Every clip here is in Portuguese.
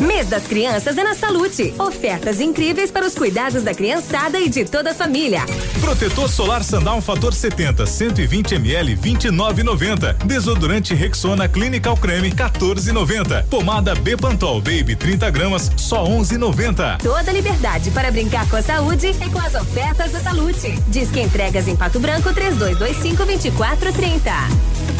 Mês das Crianças é na Salute. Ofertas incríveis para os cuidados da criançada e de toda a família. Protetor solar Sandal fator 70, 120 ml, 29,90. Desodorante Rexona Clinical Creme, 14,90. Pomada Bepantol Baby 30 gramas, só 11,90. Toda liberdade para brincar com a saúde é com as ofertas da Salute. Diz que entregas em Pato Branco 3225 2430.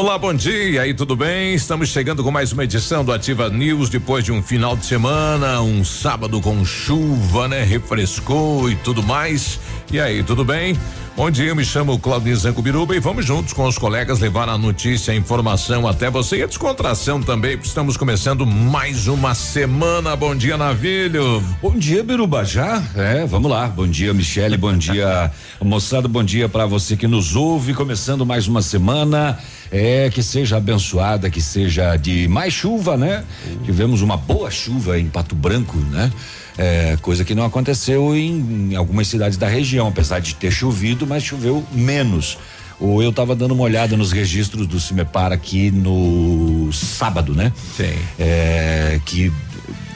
Olá, bom dia. E tudo bem? Estamos chegando com mais uma edição do Ativa News depois de um final de semana, um sábado com chuva, né? Refrescou e tudo mais. E aí, tudo bem? Bom dia, eu me chamo Claudio Zanco Biruba e vamos juntos com os colegas levar a notícia, a informação até você e a descontração também, porque estamos começando mais uma semana. Bom dia, Navilho. Bom dia, Biruba. Já? É, vamos lá. Bom dia, Michele. Bom dia, moçada. Bom dia para você que nos ouve. Começando mais uma semana. É, que seja abençoada, que seja de mais chuva, né? Tivemos uma boa chuva em Pato Branco, né? É, coisa que não aconteceu em, em algumas cidades da região, apesar de ter chovido, mas choveu menos. Ou eu estava dando uma olhada nos registros do Cimepar aqui no sábado, né? Sim. É, que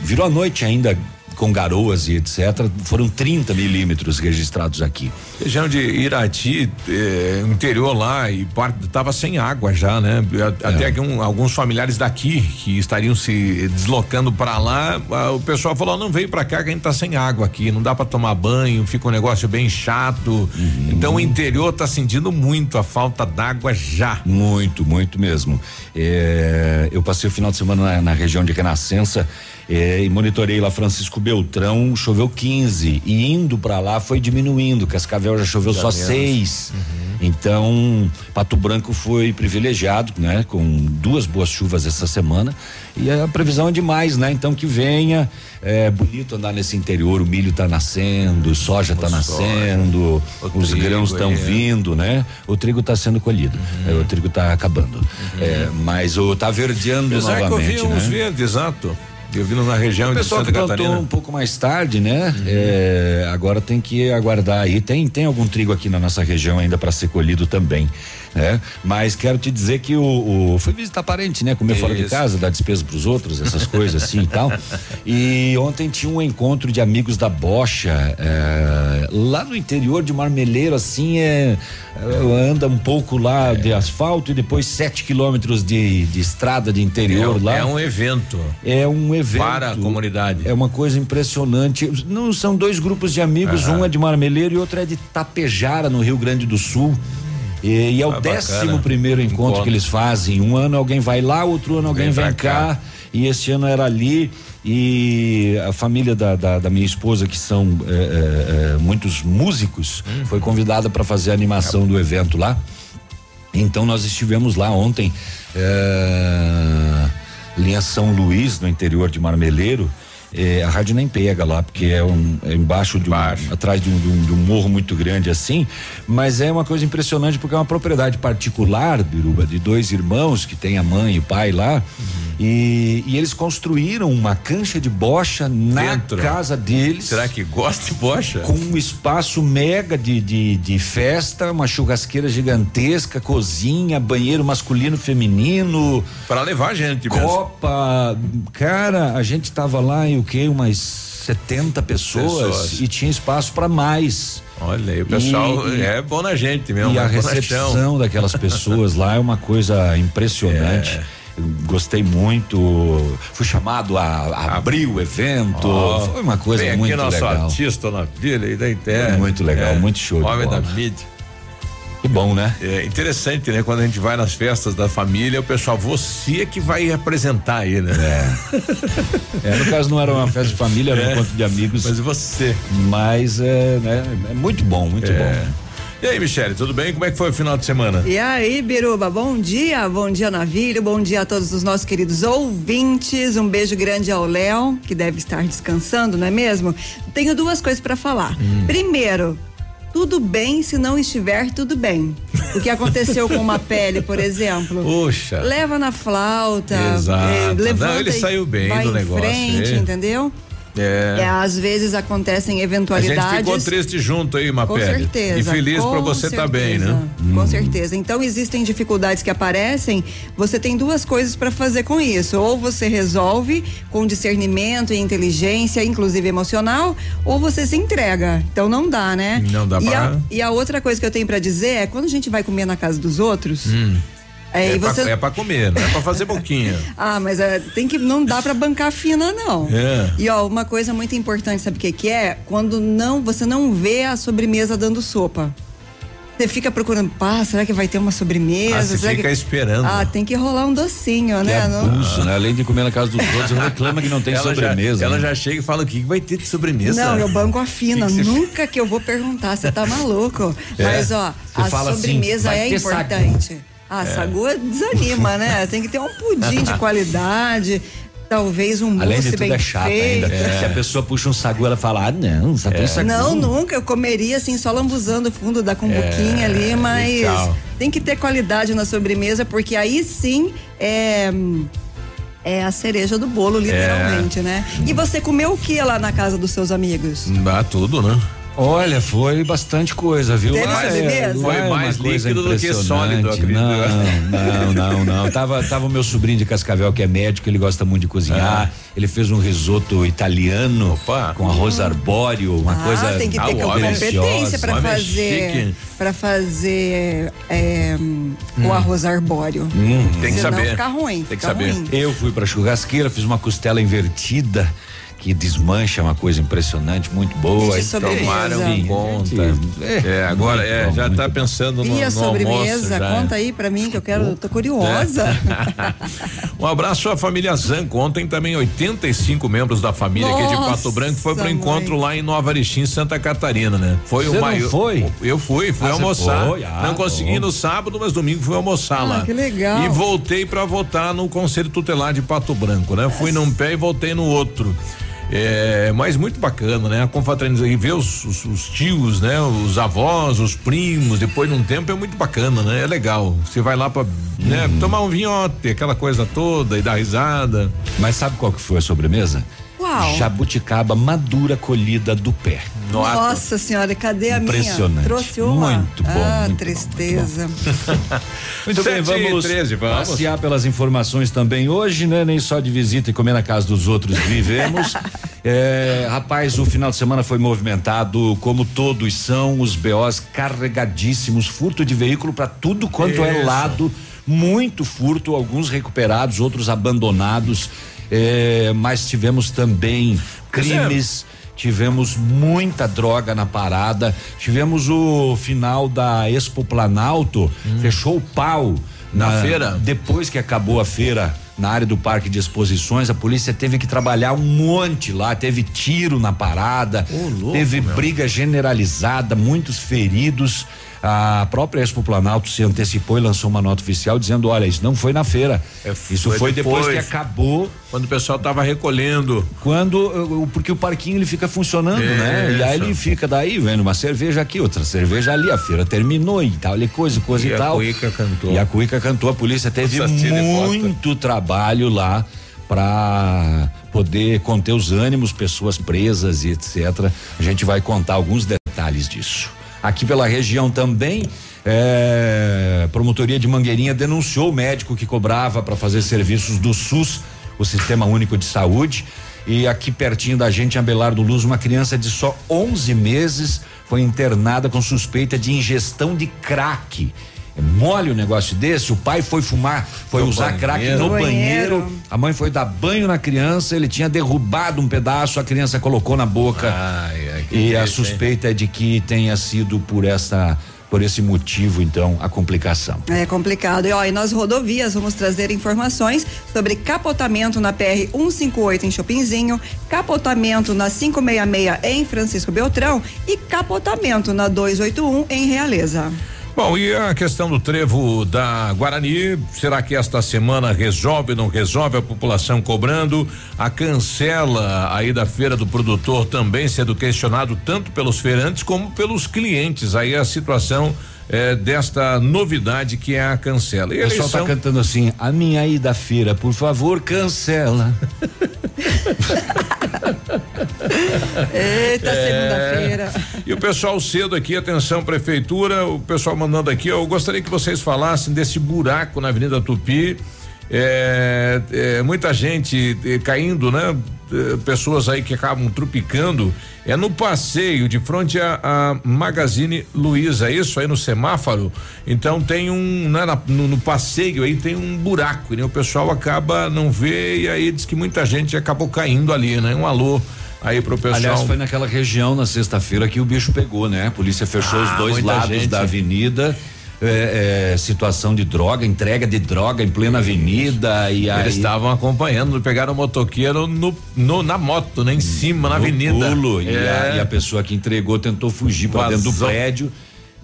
virou a noite ainda com garoas e etc. Foram 30 milímetros registrados aqui. Região de Irati, eh, interior lá, e parte tava sem água já, né? A- Até que um- alguns familiares daqui que estariam se deslocando para lá, ah, o pessoal falou: não veio para cá que a gente tá sem água aqui, não dá para tomar banho, fica um negócio bem chato. Então o interior tá sentindo muito a falta d'água já. Muito, muito mesmo. É, eu passei o final de semana na, na região de Renascença é, e monitorei lá Francisco Beltrão, choveu 15 e indo para lá foi diminuindo. Cascavel já choveu Já só menos. seis. Então, Pato Branco foi privilegiado, né? Com duas boas chuvas essa semana e a previsão é demais, né? Então que venha, é bonito andar nesse interior, o milho tá nascendo, soja tá nascendo, o os grãos estão é. vindo, né? O trigo está sendo colhido, é, o trigo está acabando, É, mas o tá verdeando Apesar que eu vi novamente, uns né? verdes, exato. Eu vi na região O de pessoal Santa que plantou Catarina. um pouco mais tarde, né? É, agora tem que aguardar aí. Tem tem algum trigo aqui na nossa região ainda para ser colhido também, né? Mas quero te dizer que o, o fui visitar parente, né? Comer fora de Isso. casa, dar despesa pros outros, essas coisas assim e tal. E ontem tinha um encontro de amigos da Bocha é, lá no interior de Marmeleiro, assim é, é, anda um pouco lá de asfalto e depois sete quilômetros de, de estrada de interior é, lá. é um evento É um evento. para a comunidade. É uma coisa impressionante. Não são dois grupos de amigos, um é de Marmeleiro e outro é de Tapejara, no Rio Grande do Sul. E, e é o Ah, décimo primeiro encontro, Encontro. que eles fazem. Um ano alguém vai lá, outro ano alguém Vem vem, cá. cá. E esse ano era ali. E a família da, da, da minha esposa, que são eh, eh, eh, muitos músicos, Hum. foi convidada para fazer a animação do evento lá. Então nós estivemos lá ontem, eh, linha São Luís, no interior de Marmeleiro. Eh, a rádio nem pega lá, porque é, um, é embaixo de um, atrás de um, de um- de um morro muito grande assim, mas é uma coisa impressionante porque é uma propriedade particular, Biruba, de dois irmãos que tem a mãe e o pai lá. E, e eles construíram uma cancha de bocha na Dentro. casa deles. Será que gosta de bocha? Com um espaço mega de, de, de festa, uma churrasqueira gigantesca, cozinha, banheiro masculino, feminino. Para levar gente mesmo. Copa. Cara, a gente tava lá em o quê? Umas 70 pessoas, Pessoas. e tinha espaço para mais. Olha aí, o pessoal E- é bom na gente mesmo. E a é recepção daquelas pessoas lá é uma coisa impressionante. Eu Gostei muito. Fui chamado a, a abrir o evento. Ó, Foi uma coisa muito aqui nosso legal. artista na vila e da internet. Muito legal, muito show Homem da mídia. Que bom, né? É interessante, né? Quando a gente vai nas festas da família, o pessoal, você é que vai apresentar aí, né? É, no caso não era uma festa de família, era um É. encontro de amigos. Mas você. Mas é, né, é muito bom, muito É. bom. E aí, Michele, tudo bem? Como é que foi o final de semana? E aí, Biruba, bom dia, bom dia, Navírio, bom dia a todos os nossos queridos ouvintes. Um beijo grande ao Léo, que deve estar descansando, não é mesmo? Tenho duas coisas para falar. Hum. Primeiro, tudo bem se não estiver tudo bem. O que aconteceu com uma pele, por exemplo. Puxa. Leva na flauta. Exato. Eh, levanta não, ele saiu bem vai do negócio. Frente, é. entendeu? É. é. Às vezes acontecem eventualidades. A gente ficou triste junto aí, Mapele. Com certeza. E feliz para você estar tá bem, né? Com hum. certeza. Então existem dificuldades que aparecem, você tem duas coisas para fazer com isso. Ou você resolve com discernimento e inteligência, inclusive emocional, ou você se entrega. Então não dá, né? Não dá e pra... A, e a outra coisa que eu tenho para dizer é quando a gente vai comer na casa dos outros, hum é, é, você... pra, é pra comer, não é pra fazer boquinha. ah, mas é, tem que, não dá pra bancar fina, não. É. E ó, uma coisa muito importante, sabe o que que é? Quando não, você não vê a sobremesa dando sopa. Você fica procurando, pá, será que vai ter uma sobremesa? Ah, você será fica que... esperando. Ah, tem que rolar um docinho, que né? Abuso, não... né? Além de comer na casa dos outros, reclama que não tem ela sobremesa. Já, ela né? já chega e fala o que vai ter de sobremesa. Não, eu banco a fina. Que que Nunca que eu vou perguntar, você tá maluco. É. Mas ó, você a assim, sobremesa assim, é importante. Saco. Ah, é. sagu desanima, né? Tem que ter um pudim de qualidade. Talvez um Além mousse de tudo bem é chato feito. ainda. É. Se a pessoa puxa um sagu, ela fala, ah, não, só tem é. sagu. Não, nunca. Eu comeria assim, só lambuzando o fundo da cumbuquinha é. ali, mas tem que ter qualidade na sobremesa, porque aí sim é é a cereja do bolo, literalmente, é. né? E você comeu o que lá na casa dos seus amigos? Dá tudo, né? Olha, foi bastante coisa, viu? Teve mais, é, foi é mais líquido do que sólido, acredito. Não, não, não, não. Tava, tava o meu sobrinho de Cascavel, que é médico, ele gosta muito de cozinhar. Ah. Ele fez um risoto italiano Opa. com arroz arbóreo, uma ah, coisa tem que ter competência para fazer, para fazer é, hum. o arroz arbóreo. Hum, tem que Senão saber. ficar ruim. Tem que saber. Ruim. Eu fui para churrasqueira, fiz uma costela invertida que desmancha uma coisa impressionante, muito boa. Tomaram conta. É, é, agora é, já está pensando no, e a sobremesa? Almoço, Conta aí para mim que eu quero, tô curiosa. É. um abraço à família Zanco. Ontem também 85 membros da família Nossa, aqui de Pato Branco foi pro mãe. encontro lá em Nova Arixim, Santa Catarina, né? Foi Você o maior. Foi? Eu fui, fui ah, almoçar. Foi? Ah, não consegui bom. no sábado, mas domingo fui almoçar ah, lá. Que legal. E voltei para votar no Conselho Tutelar de Pato Branco, né? Fui num pé e voltei no outro. É, mas muito bacana, né? A confraternização e ver os, os, os, tios, né? Os avós, os primos, depois de um tempo é muito bacana, né? É legal. Você vai lá para né, uhum. tomar um vinhote, aquela coisa toda e dar risada. Mas sabe qual que foi a sobremesa? Qual? Jabuticaba madura colhida do pé. Nossa senhora, cadê a Impressionante. minha? Trouxe uma? Muito bom. Ah, muito tristeza. Bom, muito, muito bem, vamos 13, vamos passear pelas informações também hoje, né? Nem só de visita e comer na casa dos outros vivemos. é, rapaz, o final de semana foi movimentado, como todos são, os BOs carregadíssimos, furto de veículo para tudo quanto é Isso. é lado, muito furto, alguns recuperados, outros abandonados. É, mas tivemos também crimes. Tivemos muita droga na parada. Tivemos o final da Expo Planalto. Hum. Fechou o pau. Na, na feira? Depois que acabou a feira na área do parque de exposições, a polícia teve que trabalhar um monte lá, teve tiro na parada, oh, louco, teve meu. briga generalizada, muitos feridos. A própria Expo Planalto se antecipou e lançou uma nota oficial dizendo: olha, isso não foi na feira. É, isso foi, foi depois, depois, que acabou. Quando o pessoal estava recolhendo. Quando. Porque o parquinho ele fica funcionando, é, né? E aí ele fica daí vendo uma cerveja aqui, outra cerveja ali, a feira terminou e tal, ali coisa, coisa e, e tal. E a Cuica cantou. E a Cuica cantou, a polícia teve muito trabalho lá para poder conter os ânimos, pessoas presas e etc. A gente vai contar alguns detalhes disso. Aqui pela região também, é, promotoria de Mangueirinha denunciou o médico que cobrava para fazer serviços do SUS, o Sistema Único de Saúde. E aqui pertinho da gente, em Abelardo Luz, uma criança de só 11 meses foi internada com suspeita de ingestão de crack. É mole o negócio desse, o pai foi fumar, foi no usar banheiro. crack no banheiro. banheiro. a mãe foi dar banho na criança, ele tinha derrubado um pedaço, a criança colocou na boca. Ai, e a suspeita hein? é de que tenha sido por essa por esse motivo, então, a complicação. É complicado. E, ó, e nas rodovias vamos trazer informações sobre capotamento na PR 158 em Chopinzinho, capotamento na 566 em Francisco Beltrão e capotamento na 281 em Realeza. Bom, e a questão do trevo da Guarani, será que esta semana resolve, não resolve a população cobrando? A cancela aí da feira do produtor também sendo questionado tanto pelos feirantes como pelos clientes. Aí a situação é, desta novidade que é a cancela. E o pessoal está cantando assim, a minha ida à feira, por favor, cancela. Eita, é, segunda-feira. E o pessoal cedo aqui, atenção, prefeitura, o pessoal mandando aqui, eu gostaria que vocês falassem desse buraco na Avenida Tupi. É, é, muita gente é, caindo, né? É, pessoas aí que acabam trupicando. É no passeio, de frente a, a Magazine Luiza, é isso aí no semáforo. Então tem um, né, na, no, no, passeio aí tem um buraco, né? O pessoal acaba não vê e aí diz que muita gente acabou caindo ali, né? Um alô aí pro pessoal. Aliás, foi naquela região na sexta-feira que o bicho pegou, né? A polícia fechou ah, os dois lados gente. da avenida. É, é, situação de droga, entrega de droga em plena avenida e aí eles estavam acompanhando, pegaram o motoqueiro no, no, na moto, né, em cima na avenida. Pulo, é. e, a, é. e, a, pessoa que entregou tentou fugir para dentro do prédio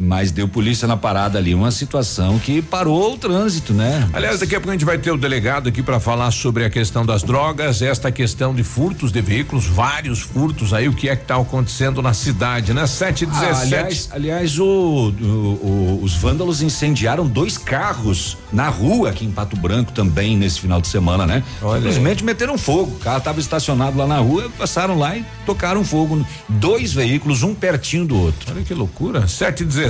mas deu polícia na parada ali, uma situação que parou o trânsito, né? Aliás, daqui a pouco a gente vai ter o delegado aqui para falar sobre a questão das drogas, esta questão de furtos de veículos, vários furtos aí, o que é que tá acontecendo na cidade, né? Sete e ah, Aliás, aliás o, o, o, os vândalos incendiaram dois carros na rua aqui em Pato Branco também nesse final de semana, né? Olha. Simplesmente meteram fogo, o carro tava estacionado lá na rua, passaram lá e tocaram fogo, dois veículos, um pertinho do outro. Olha que loucura, sete e 17,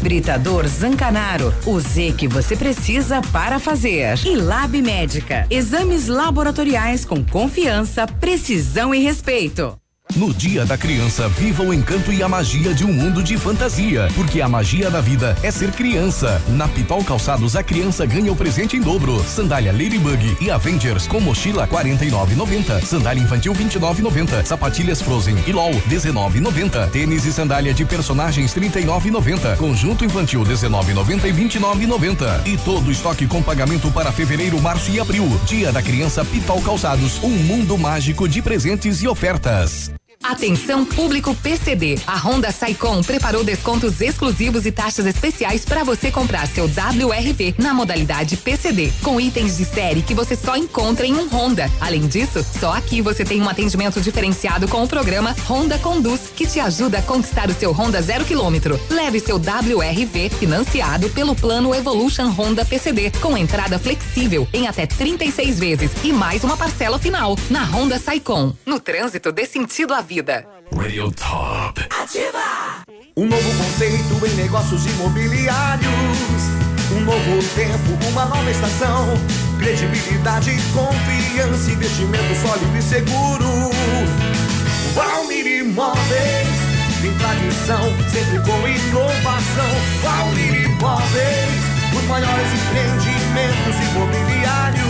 Britador Zancanaro, o Z que você precisa para fazer. E Lab Médica, exames laboratoriais com confiança, precisão e respeito. No Dia da Criança, viva o encanto e a magia de um mundo de fantasia, porque a magia da vida é ser criança. Na Pitol Calçados, a criança ganha o presente em dobro. Sandália Ladybug e Avengers com mochila 49,90. Sandália infantil 29,90. Sapatilhas Frozen e LOL 19,90. Tênis e sandália de personagens 39,90. Conjunto infantil 19,90 e 29,90. E todo estoque com pagamento para fevereiro, março e abril. Dia da Criança Pitol Calçados, um mundo mágico de presentes e ofertas. Atenção público PCD. A Honda Saicom preparou descontos exclusivos e taxas especiais para você comprar seu WRV na modalidade PCD, com itens de série que você só encontra em um Honda. Além disso, só aqui você tem um atendimento diferenciado com o programa Honda Conduz, que te ajuda a conquistar o seu Honda zero quilômetro. Leve seu WRV financiado pelo plano Evolution Honda PCD, com entrada flexível em até 36 vezes e mais uma parcela final na Honda Saicom. No trânsito dê sentido à vida vida. Radio Top. Ativa! Um novo conceito em negócios imobiliários. Um novo tempo, uma nova estação. Credibilidade, confiança, investimento sólido e seguro. Valmir Imóveis, tem tradição, sempre com inovação. Valmir Imóveis, os maiores empreendimentos imobiliários.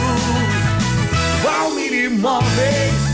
Valmir Imóveis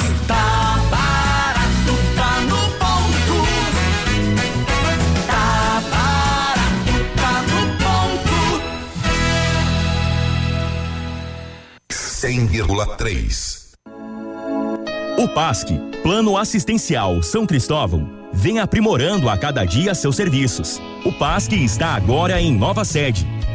O PASC, Plano Assistencial São Cristóvão, vem aprimorando a cada dia seus serviços. O PASC está agora em nova sede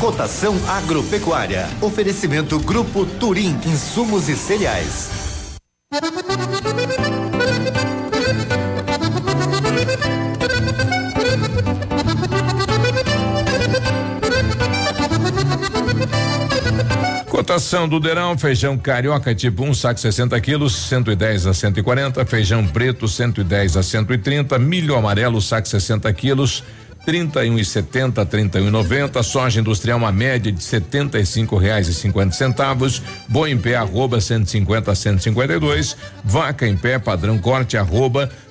Cotação agropecuária. Oferecimento Grupo Turim, insumos e cereais. Cotação do Deirão, feijão carioca tipo 1, um, saco 60 quilos, 110 a 140, feijão preto 110 a 130, milho amarelo, saco 60 quilos, 31 e 70, 31 e 90, soja industrial uma média de 75 reais e 50 centavos, boi em pé arroba 150 a 152, vaca em pé padrão corte arroba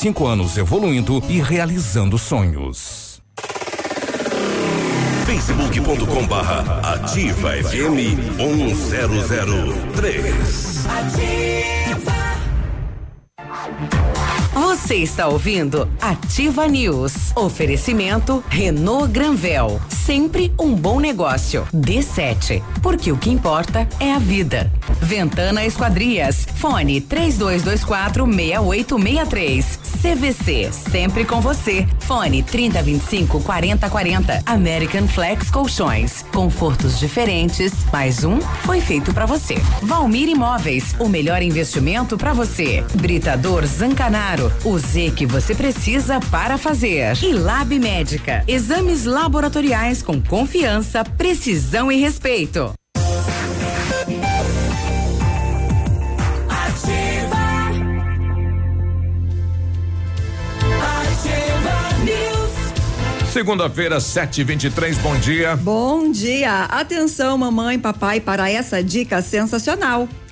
25 anos evoluindo e realizando sonhos. facebook.com barra ativa FM 1003 Ativa você está ouvindo Ativa News. Oferecimento Renault Granvel. Sempre um bom negócio. D7. Porque o que importa é a vida. Ventana Esquadrias. Fone 3224 6863. CVC. Sempre com você. Fone 3025 4040. American Flex Colchões. Confortos diferentes. Mais um foi feito para você. Valmir Imóveis. O melhor investimento para você. Britador Zancanaro. O Z que você precisa para fazer. E Lab Médica. Exames laboratoriais com confiança, precisão e respeito. Segunda-feira, 7:23. Bom dia. Bom dia. Atenção, mamãe e papai, para essa dica sensacional.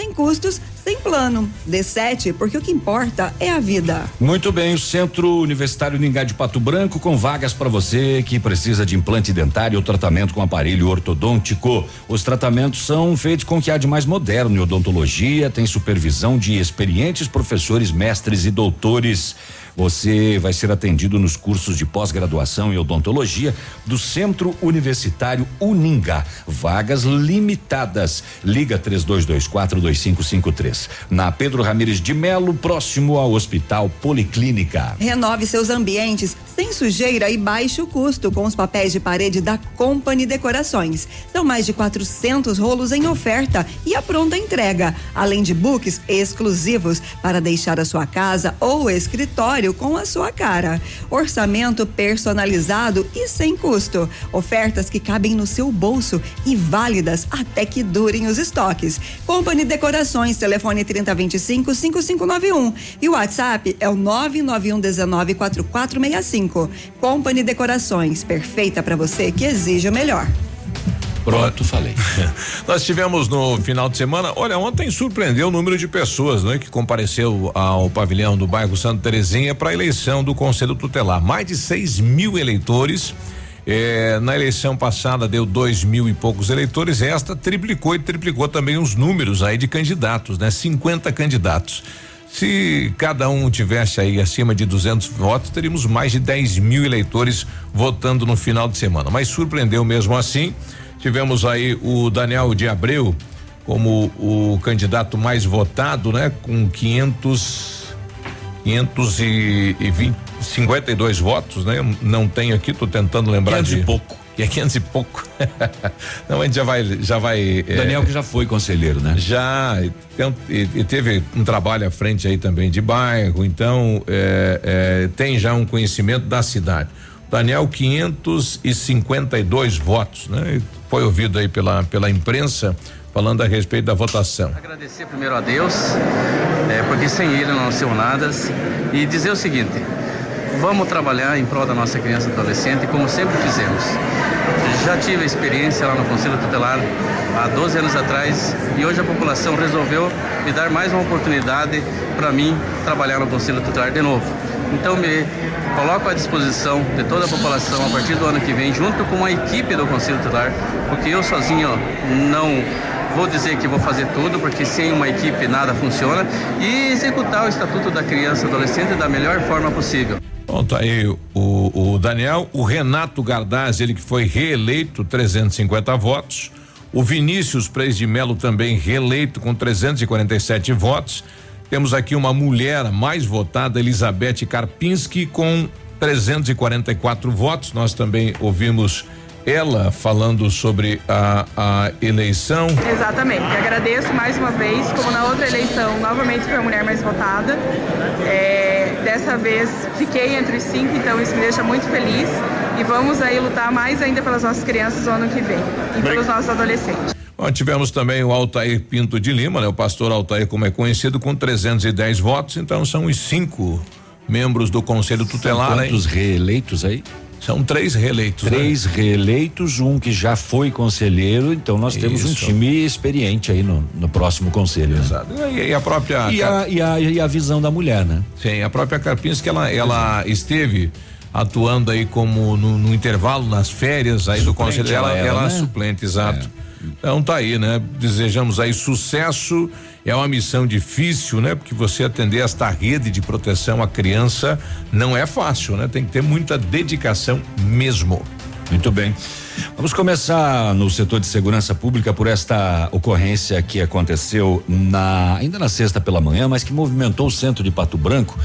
sem custos, sem plano. D7, porque o que importa é a vida. Muito bem, o Centro Universitário Ningá de Pato Branco com vagas para você que precisa de implante dentário ou tratamento com aparelho ortodôntico. Os tratamentos são feitos com o que há de mais moderno em odontologia, tem supervisão de experientes professores, mestres e doutores. Você vai ser atendido nos cursos de pós-graduação em odontologia do Centro Universitário Uningá. Vagas limitadas. Liga 32242553. Na Pedro Ramires de Melo, próximo ao Hospital Policlínica. Renove seus ambientes sem sujeira e baixo custo com os papéis de parede da Company Decorações. São mais de 400 rolos em oferta e a pronta entrega, além de books exclusivos para deixar a sua casa ou escritório com a sua cara. Orçamento personalizado e sem custo. Ofertas que cabem no seu bolso e válidas até que durem os estoques. Company Decorações, telefone 3025 5591 e o WhatsApp é o 991 19 4465. Company Decorações, perfeita para você que exige o melhor. Pronto, falei. Nós tivemos no final de semana, olha, ontem surpreendeu o número de pessoas, né, que compareceu ao pavilhão do bairro Santa Terezinha para a eleição do Conselho Tutelar. Mais de 6 mil eleitores É, na eleição passada deu dois mil e poucos eleitores, esta triplicou e triplicou também os números aí de candidatos, né? 50 candidatos. Se cada um tivesse aí acima de 200 votos, teríamos mais de 10 mil eleitores votando no final de semana. Mas surpreendeu mesmo assim. Tivemos aí o Daniel de Abreu como o candidato mais votado, né? Com 500 520 52 votos, né? Não tenho aqui, tô tentando lembrar 500 de e pouco. Que é 500 e pouco. não, a gente já vai já vai Daniel é, que já foi conselheiro, né? já e, tem- e- e teve um trabalho à frente aí também de bairro, então é, é, tem já um conhecimento da cidade. Daniel, 552 votos, né? E Foi ouvido aí pela, pela imprensa falando a respeito da votação. Agradecer primeiro a Deus, é, porque sem Ele não nasceu nada, e dizer o seguinte: vamos trabalhar em prol da nossa criança e adolescente, como sempre fizemos. Já tive experiência lá no Conselho Tutelar há 12 anos atrás e hoje a população resolveu me dar mais uma oportunidade para mim trabalhar no Conselho Tutelar de novo. Então me coloco à disposição de toda a população a partir do ano que vem, junto com a equipe do Conselho Tutelar, porque eu sozinho não vou dizer que vou fazer tudo, porque sem uma equipe nada funciona, e executar o Estatuto da Criança e Adolescente da melhor forma possível. Bom, tá aí o, o Daniel, o Renato Gardaz, ele que foi reeleito 350 votos. O Vinícius Preis de Melo também reeleito com 347 votos. Temos aqui uma mulher mais votada, Elizabeth Karpinski, com 344 votos. Nós também ouvimos ela falando sobre a, a eleição. Exatamente. Agradeço mais uma vez, como na outra eleição, novamente foi a mulher mais votada. É, dessa vez fiquei entre os cinco, então isso me deixa muito feliz. E vamos aí lutar mais ainda pelas nossas crianças no ano que vem e pelos nossos adolescentes. Tivemos também o Altair Pinto de Lima, né? O pastor Altair, como é conhecido, com 310 votos. Então são os cinco membros do Conselho Tutelar. né? quantos reeleitos aí? São três reeleitos. né? Três reeleitos, um que já foi conselheiro, então nós temos um Isso. time experiente aí no, no próximo conselho. né? Exato. E, e a própria. E a, e, a, e a visão da mulher, né? Sim, a própria Karpinski, ela, ela esteve atuando aí como no, no intervalo, nas férias aí do Suplente conselho. Ela, ela ela é né? suplente, exato. Então tá aí, né? Desejamos aí sucesso. É uma missão difícil, né? Porque você atender esta rede de proteção à criança não é fácil, né? Tem que ter muita dedicação mesmo. Muito bem. Vamos começar no setor de segurança pública por esta ocorrência que aconteceu na ainda na sexta pela manhã, mas que movimentou o centro de Pato Branco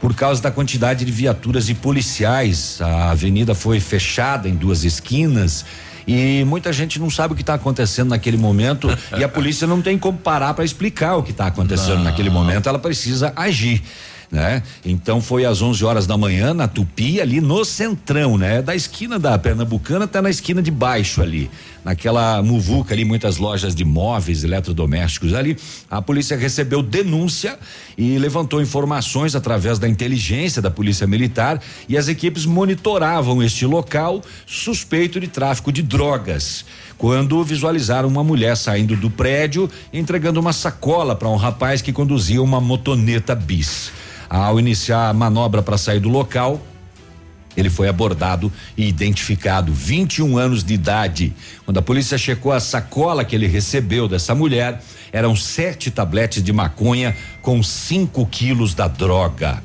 por causa da quantidade de viaturas e policiais. A avenida foi fechada em duas esquinas. E muita gente não sabe o que está acontecendo naquele momento e a polícia não tem como parar para explicar o que está acontecendo Não. naquele momento. Ela precisa agir né? Então foi às 11 horas da manhã na Tupi ali no centrão, né? Da esquina da Pernambucana até na esquina de baixo ali, naquela muvuca ali, muitas lojas de móveis, eletrodomésticos ali. A polícia recebeu denúncia e levantou informações através da inteligência da polícia militar e as equipes monitoravam este local suspeito de tráfico de drogas quando visualizaram uma mulher saindo do prédio entregando uma sacola para um rapaz que conduzia uma motoneta bis. Ao iniciar a manobra para sair do local, ele foi abordado e identificado, 21 anos de idade. Quando a polícia checou a sacola que ele recebeu dessa mulher, eram sete tabletes de maconha com 5 quilos da droga.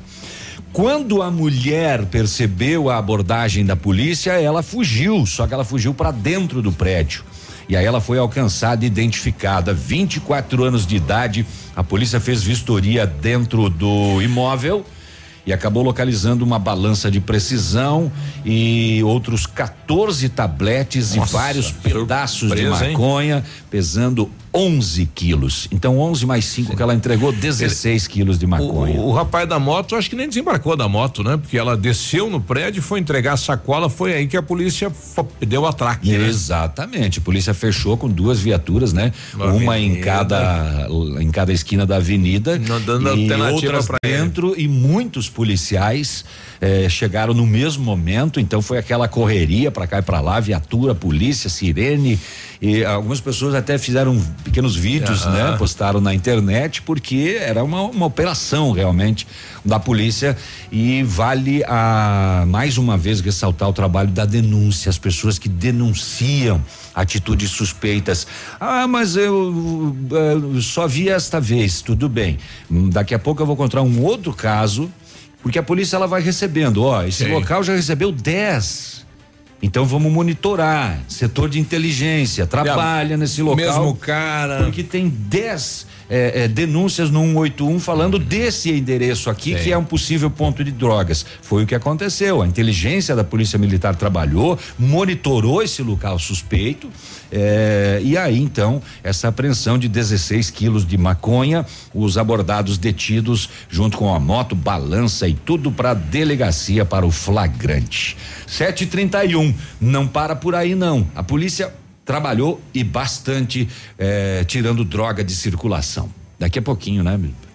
Quando a mulher percebeu a abordagem da polícia, ela fugiu, só que ela fugiu para dentro do prédio. E aí ela foi alcançada e identificada, 24 anos de idade. A polícia fez vistoria dentro do imóvel e acabou localizando uma balança de precisão e outros 14 tabletes Nossa, e vários pedaços de surpresa, hein? maconha, pesando 11 quilos. Então 11 mais 5 que ela entregou, 16 quilos de maconha. O, o rapaz da moto, acho que nem desembarcou da moto, né? Porque ela desceu no prédio, foi entregar a sacola, foi aí que a polícia deu atraque. né? Exatamente. A polícia fechou com duas viaturas, né? Na Uma em cada em cada esquina da avenida Não dando e alternativa outras pra ele. dentro e muitos policiais eh, chegaram no mesmo momento, então foi aquela correria para cá e para lá, viatura, polícia, sirene e algumas pessoas até fizeram pequenos vídeos, né? Postaram na internet porque era uma, uma operação realmente da polícia e vale a mais uma vez ressaltar o trabalho da denúncia, as pessoas que denunciam atitudes suspeitas. Ah, mas eu, eh, só vi esta vez, tudo bem. Daqui a pouco eu vou encontrar um outro caso, porque a polícia ela vai recebendo, ó, esse Sim. local já recebeu 10. Então vamos monitorar. Setor de inteligência trabalha nesse local. mesmo cara. Porque tem 10 eh, eh, denúncias no 181 falando desse endereço aqui, Sim. que é um possível ponto de drogas. Foi o que aconteceu. A inteligência da Polícia Militar trabalhou, monitorou esse local suspeito. eh, e aí, então, essa apreensão de 16 quilos de maconha, os abordados detidos, junto com a moto, balança e tudo para a delegacia para o flagrante. 7h31. Não para por aí, não. A polícia trabalhou e bastante eh, tirando droga de circulação. Daqui a pouquinho, né?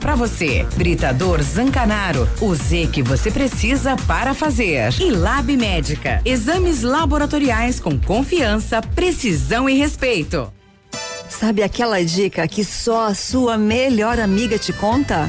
pra você. Britador Zancanaro. O Z que você precisa para fazer. E Lab Médica. Exames laboratoriais com confiança, precisão e respeito. Sabe aquela dica que só a sua melhor amiga te conta?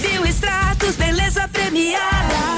Bioextratos, beleza premiada.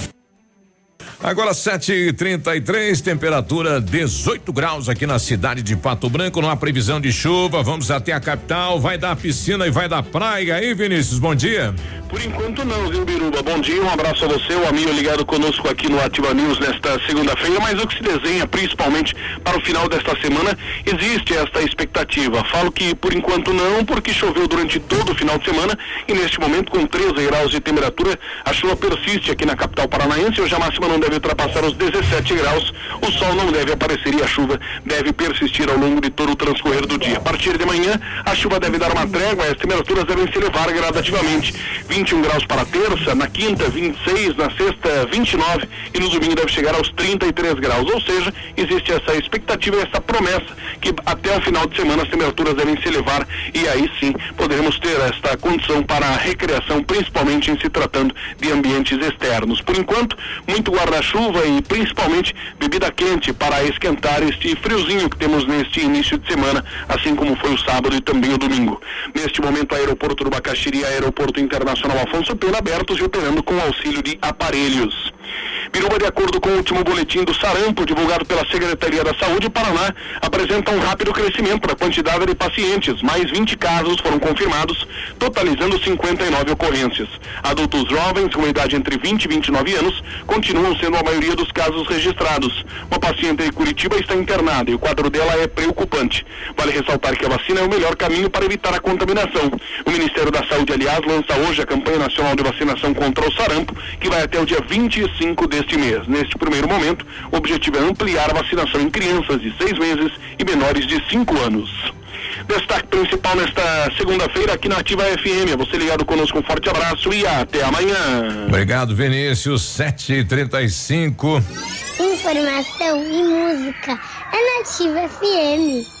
Agora 7h33, temperatura 18 graus aqui na cidade de Pato Branco. Não há previsão de chuva. Vamos até a capital. Vai dar piscina e vai dar praia. Aí, Vinícius, bom dia. Por enquanto não, viu, Biruba? Bom dia, um abraço a você, o amigo ligado conosco aqui no Ativa News nesta segunda-feira, mas o que se desenha principalmente para o final desta semana, existe esta expectativa. Falo que por enquanto não, porque choveu durante todo o final de semana e neste momento com 13 graus de temperatura, a chuva persiste aqui na capital paranaense, hoje a máxima não deve ultrapassar os 17 graus, o sol não deve aparecer e a chuva deve persistir ao longo de todo o transcorrer do dia. A partir de manhã, a chuva deve dar uma trégua e as temperaturas devem se elevar gradativamente. 21 graus para terça, na quinta 26, na sexta 29 e no domingo deve chegar aos 33 graus. Ou seja, existe essa expectativa essa promessa que até o final de semana as temperaturas devem se elevar e aí sim poderemos ter esta condição para a recreação, principalmente em se tratando de ambientes externos. Por enquanto, muito guarda-chuva e principalmente bebida quente para esquentar este friozinho que temos neste início de semana, assim como foi o sábado e também o domingo. Neste momento, aeroporto do Bacaxiri e aeroporto internacional Afonso Pena abertos e operando com auxílio de aparelhos. Biruba, de acordo com o último boletim do Sarampo, divulgado pela Secretaria da Saúde, Paraná apresenta um rápido crescimento da quantidade de pacientes. Mais 20 casos foram confirmados, totalizando 59 ocorrências. Adultos jovens, com idade entre 20 e 29 anos, continuam sendo a maioria dos casos registrados. Uma paciente de Curitiba está internada e o quadro dela é preocupante. Vale ressaltar que a vacina é o melhor caminho para evitar a contaminação. O Ministério da Saúde, aliás, lança hoje a campanha nacional de vacinação contra o sarampo, que vai até o dia 25 deste mês. Neste primeiro momento, o objetivo é ampliar a vacinação em crianças de seis meses e menores de 5 anos. Destaque principal nesta segunda-feira aqui na Ativa FM. Você ligado conosco, um forte abraço e até amanhã. Obrigado, Vinícius. 7h35. Informação e música é Nativa FM.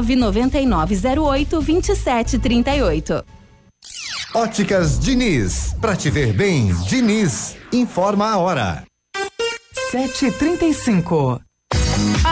99908 2738. Óticas Diniz, pra te ver bem, Diniz, informa a hora. 7h35.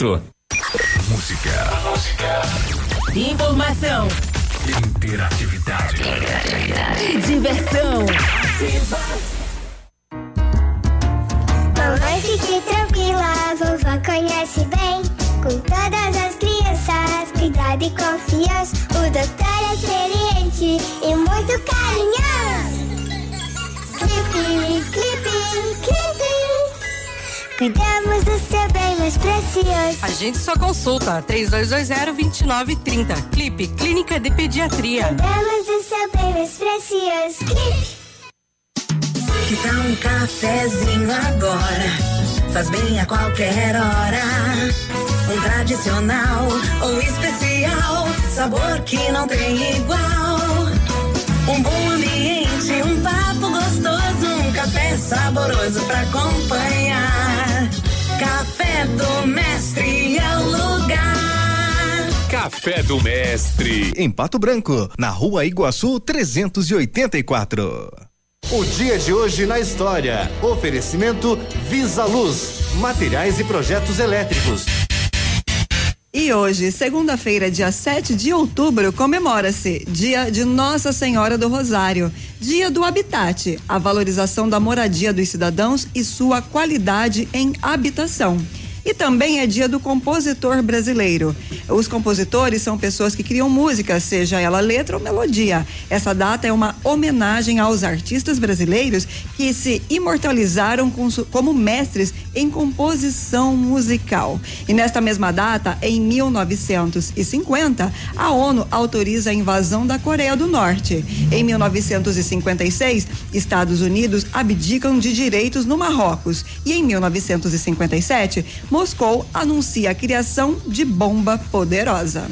Música. Informação Interatividade. e diversão. Mamãe, fique tranquila, vovó conhece bem. Com todas as crianças, cuidado e confiança. O doutor é experiente Cuidamos do seu bem mais precioso. Agende sua consulta 3220-2930. Clipe Clínica de Pediatria. Cuidamos do seu bem mais precioso. Clipe. Que tal um cafezinho agora? Faz bem a qualquer hora. Um tradicional ou especial, sabor que não tem igual. Um bom ambiente, um papo gostoso, um café saboroso pra acompanhar. Café do Mestre é o lugar. Café do Mestre. Em Pato Branco, na rua Iguaçu 384. O dia de hoje na história. Oferecimento Visa Luz, materiais e projetos elétricos. E hoje, segunda-feira, dia 7 de outubro, comemora-se Dia de Nossa Senhora do Rosário, Dia do Habitat, a valorização da moradia dos cidadãos e sua qualidade em habitação. E também é dia do compositor brasileiro. Os compositores são pessoas que criam música, seja ela letra ou melodia. Essa data é uma homenagem aos artistas brasileiros que se imortalizaram como mestres em composição musical. E nesta mesma data, em 1950, a ONU autoriza a invasão da Coreia do Norte. Em 1956, Estados Unidos abdicam de direitos no Marrocos. E em 1957, Moscou anuncia a criação de bomba poderosa.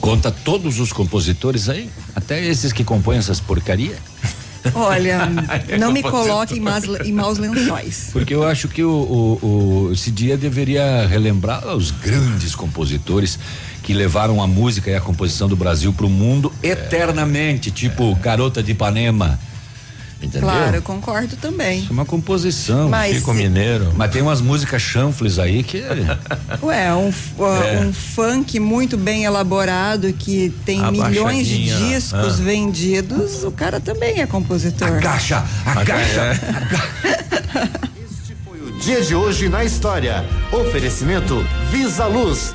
Conta todos os compositores aí? Até esses que compõem essas porcaria? Olha, não me coloque em, mas- em maus lençóis. Porque eu acho que o, o- o- esse dia deveria relembrar os grandes compositores que levaram a música e a composição do Brasil para o mundo eternamente, tipo Garota de Ipanema. Entendeu? Claro, eu concordo também. Isso é uma composição. Mas Chico se- Mineiro. Mas tem umas músicas chanfles aí que. Ué, um, É. um funk muito bem elaborado que tem A milhões de discos ah. vendidos, o cara também é compositor. Agacha, agacha. Dia de hoje na história. Oferecimento Visa Luz.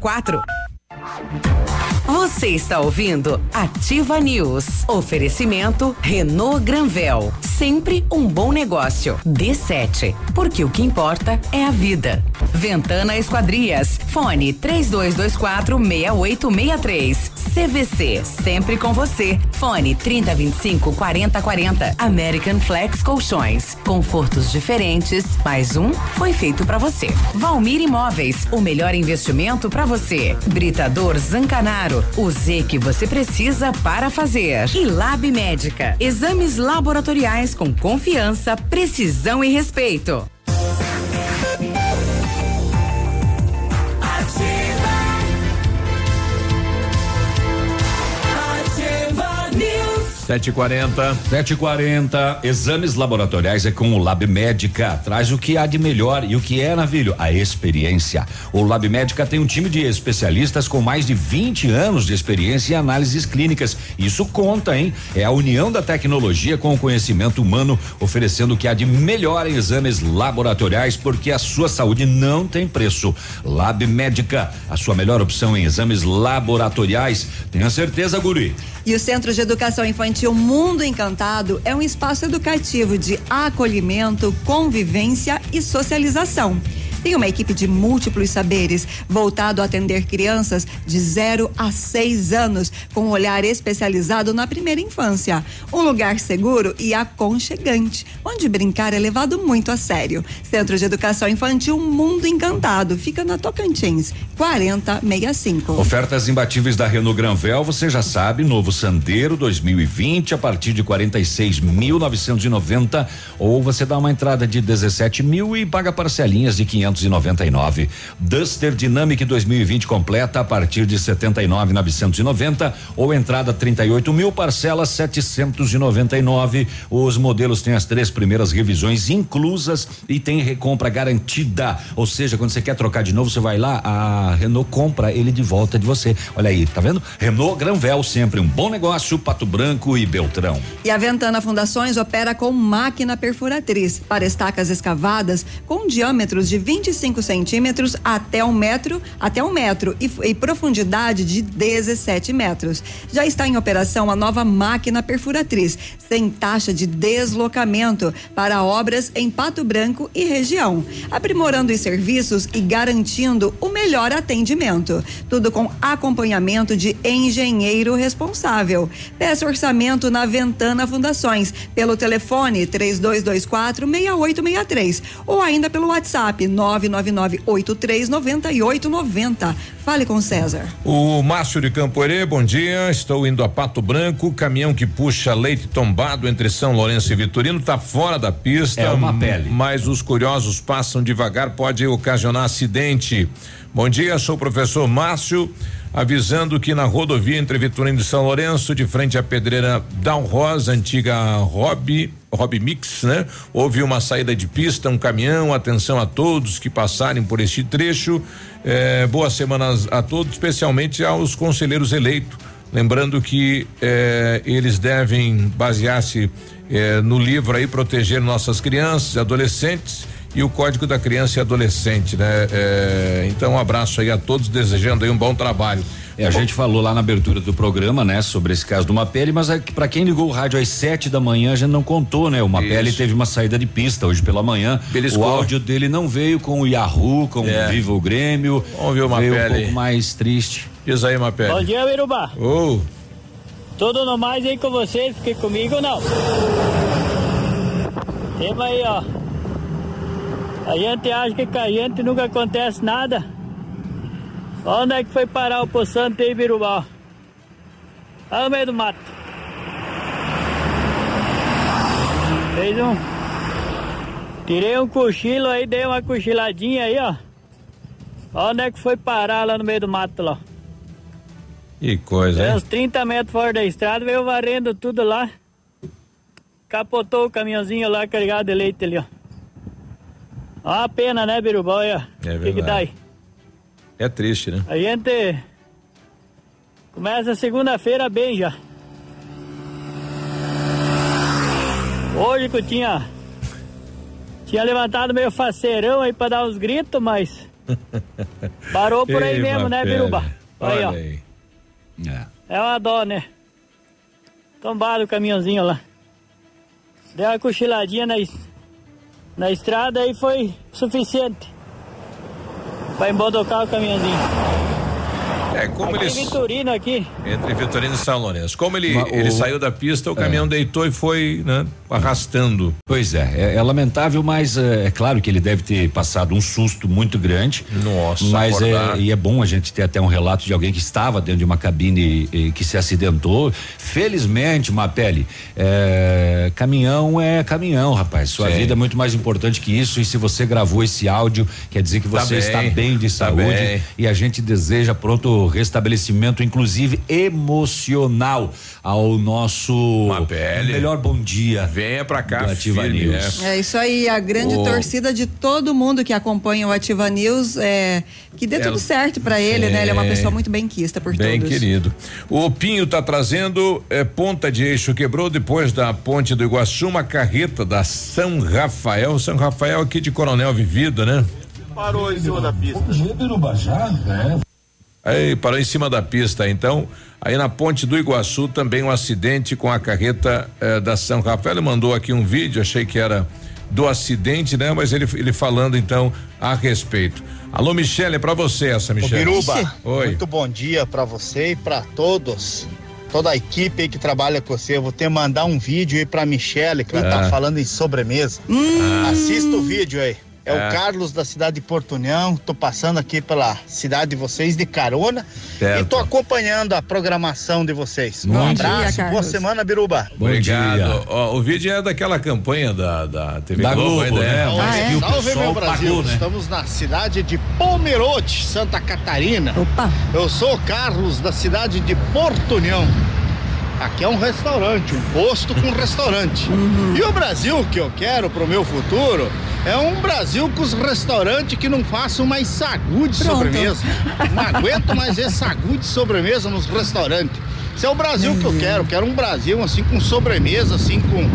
04. Você está ouvindo Ativa News. Oferecimento Renault Granvel. Sempre um bom negócio. D7. Porque o que importa é a vida. Ventana Esquadrias. Fone 3224 6863. CVC. Sempre com você. Fone 3025 4040. American Flex Colchões. Confortos diferentes, mais um foi feito para você. Valmir Imóveis, o melhor investimento para você. Britador Zancanaro, o Z que você precisa para fazer. E Lab Médica, exames laboratoriais com confiança, precisão e respeito. 740. 740. Exames laboratoriais é com o Lab Médica. Traz o que há de melhor e o que é, Navilho? A experiência. O Lab Médica tem um time de especialistas com mais de 20 anos de experiência em análises clínicas. Isso conta, hein? É a união da tecnologia com o conhecimento humano, oferecendo o que há de melhor em exames laboratoriais, porque a sua saúde não tem preço. Lab Médica, a sua melhor opção em exames laboratoriais. Tenha certeza, Guri. E o Centro de Educação Infantil Mundo Encantado é um espaço educativo de acolhimento, convivência e socialização. Tem uma equipe de múltiplos saberes voltado a atender crianças de 0 a 6 anos, com um olhar especializado na primeira infância. Um lugar seguro e aconchegante, onde brincar é levado muito a sério. Centro de Educação Infantil Mundo Encantado, fica na Tocantins, 4065. Ofertas imbatíveis da Renault Granvel, você já sabe, novo Sandero 2020 a partir de 46.990 ou você dá uma entrada de 17 mil e paga parcelinhas de 599. Duster Dynamic 2020 completa a partir de 79.990 ou entrada 38 mil parcelas 799. Os modelos têm as três primeiras revisões inclusas e tem recompra garantida. Ou seja, quando você quer trocar de novo, você vai lá, a Renault compra ele de volta de você. Olha aí, tá vendo? Renault Granvel, sempre um bom negócio, Pato Branco e Beltrão. E a Ventana Fundações opera com máquina perfuratriz para estacas escavadas com diâmetros de 25 centímetros até um metro, até um metro e, e profundidade de 17 metros. Já está em operação a nova máquina perfuratriz, sem taxa de deslocamento para obras em Pato Branco e região, aprimorando os serviços e garantindo o melhor atendimento. Tudo com acompanhamento de engenheiro responsável. Peça orçamento na Ventana Fundações pelo telefone 3224 6863 ou ainda pelo WhatsApp 999839890. Fale com César. O Márcio de Campoerê, bom dia. Estou indo a Pato Branco. Caminhão que puxa leite tombado entre São Lourenço e Vitorino está fora da pista. É uma pele. Mas os curiosos passam devagar, pode ocasionar acidente. Bom dia, sou o professor Márcio, avisando que na rodovia entre Vitorino e São Lourenço, de frente à pedreira Dal Rosa, antiga Hobby, Hobby Mix, né? Houve uma saída de pista, um caminhão, atenção a todos que passarem por este trecho. Eh, boas semanas a todos, especialmente aos conselheiros eleitos. Lembrando que eh, eles devem basear-se eh, no livro aí proteger nossas crianças adolescentes e o Código da Criança e Adolescente, né? Então um abraço aí a todos, desejando aí um bom trabalho. É, a gente falou lá na abertura do programa, né, sobre esse caso do Mapele, mas é para quem ligou o rádio às sete da manhã, a gente não contou, né? O Mapele teve uma saída de pista hoje pela manhã. Beliscou. O áudio dele não veio com o Yahoo, com É. o Viva o Grêmio. Vamos ver o veio um Mapele. pouco mais triste. Diz aí, Mapele. Bom dia, Biruba. Ô, Tudo no mais aí com vocês, porque comigo não. Temos aí, ó. A gente acha que com a gente nunca acontece nada. Onde é que foi parar o poçante aí, Biruba? Lá no meio do mato. Fez um. Tirei um cochilo aí, dei uma cochiladinha aí, ó. Onde é que foi parar lá no meio do mato lá? que coisa, hein? uns 30 metros fora da estrada, veio varrendo tudo lá. Capotou o caminhãozinho lá carregado de leite ali, ó. Ó Uma pena, né, Biruba? Olha, É o que, que dá aí? É triste, né? A gente começa segunda-feira bem já. Hoje que eu tinha. Tinha levantado meio faceirão aí pra dar uns gritos, mas. Parou por aí Ei, mesmo, né. Biruba? Aí, Olha ó. aí. É uma dó, né? Tombado o caminhãozinho lá. Deu uma cochiladinha na, na estrada e foi suficiente pra embodocar o caminhãozinho. É, como aqui eles. Vitorino aqui. Entre Vitorino e São Lourenço. Como ele, Ma- ele o- saiu da pista, o caminhão deitou e foi, né, arrastando. Pois é, é, é lamentável, mas é, é claro que ele deve ter passado um susto muito grande. Nossa, mas acordar. é, e é bom a gente ter até um relato de alguém que estava dentro de uma cabine e, que se acidentou. Felizmente, Mapele, é, caminhão é caminhão, rapaz. Sua Sim. vida é muito mais importante que isso. E se você gravou esse áudio, quer dizer que Tá você bem, está bem de tá saúde. bem. E a gente deseja pronto restabelecimento, inclusive emocional, ao nosso Mapele. melhor bom dia. Venha pra cá, do Ativa firme, News. né? É isso aí, a grande torcida de todo mundo que acompanha o Ativa News, é, que dê Ela- tudo certo pra ele, né? Ele é uma É. pessoa muito bem quista por Bem todos. querido. O Pinho tá trazendo é, ponta de eixo quebrou depois da ponte do Iguaçu, uma carreta da São Rafael. São Rafael aqui de Coronel Vivido, né? Parou em cima da pista. Aí parou em cima da pista, então. Aí na ponte do Iguaçu também um acidente com a carreta eh, da São Rafael. Ele mandou aqui um vídeo, achei que era do acidente, né? Mas ele, ele falando então a respeito. Alô, Michele, é pra você essa, Ô, Michele. Biruba, Oi. muito bom dia pra você e pra todos. Toda a equipe aí que trabalha com você. Eu vou ter que mandar um vídeo aí pra Michele, que ela Ah. tá falando em sobremesa. Assista o vídeo aí. É Ah. o Carlos da cidade de Porto União. Tô passando aqui pela cidade de vocês de carona. Certo. E tô acompanhando a programação de vocês. Bom um dia, abraço, boa Carlos. semana, Biruba. Obrigado. Ó, o vídeo é daquela campanha da, da TV Da Globo, Globo, ainda né? é. Mas Ah, é? que o Salve, pessoal meu Brasil. pagou, né? Estamos na cidade de Pomerode, Santa Catarina. Opa! Eu sou o Carlos, da cidade de Porto União. Aqui é um restaurante, um posto com restaurante. E o Brasil que eu quero pro meu futuro é um Brasil com os restaurantes que não façam mais sagu de sobremesa. Não aguento mais ver sagu de sobremesa nos restaurantes. Esse é o Brasil que eu quero. Quero um Brasil assim com sobremesa, assim com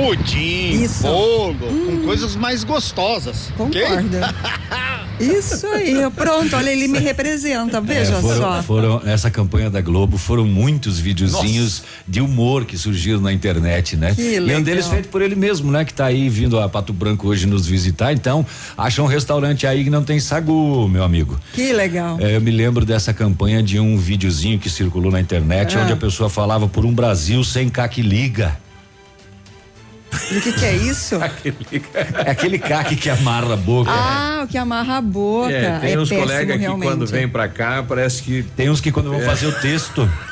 pudim, Isso. bolo, com coisas mais gostosas. ok? Concordo. Isso aí, pronto, olha, ele me representa, veja É, foram, só. foram- essa campanha da Globo foram muitos videozinhos de humor que surgiram na internet, né? Que e um legal. deles feito por ele mesmo, né? Que tá aí vindo a Pato Branco hoje nos visitar. Então, acha um restaurante aí que não tem sagu, meu amigo. Que legal. É, eu me lembro dessa campanha de um videozinho que circulou na internet, Ah. onde a pessoa falava por um Brasil sem caque liga. E o que, que é isso? É aquele caque que amarra a boca. Ah, o que amarra a boca. É, tem uns péssimo, colegas que quando vem pra cá, parece que. Tem uns que quando vão É. fazer o texto.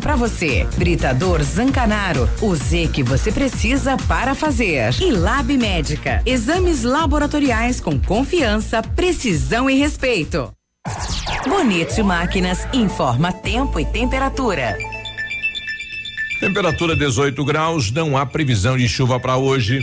pra você. Britador Zancanaro. O Z que você precisa para fazer. E Lab Médica. Exames laboratoriais com confiança, precisão e respeito. Bonito Máquinas informa tempo e temperatura. Temperatura 18 graus, não há previsão de chuva para hoje.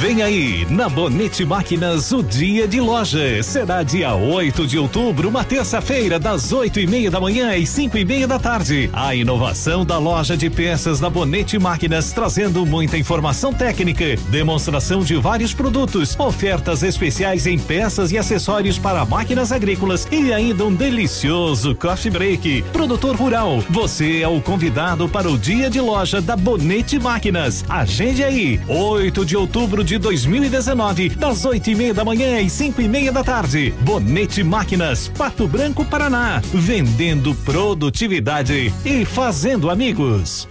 Vem aí, na Bonete Máquinas, o dia de loja. Será dia 8 de outubro, uma terça-feira, das oito e meia da manhã às cinco e meia da tarde. A inovação da loja de peças da Bonete Máquinas, trazendo muita informação técnica, demonstração de vários produtos, ofertas especiais em peças e acessórios para máquinas agrícolas e ainda um delicioso coffee break. Produtor rural, você é o convidado para o dia de loja da Bonete Máquinas. Agende aí, 8 de outubro de 2019, das oito e meia da manhã às cinco e meia da tarde. Bonete Máquinas, Pato Branco, Paraná. Vendendo produtividade e fazendo amigos.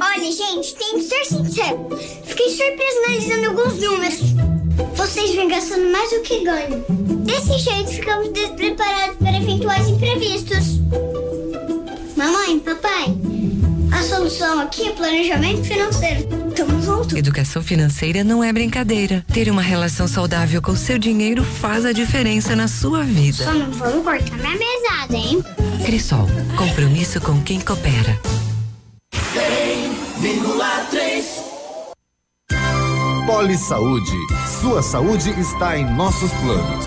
Olha, gente, tem que ser sincero. Fiquei surpreso analisando alguns números. Vocês vêm gastando mais do que ganham. Desse jeito, ficamos despreparados para eventuais imprevistos. Mamãe, papai, a solução aqui é planejamento financeiro. Tamo junto. Educação financeira não é brincadeira. Ter uma relação saudável com seu dinheiro faz a diferença na sua vida. Só não vamos cortar minha mesada, hein? Cresol, compromisso com quem coopera. 100,3 Poli Saúde. Sua saúde está em nossos planos.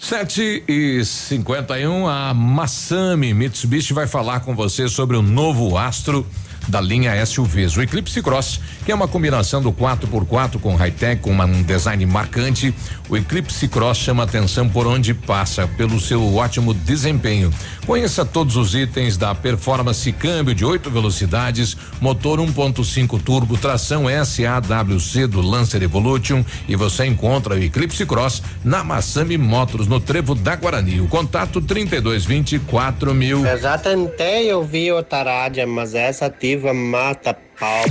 47 88. 7 e 51 a Massami Mitsubishi vai falar com você sobre o novo Astro da linha SUVs. O Eclipse Cross, que é uma combinação do 4x4 com high-tech, com um design marcante. O Eclipse Cross chama atenção por onde passa, pelo seu ótimo desempenho. Conheça todos os itens da performance câmbio de oito velocidades, motor 1.5 turbo, tração SAWC do Lancer Evolution e você encontra o Eclipse Cross na Massami Motors, no Trevo da Guarani. O contato 3224 mil. Eu já tentei ouvir o Tarádia, mas essa ativa mata pau.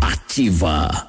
Ativa.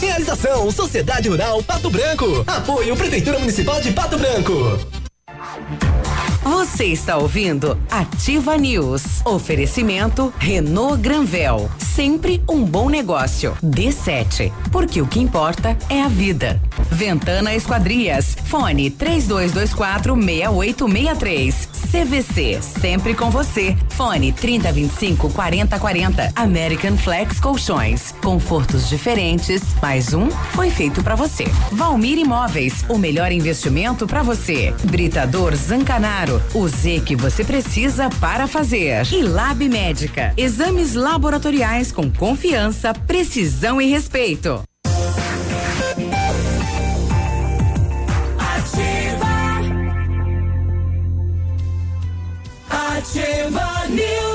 Realização Sociedade Rural Pato Branco. Apoio Prefeitura Municipal de Pato Branco. Você está ouvindo Ativa News. Oferecimento Renault Granvel. Sempre um bom negócio. D7. Porque o que importa é a vida. Ventana Esquadrias. Fone 3224 6863. CVC. Sempre com você. Fone 3025 4040. American Flex Colchões. Confortos diferentes. Mais um foi feito para você. Valmir Imóveis. O melhor investimento para você. Britador Zancanaro. O Z que você precisa para fazer. E Lab Médica. Exames laboratoriais com confiança, precisão e respeito. Ativa News.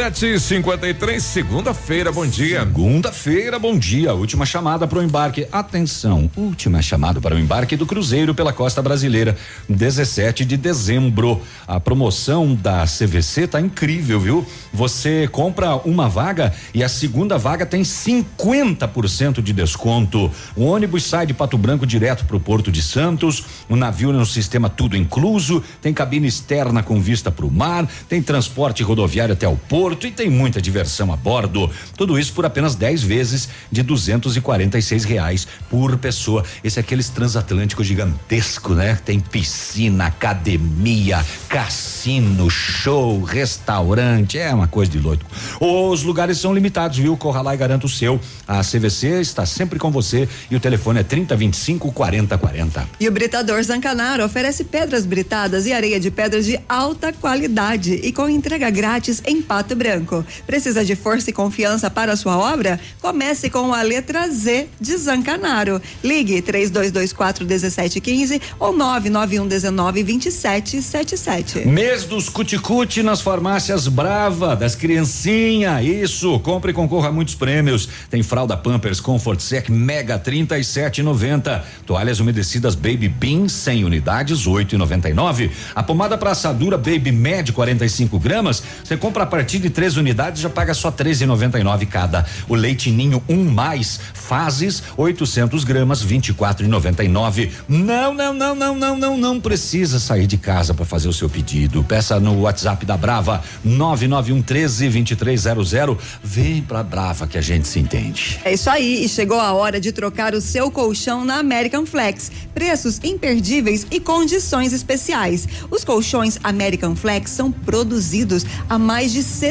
7 e 53 segunda-feira, bom dia. Segunda-feira, bom dia. Última chamada para o embarque. Atenção, última chamada para o embarque do Cruzeiro pela costa brasileira, 17 de dezembro. A promoção da CVC tá incrível, viu? Você compra uma vaga e a segunda vaga tem 50% de desconto. O ônibus sai de Pato Branco direto para o Porto de Santos. O navio no sistema tudo incluso. Tem cabine externa com vista para o mar. Tem transporte rodoviário até o porto e tem muita diversão a bordo. Tudo isso por apenas 10 vezes de 246 reais por pessoa. Esse é aqueles transatlântico gigantesco, né? Tem piscina, academia, cassino, show, restaurante, é uma coisa de louco. Os lugares são limitados, viu? Corra lá e garanta o seu. A CVC está sempre com você e o telefone é 3025 4040. E o Britador Zancanaro oferece pedras britadas e areia de pedras de alta qualidade e com entrega grátis em Pato Pato Branco. Precisa de força e confiança para a sua obra? Comece com a letra Z de Zancanaro. Ligue 3224 1715 ou 991 19 2777. Mês dos cuticute nas farmácias Brava, das criancinha, isso, compre e concorra a muitos prêmios. Tem fralda Pampers Comfort Sec Mega 37,90. Toalhas umedecidas Baby Bean 100 unidades 8,99. A pomada para assadura Baby Med 45 gramas, você compra a partir de três unidades já paga só 13,99 cada. O leite ninho 1 um mais fases 800 gramas 24,99. Não, não, não, não, não, não, não precisa sair de casa para fazer o seu pedido. Peça no WhatsApp da Brava 991 13 2300. Vem pra Brava que a gente se entende. É isso aí, e chegou a hora de trocar o seu colchão na American Flex. Preços imperdíveis e condições especiais. Os colchões American Flex são produzidos há mais de 60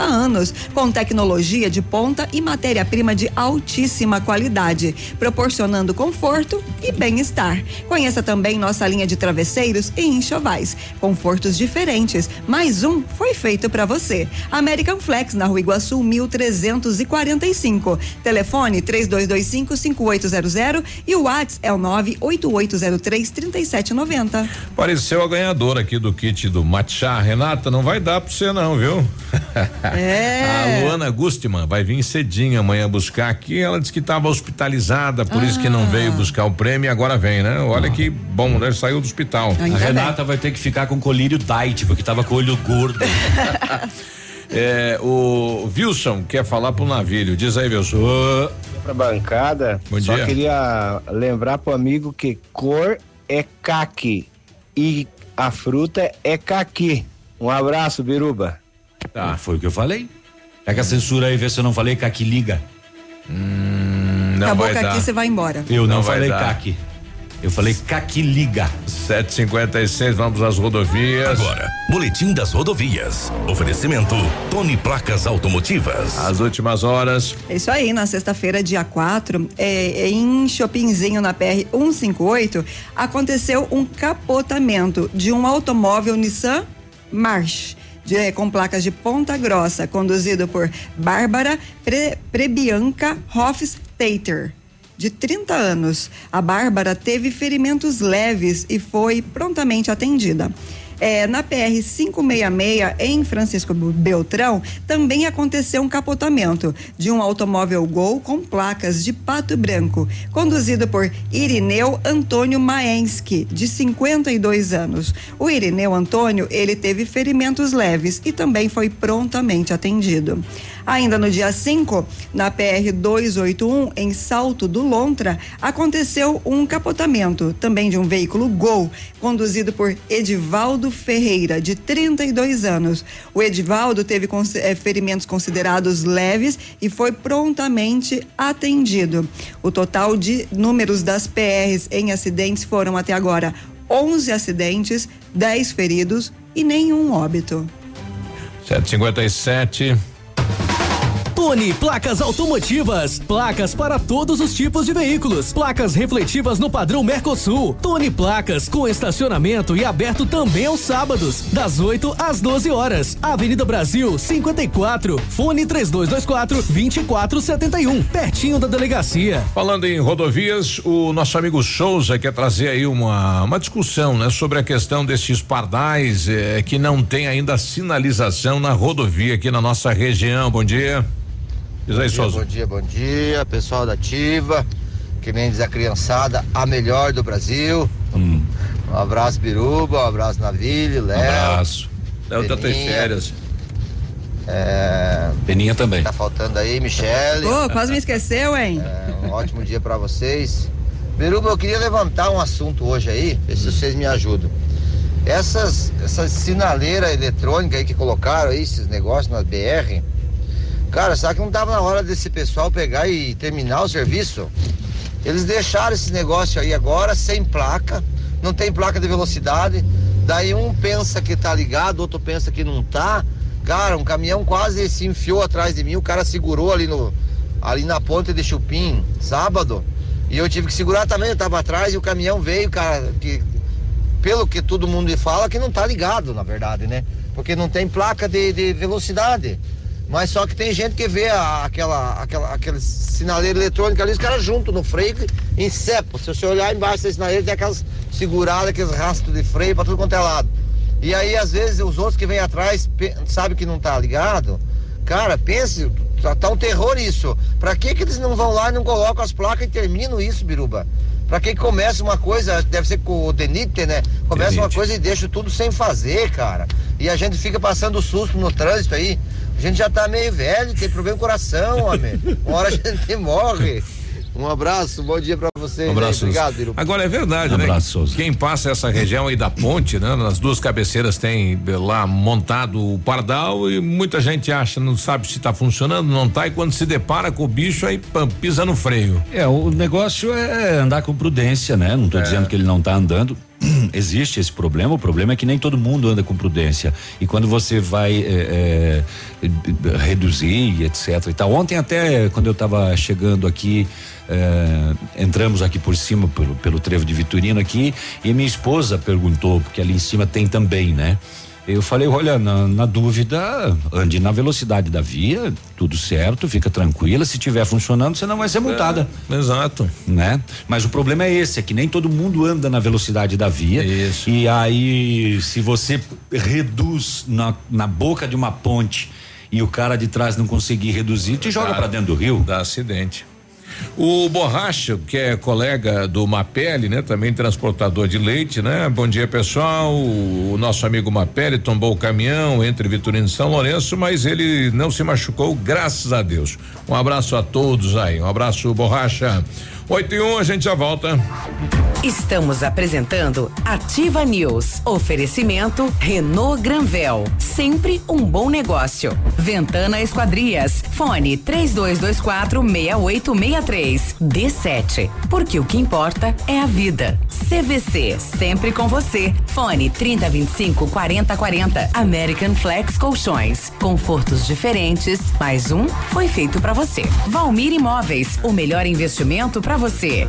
anos, com tecnologia de ponta e matéria-prima de altíssima qualidade, proporcionando conforto e bem-estar. Conheça também nossa linha de travesseiros e enxovais, confortos diferentes. Mais um foi feito para você. American Flex na Rua Iguaçu 1345. Telefone 3225 5800 e o WhatsApp é o 98803 3790. Apareceu a ganhadora aqui do kit do Matcha. Renata, não vai dar pra você não, viu? É. a Luana Gustman vai vir cedinho amanhã buscar aqui. Ela disse que estava hospitalizada, por isso que não veio buscar o prêmio e agora vem, né? Olha que bom, né? Saiu do hospital. a Renata vai ter que ficar com colírio diet, porque tava com o olho gordo. É, o Wilson quer falar pro navio. Diz aí, Wilson. Pra bancada, Bom só dia. queria lembrar pro amigo que cor é caqui e a fruta é caqui. Um abraço, Biruba. Tá. Foi o que eu falei. Pega a censura aí, vê se eu não falei caqui liga. Hum, não Acabou vai que dar. você vai embora. Eu não, Não falei dar. caqui. Eu falei caqui liga. 756, vamos às rodovias. Agora, Boletim das Rodovias. Oferecimento Tony Placas Automotivas. As últimas horas. É isso aí, na sexta-feira, dia 4, é, em Shoppingzinho na PR 158, aconteceu um capotamento de um automóvel Nissan March. De- com placas de Ponta Grossa, conduzido por Bárbara Pre, Prebianca Hofstetter, de 30 anos. A Bárbara teve ferimentos leves e foi prontamente atendida. É, na PR 566, em Francisco Beltrão, também aconteceu um capotamento de um automóvel Gol com placas de pato branco, conduzido por Irineu Antônio Maenski, de 52 anos. O Irineu Antônio, ele teve ferimentos leves e também foi prontamente atendido. Ainda no dia 5, na PR 281, em Salto do Lontra, aconteceu um capotamento também de um veículo Gol, conduzido por Edivaldo Ferreira, de 32 anos. O Edivaldo teve eh, ferimentos considerados leves e foi prontamente atendido. O total de números das PRs em acidentes foram até agora 11 acidentes, 10 feridos e nenhum óbito. 757. Tony Placas Automotivas. Placas para todos os tipos de veículos. Placas refletivas no padrão Mercosul. Tony Placas com estacionamento e aberto também aos sábados, das 8 às 12 horas. Avenida Brasil 54. Fone 3224 2471. Pertinho da delegacia. Falando em rodovias, o nosso amigo Souza quer trazer aí uma, uma discussão, né, sobre a questão desses pardais eh, que não tem ainda sinalização na rodovia aqui na nossa região. Bom dia. Diz aí, Bom dia, Souza. bom dia, bom dia, pessoal da Ativa, que nem diz a criançada, a melhor do Brasil. Um abraço, Biruba, um abraço, Navile, Léo. abraço. Léo tá Peninha. férias. É, Peninha também. Tá faltando aí, Michele. Ô, quase me esqueceu, hein? É, um ótimo dia pra vocês. Biruba, eu queria levantar um assunto hoje aí, ver se vocês me ajudam. Essas, essas sinaleiras eletrônicas aí que colocaram aí, esses negócios na BR, cara, será que não tava na hora desse pessoal pegar e terminar o serviço? Eles deixaram esse negócio aí agora sem placa, não tem placa de velocidade. Daí um pensa que tá ligado, outro pensa que não tá. Cara, um caminhão quase se enfiou atrás de mim, o cara segurou ali no ali na ponte de Chupim, sábado. E eu tive que segurar também, eu tava atrás e o caminhão veio, cara, que pelo que todo mundo fala que não tá ligado, na verdade, né? porque não tem placa de, de velocidade. Mas só que tem gente que vê a- aquela, aquela, aquele sinaleiro eletrônico ali, os caras juntam no freio e encepam. Se você olhar embaixo desse sinaleiro, tem aquelas seguradas, aqueles rastros de freio pra tudo quanto é lado. E aí, às vezes, os outros que vêm atrás sabe que não tá ligado. Cara, pense, tá, tá um terror isso. Pra que que eles não vão lá e não colocam as placas e terminam isso, Biruba? Pra que que começa uma coisa, deve ser com o Denite, né? Começa uma coisa e deixa tudo sem fazer, cara. E a gente fica passando susto no trânsito aí. A gente já tá meio velho, tem problema no coração, homem. Uma hora a gente morre. Um abraço, bom dia pra vocês. Um abraço. aí. Obrigado, Biruba. Agora é verdade, né? Quem passa essa região aí da ponte, né? Nas duas cabeceiras tem lá montado o pardal e muita gente acha, não sabe se tá funcionando, não tá, e quando se depara com o bicho aí pam, pisa no freio. É, o negócio é andar com prudência, né? Não tô É. dizendo que ele não tá andando. Existe esse problema, o problema é que nem todo mundo anda com prudência. E quando você vai é, é, reduzir, etc e tal. Ontem até, quando eu tava chegando aqui, é, entramos aqui por cima, pelo, pelo trevo de Vitorino aqui, e minha esposa perguntou, porque ali em cima tem também, né? Eu falei, olha, na, na dúvida, ande na velocidade da via, tudo certo, fica tranquila. Se tiver funcionando, você não vai ser multada. exato. Né? Mas o problema é esse, é que nem todo mundo anda na velocidade da via. Isso. E aí, se você reduz na, na boca de uma ponte e o cara de trás não conseguir reduzir, te joga pra dentro do rio. Dá acidente. O Borracha, que é colega do Mapele, né? Também transportador de leite, né? Bom dia, pessoal. O nosso amigo Mapele tombou o caminhão entre Vitorino e São Lourenço, mas ele não se machucou, graças a Deus. Um abraço a todos aí. Um abraço, Borracha. 8 e 1, a gente já volta. Estamos apresentando Ativa News. Oferecimento Renault Granvel. Sempre um bom negócio. Ventana Esquadrias. Fone 3224 6863. D7. Porque o que importa é a vida. CVC. Sempre com você. Fone 3025 4040. American Flex Colchões. Confortos diferentes. Mais um foi feito pra você. Valmir Imóveis. O melhor investimento pra você.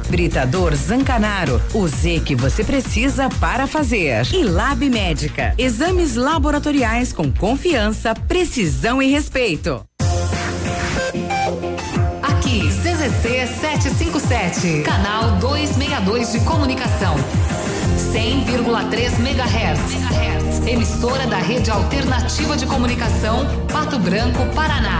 Britador Zancanaro. O Z que você precisa para fazer. E Lab Médica. Exames laboratoriais com confiança, precisão e respeito. Aqui, CZC 757, canal 262 de comunicação. 100,3 MHz. Emissora da Rede Alternativa de Comunicação, Pato Branco, Paraná.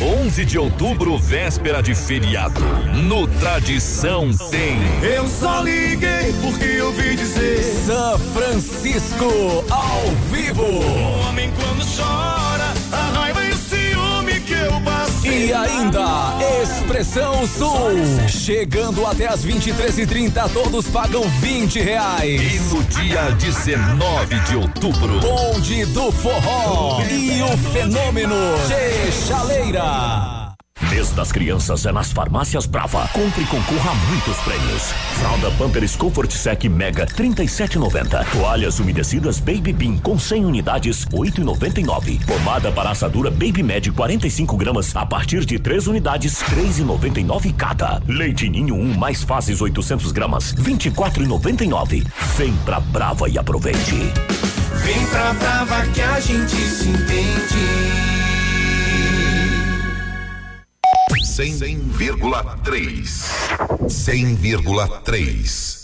11 de outubro, véspera de feriado. No Tradição tem. Eu só liguei porque ouvi dizer São Francisco ao vivo. O homem quando E ainda, Expressão Sul. Chegando até as 23h30, todos pagam 20 reais. E no dia 19 de outubro, Bonde do Forró e o fenômeno Che Chaleira. Mês das crianças é nas farmácias Brava. Compre e concorra a muitos prêmios. Fralda Pampers Comfort Sec Mega 37,90. Toalhas umedecidas Baby Bean com 100 unidades 8,99. Pomada para assadura Baby Med 45 gramas a partir de 3 unidades 3,99 cada. Leite Ninho 1 mais fases 800 gramas 24,99. Vem pra Brava e aproveite. Vem pra Brava que a gente se entende. 100,3. 100,3.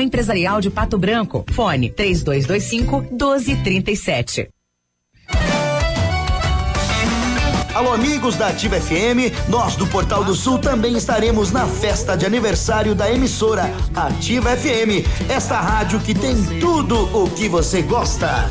Empresarial de Pato Branco. Fone 3225 1237. Alô, amigos da Ativa FM, nós do Portal do Sul também estaremos na festa de aniversário da emissora Ativa FM, esta rádio que tem tudo o que você gosta.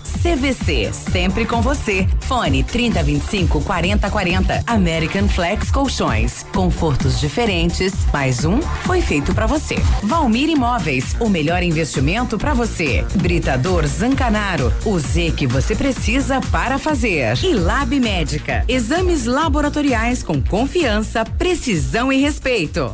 CVC. Sempre com você. Fone 3025 4040. American Flex Colchões. Confortos diferentes. Mais um foi feito para você. Valmir Imóveis. O melhor investimento para você. Britador Zancanaro. O Z que você precisa para fazer. E Lab Médica. Exames laboratoriais com confiança, precisão e respeito.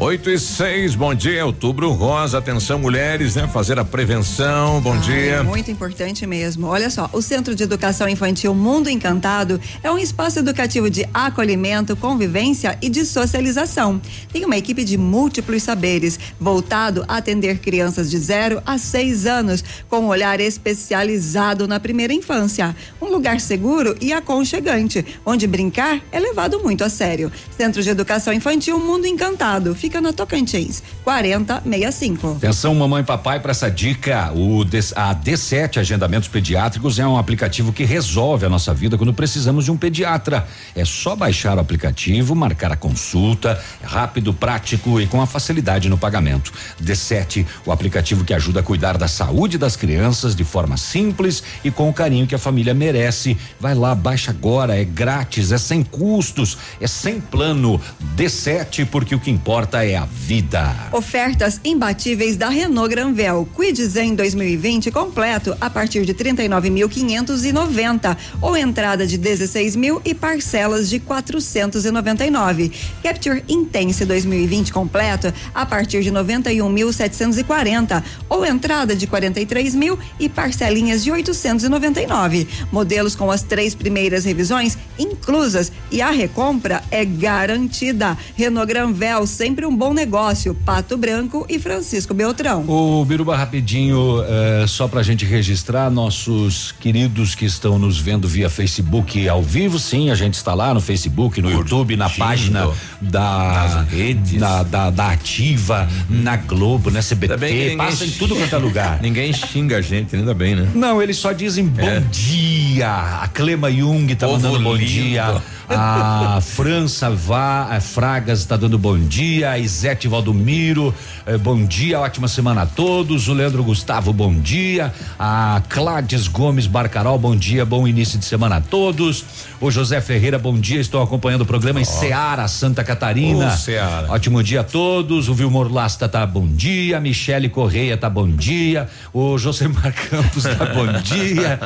8 e 6, bom dia, outubro rosa, atenção mulheres, né? Fazer a prevenção, bom dia. Muito importante mesmo. Olha só, o Centro de Educação Infantil Mundo Encantado é um espaço educativo de acolhimento, convivência e de socialização. Tem uma equipe de múltiplos saberes, voltado a atender crianças de 0 a 6 anos, com um olhar especializado na primeira infância. Um lugar seguro e aconchegante, onde brincar é levado muito a sério. Centro de Educação Infantil Mundo Encantado, fica na Tocantins, 4065. Atenção, mamãe e papai, para essa dica. O a D7 Agendamentos Pediátricos é um aplicativo que resolve a nossa vida quando precisamos de um pediatra. É só baixar o aplicativo, marcar a consulta, é rápido, prático e com a facilidade no pagamento. D7, o aplicativo que ajuda a cuidar da saúde das crianças de forma simples e com o carinho que a família merece. Vai lá, baixa agora, é grátis, é sem custos, é sem plano. D7, porque o que importa é a vida. Ofertas imbatíveis da Renault Granvel. Quid Zen 2020 completo a partir de 39.590 ou entrada de 16 mil e parcelas de 499. Capture Intense 2020 completo a partir de 91.740 ou entrada de 43 mil e parcelinhas de 899. Modelos com as três primeiras revisões inclusas e a recompra é garantida. Renault Granvel sempre um bom negócio. Pato Branco e Francisco Beltrão. O Biruba rapidinho, eh, só pra gente registrar nossos queridos que estão nos vendo via Facebook ao vivo, sim, a gente está lá no Facebook, no YouTube, na página da redes. Da, da, da Ativa, na Globo, na CBT, ninguém passa em tudo quanto é lugar. Ninguém xinga a gente, ainda bem, né? Não, eles só dizem bom É. dia. A Clema Jung tá Povo mandando bom lindo. dia. A França Vá, a Fragas tá dando bom dia. Isete Valdomiro, eh, bom dia, ótima semana a todos. O Leandro Gustavo, bom dia. A Cláudia Gomes Barcarol, bom dia, bom início de semana a todos. O José Ferreira, bom dia, estou acompanhando o programa em Ceará, Santa Catarina. Ô, Ceará. Ótimo dia a todos. O Vilmor Lasta tá bom dia. Michele Correia tá bom dia. O Josemar Campos tá bom dia.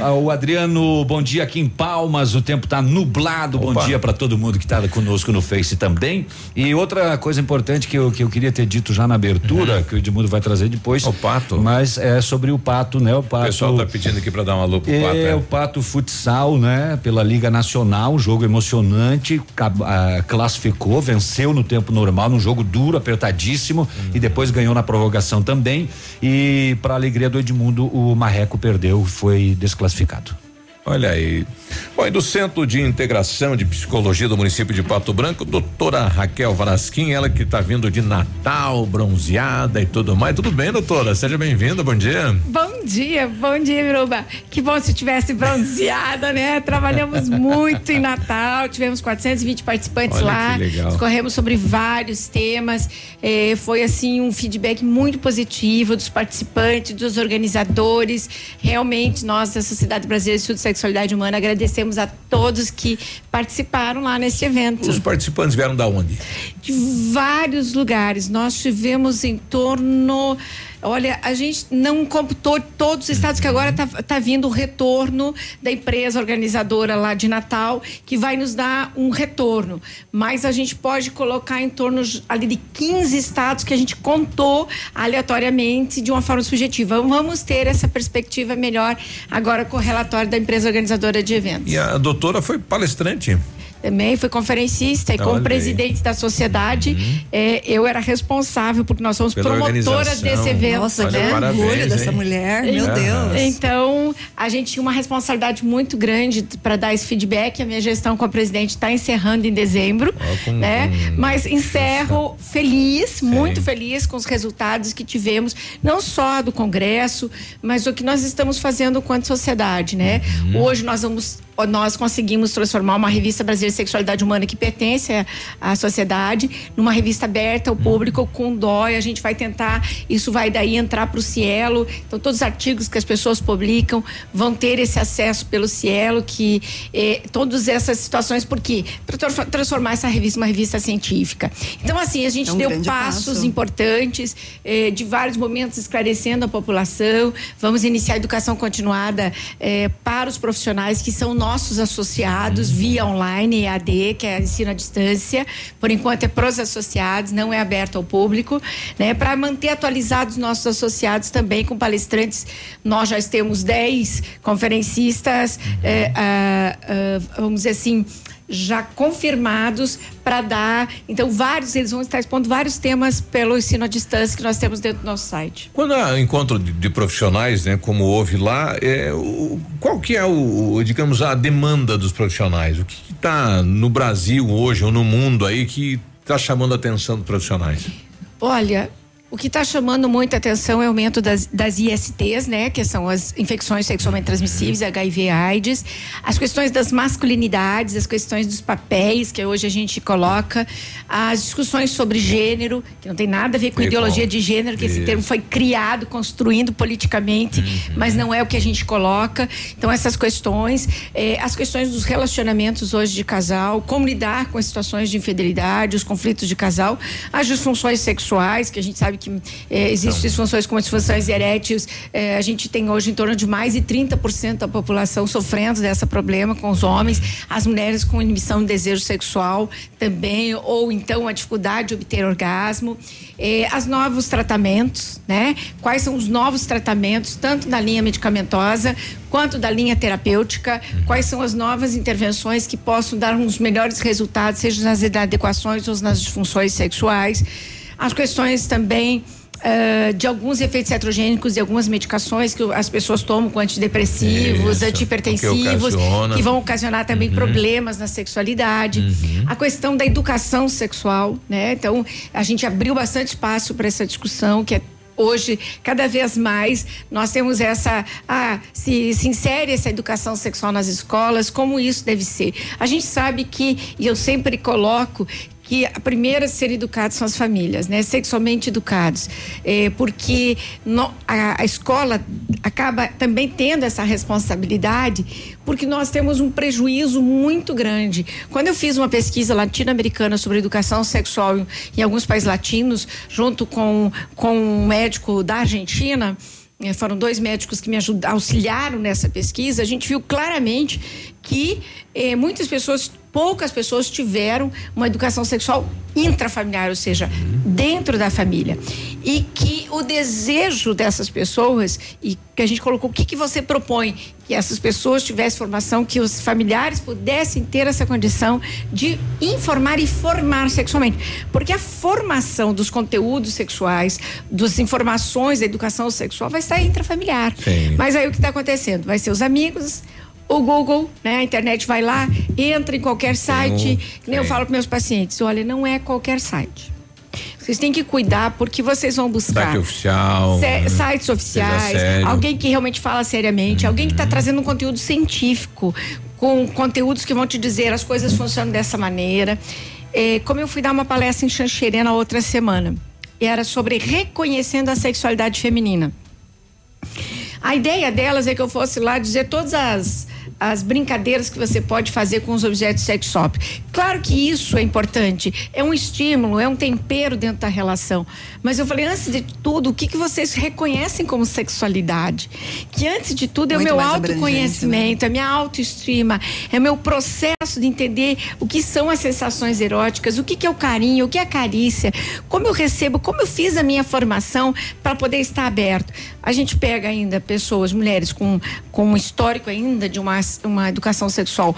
Ah, O Adriano, bom dia aqui em Palmas. O tempo tá nublado. Bom Opa. dia para todo mundo que tá conosco no Face também. E outra coisa importante que eu, que eu queria ter dito já na abertura, que o Edmundo vai trazer depois. O pato. Mas é sobre o pato, né? O O pato. pessoal tá pedindo aqui pra dar uma alô pro É, pato. é. o Pato Futsal, né? Pela Liga Nacional, um jogo emocionante, classificou, venceu no tempo normal, num jogo duro, apertadíssimo, Uhum. e depois ganhou na prorrogação também. E para alegria do Edmundo, o Marreco perdeu, foi desclassificado. Olha aí. Bom, e do Centro de Integração de Psicologia do município de Pato Branco, doutora Raquel Varasquim, ela que está vindo de Natal, bronzeada e tudo mais. Tudo bem, doutora? Seja bem-vinda, bom dia. Bom dia, bom dia, Miruba. Que bom se tivesse bronzeada, né? Trabalhamos muito em Natal, tivemos 420 participantes Olha lá. que legal. Discorremos sobre vários temas. Eh, foi assim um feedback muito positivo dos participantes, dos organizadores. Realmente, nós da Sociedade Brasileira de Estudo de Humana agradecemos a todos que participaram lá nesse evento. Os participantes vieram da onde? de vários lugares. Nós tivemos em torno. Olha, a gente não computou todos os estados que agora está tá vindo o retorno da empresa organizadora lá de Natal, que vai nos dar um retorno. Mas a gente pode colocar em torno ali de 15 estados que a gente contou aleatoriamente de uma forma subjetiva. Vamos ter essa perspectiva melhor agora com o relatório da empresa organizadora de eventos. E a doutora foi palestrante. Também fui conferencista e como presidente da sociedade, eh, eu era responsável, porque nós somos Pela promotoras desse evento. Nossa, né? que parabéns, orgulho dessa hein? mulher, meu Aham. Deus. Então, a gente tinha uma responsabilidade muito grande para dar esse feedback. A minha gestão com a presidente está encerrando em dezembro, Ó, com- né? com- Mas encerro feliz, muito feliz com os resultados que tivemos, não só do Congresso, mas o que nós estamos fazendo quanto sociedade, né? Uhum. Hoje nós vamos nós conseguimos transformar uma revista brasileira de sexualidade humana que pertence à, sociedade numa revista aberta ao Uhum. público com dói. A gente vai tentar, isso vai daí entrar para o Cielo. Então, todos os artigos que as pessoas publicam vão ter esse acesso pelo Cielo, que eh, todas essas situações, por quê? Para transformar essa revista em uma revista científica. Então, assim, a gente É um deu passos passo. importantes, eh, de vários momentos esclarecendo a população. Vamos iniciar a educação continuada eh, para os profissionais que são nossos associados via online EAD, que é ensino à distância. Por enquanto é para os associados, não é aberto ao público, né? Para manter atualizados nossos associados também com palestrantes. Nós já temos 10 conferencistas, eh, ah, ah, vamos dizer assim, já confirmados para dar. Então, vários, eles vão estar expondo vários temas pelo ensino à distância que nós temos dentro do nosso site. Quando há encontro de, de profissionais, né, como houve lá, é, o, qual que é o, o, digamos, a demanda dos profissionais? O que está no Brasil hoje ou no mundo aí que está chamando a atenção dos profissionais? Olha, o que está chamando muita atenção é o aumento das, das ISTs, né? Que são as infecções sexualmente transmissíveis, HIV AIDS, as questões das masculinidades, as questões dos papéis que hoje a gente coloca, as discussões sobre gênero, que não tem nada a ver com Tem ideologia de gênero, que esse Isso. termo foi criado, construindo politicamente, mas não é o que a gente coloca. Então, essas questões, eh, as questões dos relacionamentos hoje de casal, como lidar com as situações de infidelidade, os conflitos de casal, as disfunções sexuais, que a gente sabe que eh, existem disfunções como disfunções eréteis, eh, a gente tem hoje em torno de mais de 30% da população sofrendo dessa problema com os homens, as mulheres com inibição de desejo sexual também, ou então a dificuldade de obter orgasmo, eh, as novos tratamentos, né? Quais são os novos tratamentos, tanto da linha medicamentosa quanto da linha terapêutica, quais são as novas intervenções que possam dar uns melhores resultados, seja nas inadequações ou nas disfunções sexuais. As questões também ah, de alguns efeitos iatrogênicos e algumas medicações que as pessoas tomam com antidepressivos, Isso, antihipertensivos, o que que vão ocasionar também Uhum. problemas na sexualidade. A questão da educação sexual, né? Então, a gente abriu bastante espaço para essa discussão que é Hoje, cada vez mais, nós temos essa. Ah, se, se insere essa educação sexual nas escolas, como isso deve ser. A gente sabe que, e eu sempre coloco, que a primeira a ser educados são as famílias, né? Sexualmente educados. É, porque no- a, a escola acaba também tendo essa responsabilidade, porque nós temos um prejuízo muito grande. Quando eu fiz uma pesquisa latino-americana sobre educação sexual em, em alguns países latinos, junto com, com um médico da Argentina, eh, foram dois médicos que me ajudaram, auxiliaram nessa pesquisa, a gente viu claramente que eh, muitas pessoas, poucas pessoas tiveram uma educação sexual intrafamiliar, ou seja, dentro da família. E que o desejo dessas pessoas, e que a gente colocou, o que, que você propõe? Que essas pessoas tivessem formação, que os familiares pudessem ter essa condição de informar e formar sexualmente. Porque a formação dos conteúdos sexuais, das informações da educação sexual vai estar intrafamiliar. Sim. Mas aí o que está acontecendo? Vai ser os amigos o Google, né? A internet vai lá, entra em qualquer site. um- nem eu tem. falo para meus pacientes, olha, não é qualquer site. Vocês têm que cuidar porque vocês vão buscar Site oficial. se- né? sites oficiais. Uhum. alguém que realmente fala seriamente, alguém que está trazendo um conteúdo científico, com conteúdos que vão te dizer as coisas funcionam dessa maneira. É, como eu fui dar uma palestra em Xanxerê na outra semana, e era sobre reconhecendo a sexualidade feminina. A ideia delas é que eu fosse lá dizer todas as, as brincadeiras que você pode fazer com os objetos sex shop. Claro que isso é importante, é um estímulo, é um tempero dentro da relação. Mas eu falei, antes de tudo, o que, que vocês reconhecem como sexualidade? Que antes de tudo é Muito o meu abrangente, autoconhecimento, é minha autoestima, é o meu processo de entender o que são as sensações eróticas, o que, que é o carinho, o que é a carícia, como eu recebo, como eu fiz a minha formação para poder estar aberto. A gente pega ainda pessoas, mulheres com, com um histórico ainda de uma, uma educação sexual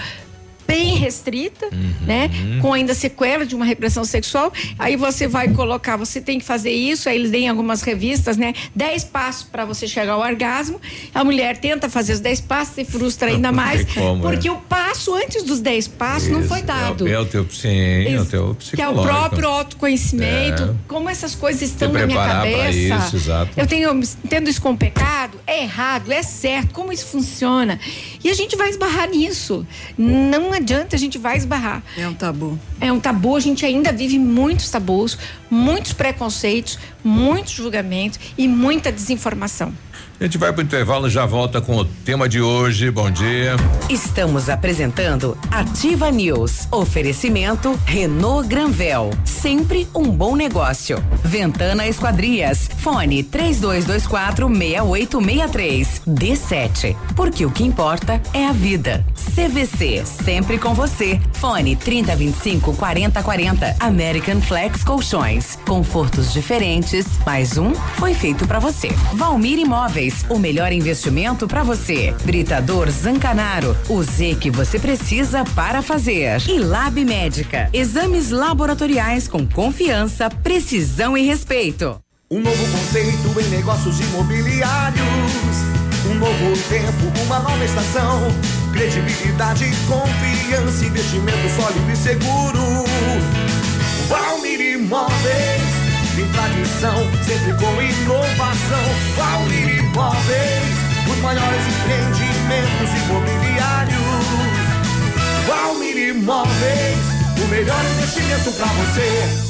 bem restrita, né? Com ainda sequela de uma repressão sexual. Aí você vai colocar, você tem que fazer isso, aí eles têm algumas revistas, né? Dez passos para você chegar ao orgasmo. A mulher tenta fazer os dez passos, se frustra ainda mais, como, porque é. o passo antes dos dez passos não foi dado. É o teu, sim, é o teu Que é o próprio autoconhecimento, É. como essas coisas estão na minha cabeça. isso, exato. Eu tenho tendo isso como pecado, é errado, é certo, como isso funciona. E a gente vai esbarrar nisso. Não adianta, a gente vai esbarrar. É um tabu. É um tabu, a gente ainda vive muitos tabus, muitos preconceitos, muitos julgamentos e muita desinformação. A gente vai pro intervalo e já volta com o tema de hoje. Bom dia. Estamos apresentando Ativa News. Oferecimento Renault Granvel. Sempre um bom negócio. Ventana Esquadrias. Fone 3224 6863. D7. Porque o que importa é a vida. CVC. Sempre com você. Fone 3025 4040. American Flex Colchões. Confortos diferentes. Mais um foi feito para você. Valmir Imóveis. O melhor investimento para você. Britador Zancanaro. O Z que você precisa para fazer. E Lab Médica. Exames laboratoriais com confiança, precisão e respeito. Um novo conceito em negócios imobiliários. Um novo tempo, uma nova estação. Credibilidade, confiança, investimento sólido e seguro. Valmir Imóveis, tem tradição, sempre com inovação. Valmir Imóveis, os maiores empreendimentos imobiliários. Valmir Imóveis, o melhor investimento para você.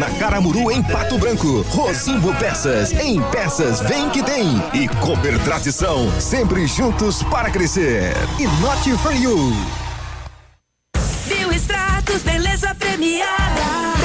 na Caramuru em Pato Branco. Rosimbo Peças, em peças vem que tem. E Cooper Tradição, sempre juntos para crescer. E Not For You. Viu Biostratos, beleza premiada.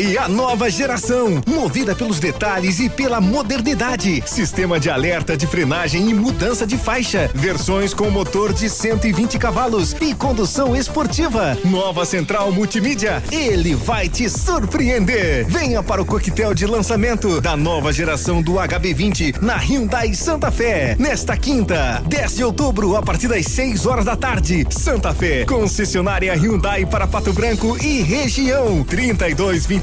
aí a nova geração, movida pelos detalhes e pela modernidade. Sistema de alerta de frenagem e mudança de faixa. Versões com motor de 120 cavalos e condução esportiva. Nova central multimídia. Ele vai te surpreender. Venha para o coquetel de lançamento da nova geração do HB20 na Hyundai Santa Fé. Nesta quinta, 10 de outubro, a partir das 6 horas da tarde. Santa Fé, concessionária Hyundai para Pato Branco e região. 32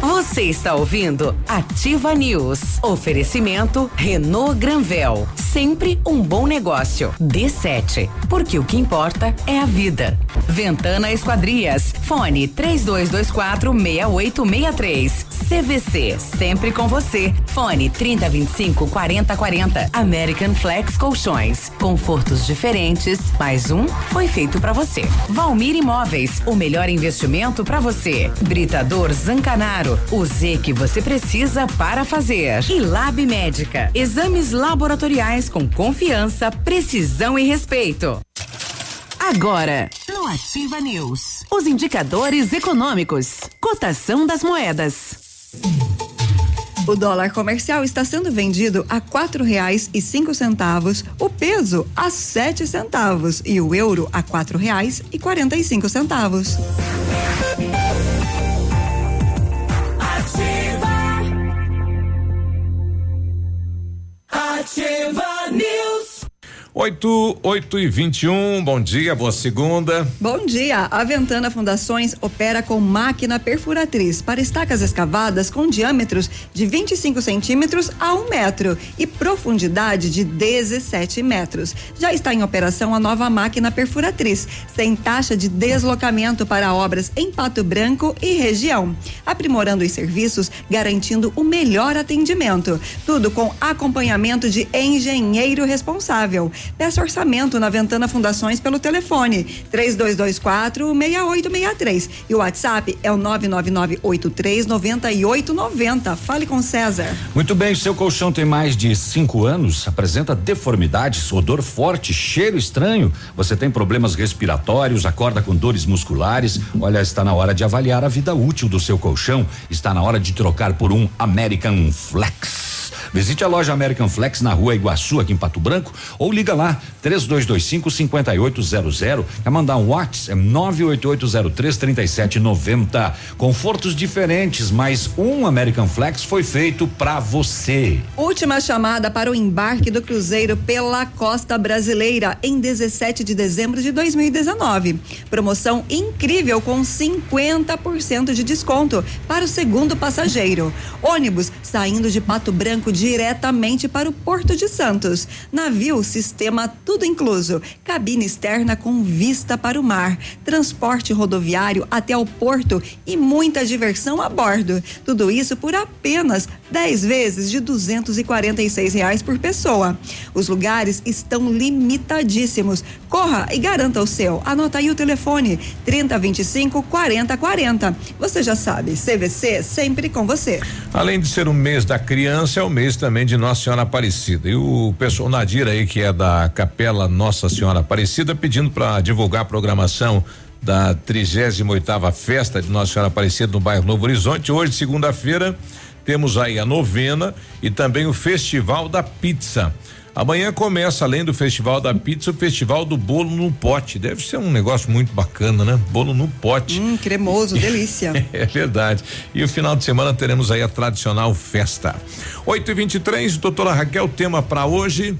Você está ouvindo Ativa News. Oferecimento Renault Granvel. Sempre um bom negócio. D7. Porque o que importa é a vida. Ventana Esquadrias. Fone 3224 6863. CVC. Sempre com você. Fone 3025 4040. American Flex Colchões. Confortos diferentes. Mais um foi feito para você. Valmir Imóveis. O melhor investimento para você. Britador Zancanaro. O Z que você precisa para fazer. E Lab Médica. Exames laboratoriais com confiança, precisão e respeito. Agora, no Ativa News, os indicadores econômicos, cotação das moedas. O dólar comercial está sendo vendido a quatro reais e cinco centavos, o peso a sete centavos e o euro a quatro reais e quarenta e cinco centavos. Ativa News. 8, 8 e 21, bom dia, boa segunda. Bom dia. A Ventana Fundações opera com máquina perfuratriz para estacas escavadas com diâmetros de 25 centímetros a um metro e profundidade de 17 metros. Já está em operação a nova máquina perfuratriz, sem taxa de deslocamento para obras em Pato Branco e região, aprimorando os serviços, garantindo o melhor atendimento. Tudo com acompanhamento de engenheiro responsável. Peça orçamento na Ventana Fundações pelo telefone 3224 6863 e o WhatsApp é o 99983 9890. Fale com César. Muito bem, seu colchão tem mais de cinco anos, apresenta deformidades, odor forte, cheiro estranho. Você tem problemas respiratórios, acorda com dores musculares. Olha, está na hora de avaliar a vida útil do seu colchão. Está na hora de trocar por um American Flex. Visite a loja American Flex na rua Iguaçu, aqui em Pato Branco, ou liga lá, 3225 5800. Quer mandar um WhatsApp? É 98803 3790. Confortos diferentes, mas um American Flex foi feito para você. Última chamada para o embarque do cruzeiro pela costa brasileira em 17 de dezembro de 2019. Promoção incrível com 50% de desconto para o segundo passageiro. Ônibus saindo de Pato Branco diretamente para o Porto de Santos. Navio sistema tudo incluso, cabine externa com vista para o mar, transporte rodoviário até o porto e muita diversão a bordo. Tudo isso por apenas 10 vezes de 246 reais por pessoa. Os lugares estão limitadíssimos. Corra e garanta o seu. Anota aí o telefone 3025 4040. Você já sabe, CVC sempre com você. Além de ser o mês da criança, é o mês também de Nossa Senhora Aparecida. E o pessoal Nadir aí, que é da Capela Nossa Senhora Aparecida, pedindo para divulgar a programação da 38 oitava festa de Nossa Senhora Aparecida no bairro Novo Horizonte. Hoje, segunda-feira, temos aí a novena e também o Festival da Pizza. Amanhã começa, além do Festival da Pizza, o Festival do Bolo no Pote. Deve ser um negócio muito bacana, né? Bolo no pote. Hum, cremoso, delícia. é verdade. E o final de semana teremos aí a tradicional festa. 8 e 23 doutora Raquel, tema para hoje.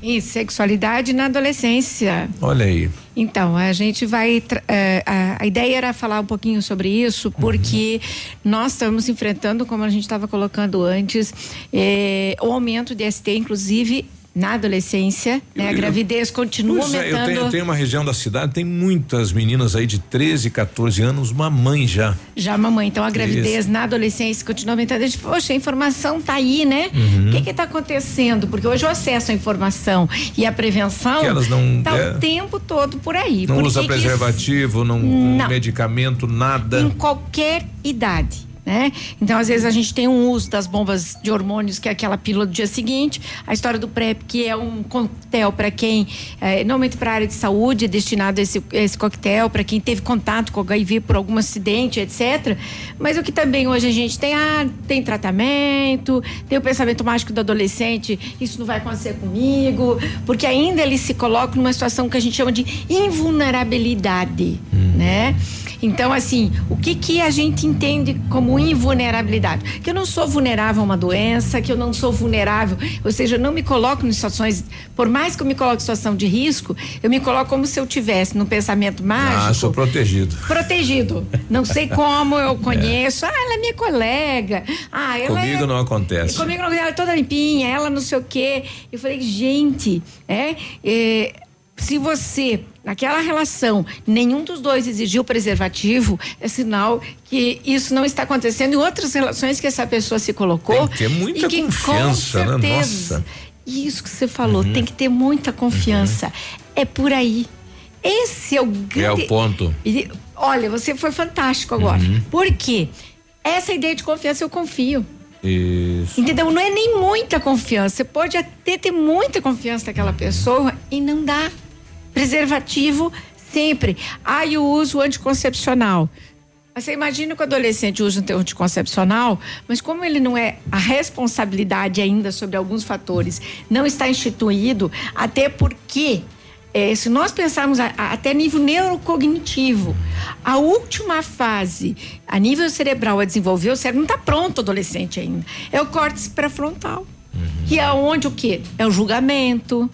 E sexualidade na adolescência. Olha aí. Então, a gente vai. eh, a, a ideia era falar um pouquinho sobre isso, porque nós estamos enfrentando, como a gente estava colocando antes, eh, o aumento de ST, inclusive na adolescência. né? A Eu- gravidez continua Pois é, eu aumentando. tenho, tenho uma região da cidade, tem muitas meninas aí de 13, 14 anos, mamãe já. Já mamãe, então a gravidez Isso. na adolescência continua aumentando. A gente, poxa, a informação tá aí, né? O Uhum. que que tá acontecendo? Porque hoje o acesso à informação e a prevenção Que elas não- tá é. o tempo todo por aí. Não Por usa que que preservativo, não, Não. medicamento, nada. em qualquer idade. Né? Então, às vezes, a gente tem um uso das bombas de hormônios, que é aquela pílula do dia seguinte, a história do PrEP, que é um coquetel para quem, eh, normalmente para a área de saúde, é destinado a esse, esse coquetel, para quem teve contato com HIV por algum acidente, etc. Mas o que também hoje a gente tem, ah, tem tratamento, tem o pensamento mágico do adolescente, isso não vai acontecer comigo, porque ainda ele se coloca numa situação que a gente chama de invulnerabilidade, né? Então, assim, o que que a gente entende como invulnerabilidade? Que eu não sou vulnerável a uma doença, que eu não sou vulnerável, ou seja, eu não me coloco em situações, por mais que eu me coloque em situação de risco, eu me coloco como se eu tivesse num pensamento mágico. Ah, sou protegido. Protegido. Não sei como eu conheço. Ah, ela é minha colega. Ah, ela Comigo é... não acontece. Comigo não, ela é toda limpinha, ela não sei o quê. Eu falei, gente, é, é, se você, naquela relação, nenhum dos dois exigiu preservativo, é sinal que isso não está acontecendo em outras relações que essa pessoa se colocou. Tem que ter muita e que, confiança, com né? certeza, Nossa. Isso que você falou, tem que ter muita confiança. É por aí. Esse é o grande. É o ponto. E, olha, você foi fantástico agora. Uhum. Por quê? Essa ideia de confiança eu confio. Isso. Entendeu? Não é nem muita confiança. Você pode até ter muita confiança naquela pessoa e não dá. Preservativo sempre. Ah, e o uso anticoncepcional. Mas Você imagina que o adolescente usa um anticoncepcional, mas como ele não é a responsabilidade ainda sobre alguns fatores, não está instituído, até porque eh, se nós pensarmos a- a- até nível neurocognitivo, a última fase a nível cerebral a desenvolver, o cérebro não está pronto o adolescente ainda. É o córtex pré-frontal, que é onde o quê? É o julgamento,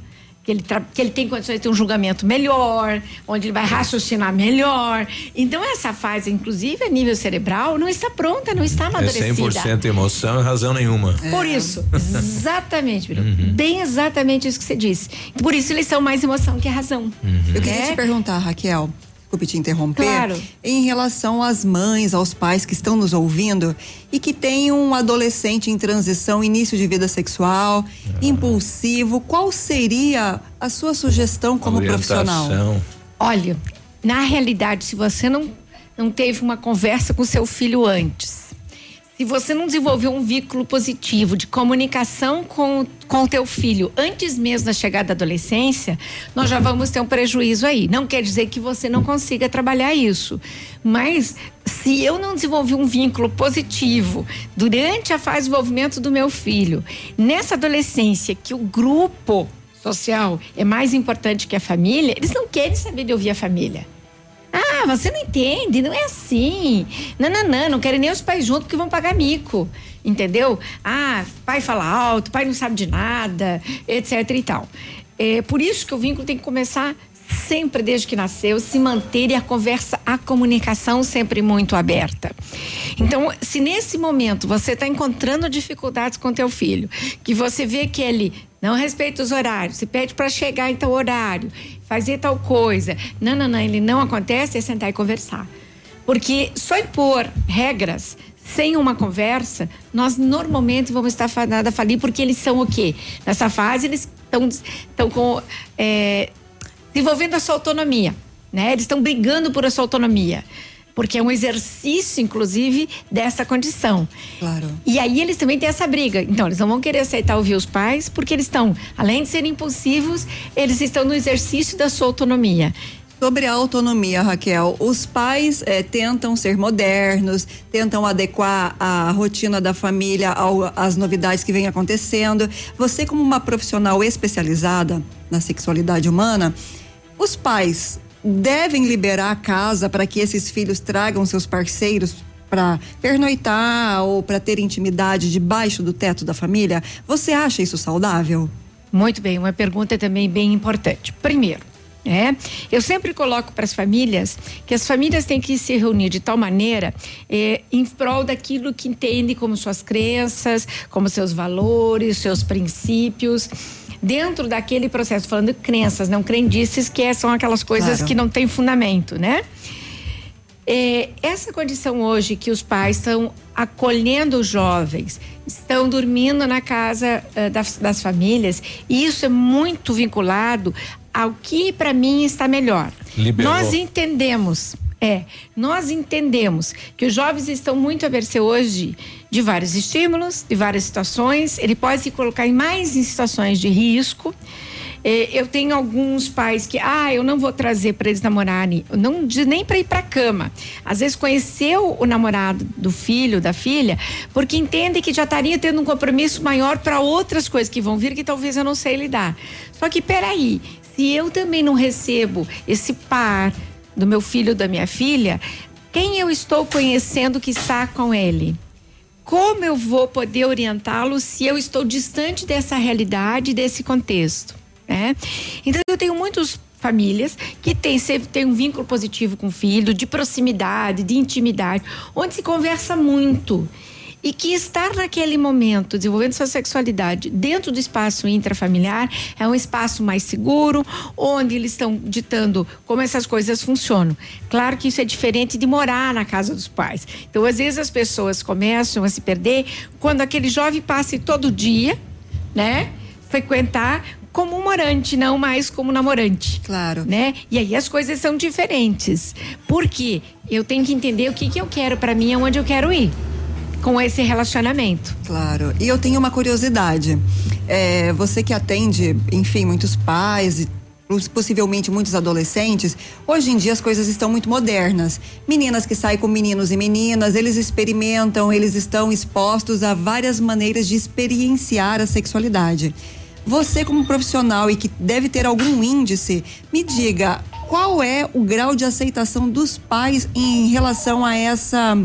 que ele, tra- que ele tem condições de ter um julgamento melhor, onde ele vai raciocinar melhor. Então, essa fase, inclusive, a nível cerebral, não está pronta, não está É amadurecida. 100% emoção e razão nenhuma. Por isso, exatamente, Biru. bem exatamente isso que você disse. Por isso eles são mais emoção que razão. Eu queria né? te perguntar, Raquel, desculpe te interromper, Claro. em relação às mães, aos pais que estão nos ouvindo e que têm um adolescente em transição, início de vida sexual, impulsivo, qual seria a sua sugestão como profissional? Olha, na realidade, se você não, não teve uma conversa com seu filho antes, se você não desenvolveu um vínculo positivo de comunicação com com o teu filho antes mesmo da chegada da adolescência, nós já vamos ter um prejuízo aí. Não quer dizer que você não consiga trabalhar isso, mas se eu não desenvolvi um vínculo positivo durante a fase de desenvolvimento do meu filho, nessa adolescência que o grupo social é mais importante que a família, eles não querem saber de ouvir a família. Ah, você não entende, não é assim. Não, não querem nem os pais juntos porque vão pagar mico. Entendeu? Ah, pai fala alto, pai não sabe de nada, etc e tal. É por isso que o vínculo tem que começar sempre desde que nasceu, se manter e a conversa, a comunicação sempre muito aberta. Então, se nesse momento você está encontrando dificuldades com teu filho, que você vê que ele não respeita os horários, se pede para chegar em tal horário, fazer tal coisa, não, não, não, ele não acontece, é sentar e conversar. Porque só impor regras sem uma conversa, nós normalmente vamos estar fadados a falir, porque eles são o quê? Nessa fase, eles estão estão com. é, desenvolvendo a sua autonomia, né? Eles estão brigando por a sua autonomia. Porque é um exercício, inclusive, dessa condição. Claro. E aí eles também têm essa briga. Então, eles não vão querer aceitar ouvir os pais, porque eles estão, além de serem impulsivos, eles estão no exercício da sua autonomia. Sobre a autonomia, Raquel, os pais eh, tentam ser modernos, tentam adequar a rotina da família ao- às novidades que vêm acontecendo. Você, como uma profissional especializada na sexualidade humana, os pais devem liberar a casa para que esses filhos tragam seus parceiros para pernoitar ou para ter intimidade debaixo do teto da família? Você acha isso saudável? Muito bem, uma pergunta também bem importante. Primeiro, é, eu sempre coloco para as famílias que as famílias têm que se reunir de tal maneira eh, em prol daquilo que entende como suas crenças, como seus valores, seus princípios, dentro daquele processo, falando de crenças, não crendices, que é- são aquelas coisas Claro. que não têm fundamento, né? É, essa condição hoje que os pais estão acolhendo os jovens, estão dormindo na casa eh, das, das famílias, e isso é muito vinculado ao que para mim está melhor. Liberou. Nós entendemos, é, nós entendemos que os jovens estão muito a mercê hoje de vários estímulos, de várias situações, ele pode se colocar em mais em situações de risco. Eh, Eu tenho alguns pais que, ah, eu não vou trazer para eles namorarem, não nem para ir para cama. Às vezes conheceu o namorado do filho, da filha, porque entende que já estaria tendo um compromisso maior para outras coisas que vão vir que talvez eu não sei lidar. Só que peraí, se eu também não recebo esse par do meu filho da minha filha, quem eu estou conhecendo que está com ele? Como eu vou poder orientá-lo se eu estou distante dessa realidade, desse contexto? Né? Então, eu tenho muitas famílias que têm, sempre têm um vínculo positivo com o filho, de proximidade, de intimidade, onde se conversa muito. E que estar naquele momento desenvolvendo sua sexualidade dentro do espaço intrafamiliar é um espaço mais seguro, onde eles estão ditando como essas coisas funcionam. Claro que isso é diferente de morar na casa dos pais. Então, às vezes, as pessoas começam a se perder quando aquele jovem passa todo dia, né? Frequentar como um morante, não mais como namorante. Claro. Né? E aí as coisas são diferentes. Por quê? Eu tenho que entender o que, que eu quero para mim, aonde eu quero ir com esse relacionamento. Claro. E eu tenho uma curiosidade. É, você que atende, enfim, muitos pais e poss- possivelmente muitos adolescentes, hoje em dia as coisas estão muito modernas. Meninas que saem com meninos e meninas, eles experimentam, eles estão expostos a várias maneiras de experienciar a sexualidade. Você, como profissional e que deve ter algum índice, me diga qual é o grau de aceitação dos pais em relação a essa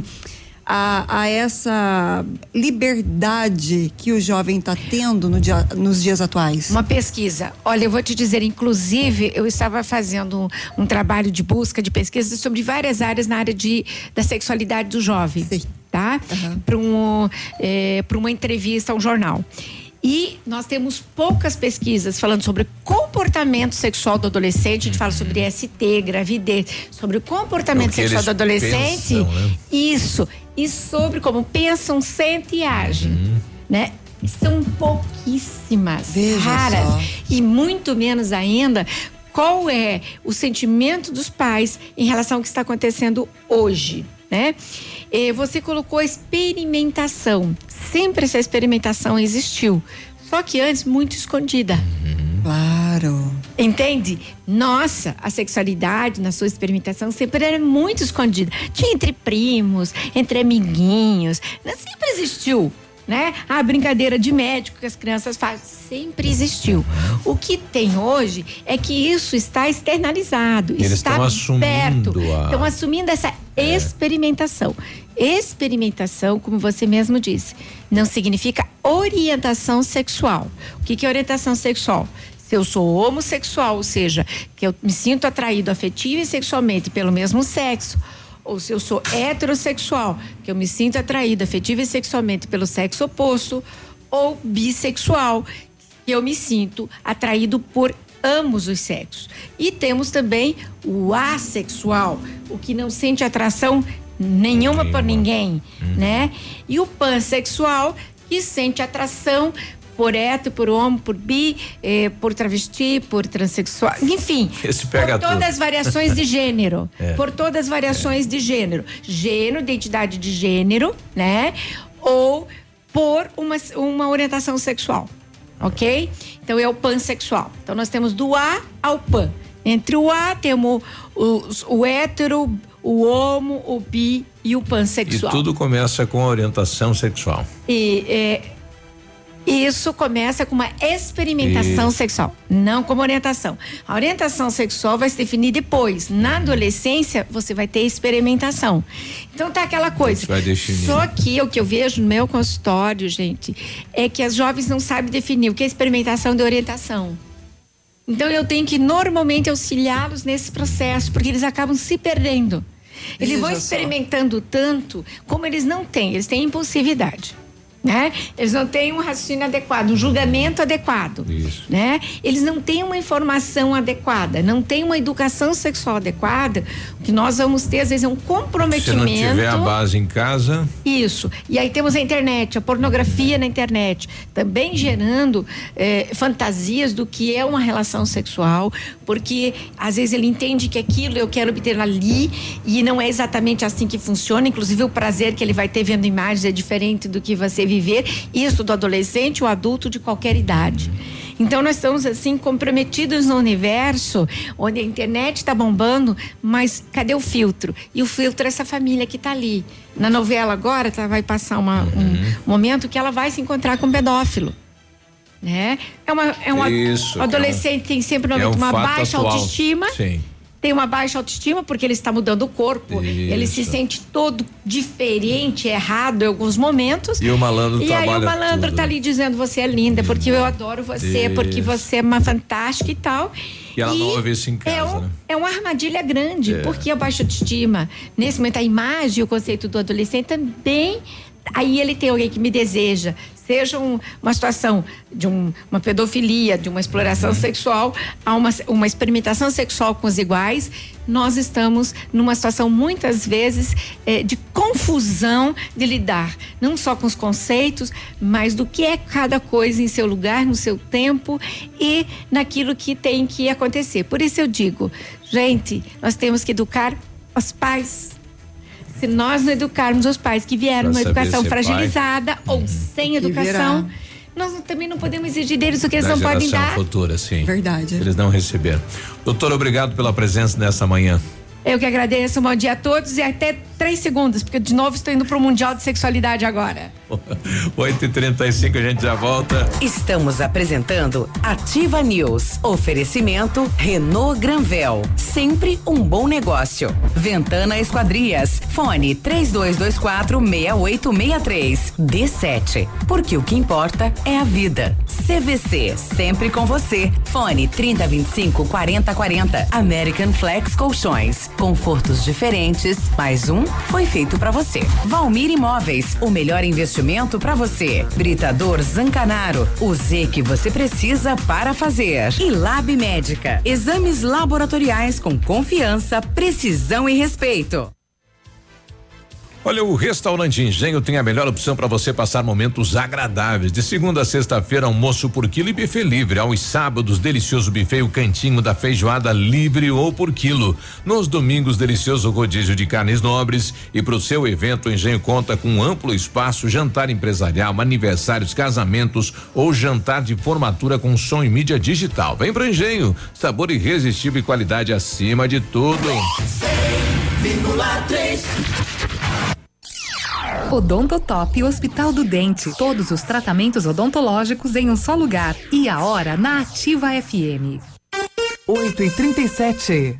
a, a essa liberdade que o jovem está tendo no dia- nos dias atuais? Uma pesquisa. Olha, eu vou te dizer, inclusive, eu estava fazendo um, um trabalho de busca de pesquisa sobre várias áreas na área de, da sexualidade do jovem. Tá? Para um, pra uma entrevista a um jornal. E nós temos poucas pesquisas falando sobre comportamento sexual do adolescente. A gente fala sobre ST, gravidez, sobre o comportamento É o sexual eles do adolescente. pensam, né? Isso. E sobre como pensam, sentem e agem. Uhum. Né? São pouquíssimas, Veja raras. só. E muito menos ainda qual é o sentimento dos pais em relação ao que está acontecendo hoje. Né? Eh, você colocou a experimentação. Sempre essa experimentação existiu. Só que antes muito escondida. Claro. Entende? Nossa, a sexualidade na sua experimentação sempre era muito escondida. Tinha entre primos, entre amiguinhos. Sempre existiu. Né? A brincadeira de médico que as crianças fazem sempre existiu. O que tem hoje é que isso está externalizado, Eles está estão assumindo aberto. a- Estão assumindo essa experimentação. Experimentação, como você mesmo disse, não significa orientação sexual. O que que é orientação sexual? Se eu sou homossexual, ou seja, que eu me sinto atraído afetiva e sexualmente pelo mesmo sexo, ou se eu sou heterossexual, que eu me sinto atraído afetiva e sexualmente pelo sexo oposto, ou bissexual, que eu me sinto atraído por ambos os sexos. E temos também o assexual, o que não sente atração nenhuma por ninguém, né? E o pansexual, que sente atração por hétero, por homo, por bi, eh, por travesti, por transexual, enfim. Por todas tudo. as variações de gênero. É. Por todas as variações de gênero. Gênero, identidade de gênero, né? Ou por uma, uma orientação sexual. Ok? Então é o pansexual. Então nós temos do A ao pan. Entre o A temos o, o hétero, o homo, o bi e o E pansexual. tudo começa com a orientação sexual. E é, Isso começa com uma experimentação Isso. sexual, não como orientação. A orientação sexual vai se definir depois. Na adolescência, você vai ter experimentação. Então tá aquela coisa. Só que o que eu vejo no meu consultório, gente, é que as jovens não sabem definir o que é experimentação de orientação. Então eu tenho que normalmente auxiliá-los nesse processo, porque eles acabam se perdendo. Eles vão Veja só. experimentando tanto como eles não têm, eles têm impulsividade. Né? Eles não têm um raciocínio adequado, um julgamento adequado. Isso. Né? Eles não têm uma informação adequada, não têm uma educação sexual adequada. O que nós vamos ter, às vezes, é um Se comprometimento. não tiver a base em casa, Isso. E aí temos a internet, a pornografia na internet, também gerando eh, fantasias do que é uma relação sexual, porque às vezes ele entende que aquilo eu quero obter ali e não é exatamente assim que funciona. Inclusive o prazer que ele vai ter vendo imagens é diferente do que você viver. Isso do adolescente ou adulto de qualquer idade. Então nós estamos assim comprometidos no universo onde a internet está bombando, mas cadê o filtro? E o filtro é essa família que está ali. Na novela agora tá, vai passar uma- um momento que ela vai se encontrar com um pedófilo. Né? É, uma, é um ad- Isso, o adolescente tem sempre é um uma baixa atual. autoestima Sim. Tem uma baixa autoestima porque ele está mudando o corpo, ele se Isso. sente todo diferente, errado em alguns momentos. E o malandro E aí o malandro tudo. tá ali dizendo você é linda, porque eu adoro você, Isso. porque você é uma fantástica e tal. E ela não ouve isso em casa, é, um- né? é uma armadilha grande, É. porque a baixa autoestima, nesse momento a imagem e o conceito do adolescente também aí ele tem alguém que me deseja, seja um- uma situação de um- uma pedofilia, de uma exploração sexual, a uma, uma experimentação sexual com os iguais, nós estamos numa situação muitas vezes eh, de confusão de lidar, não só com os conceitos, mas do que é cada coisa em seu lugar, no seu tempo e naquilo que tem que acontecer. Por isso eu digo, gente, nós temos que educar os pais. Se nós não educarmos os pais que vieram Pra numa educação ser pai. fragilizada ou sem educação, nós também não podemos exigir deles o que eles da não podem dar. futura, sim. Verdade. Eles não receberam. Doutor, obrigado pela presença nessa manhã. Eu que agradeço, um bom dia a todos e até três segundos, porque de novo estou indo para o Mundial de Sexualidade agora. 8h35 a gente já volta. Estamos apresentando Ativa News. Oferecimento Renault Granvel. Sempre um bom negócio. Ventana Esquadrias. Fone 3224 6863. D7. Porque o que importa é a vida. CVC. Sempre com você. Fone 3025 4040. American Flex Colchões. Confortos diferentes. Mais um foi feito para você. Valmir Imóveis. O melhor investimento para você. Britador Zancanaro. O Z que você precisa para fazer. E Lab Médica. Exames laboratoriais com confiança, precisão e respeito. Olha, o Restaurante Engenho tem a melhor opção para você passar momentos agradáveis. De segunda a sexta-feira, almoço por quilo e buffet livre. Aos sábados, delicioso buffet, o cantinho da feijoada livre ou por quilo. Nos domingos, delicioso rodízio de carnes nobres. E para o seu evento, o Engenho conta com um amplo espaço, jantar empresarial, aniversários, casamentos ou jantar de formatura com som e mídia digital. Vem pro Engenho, sabor irresistível e qualidade acima de tudo. 100,3 Odontotop Hospital do Dente. Todos os tratamentos odontológicos em um só lugar. E a hora na Ativa FM. 8 e 37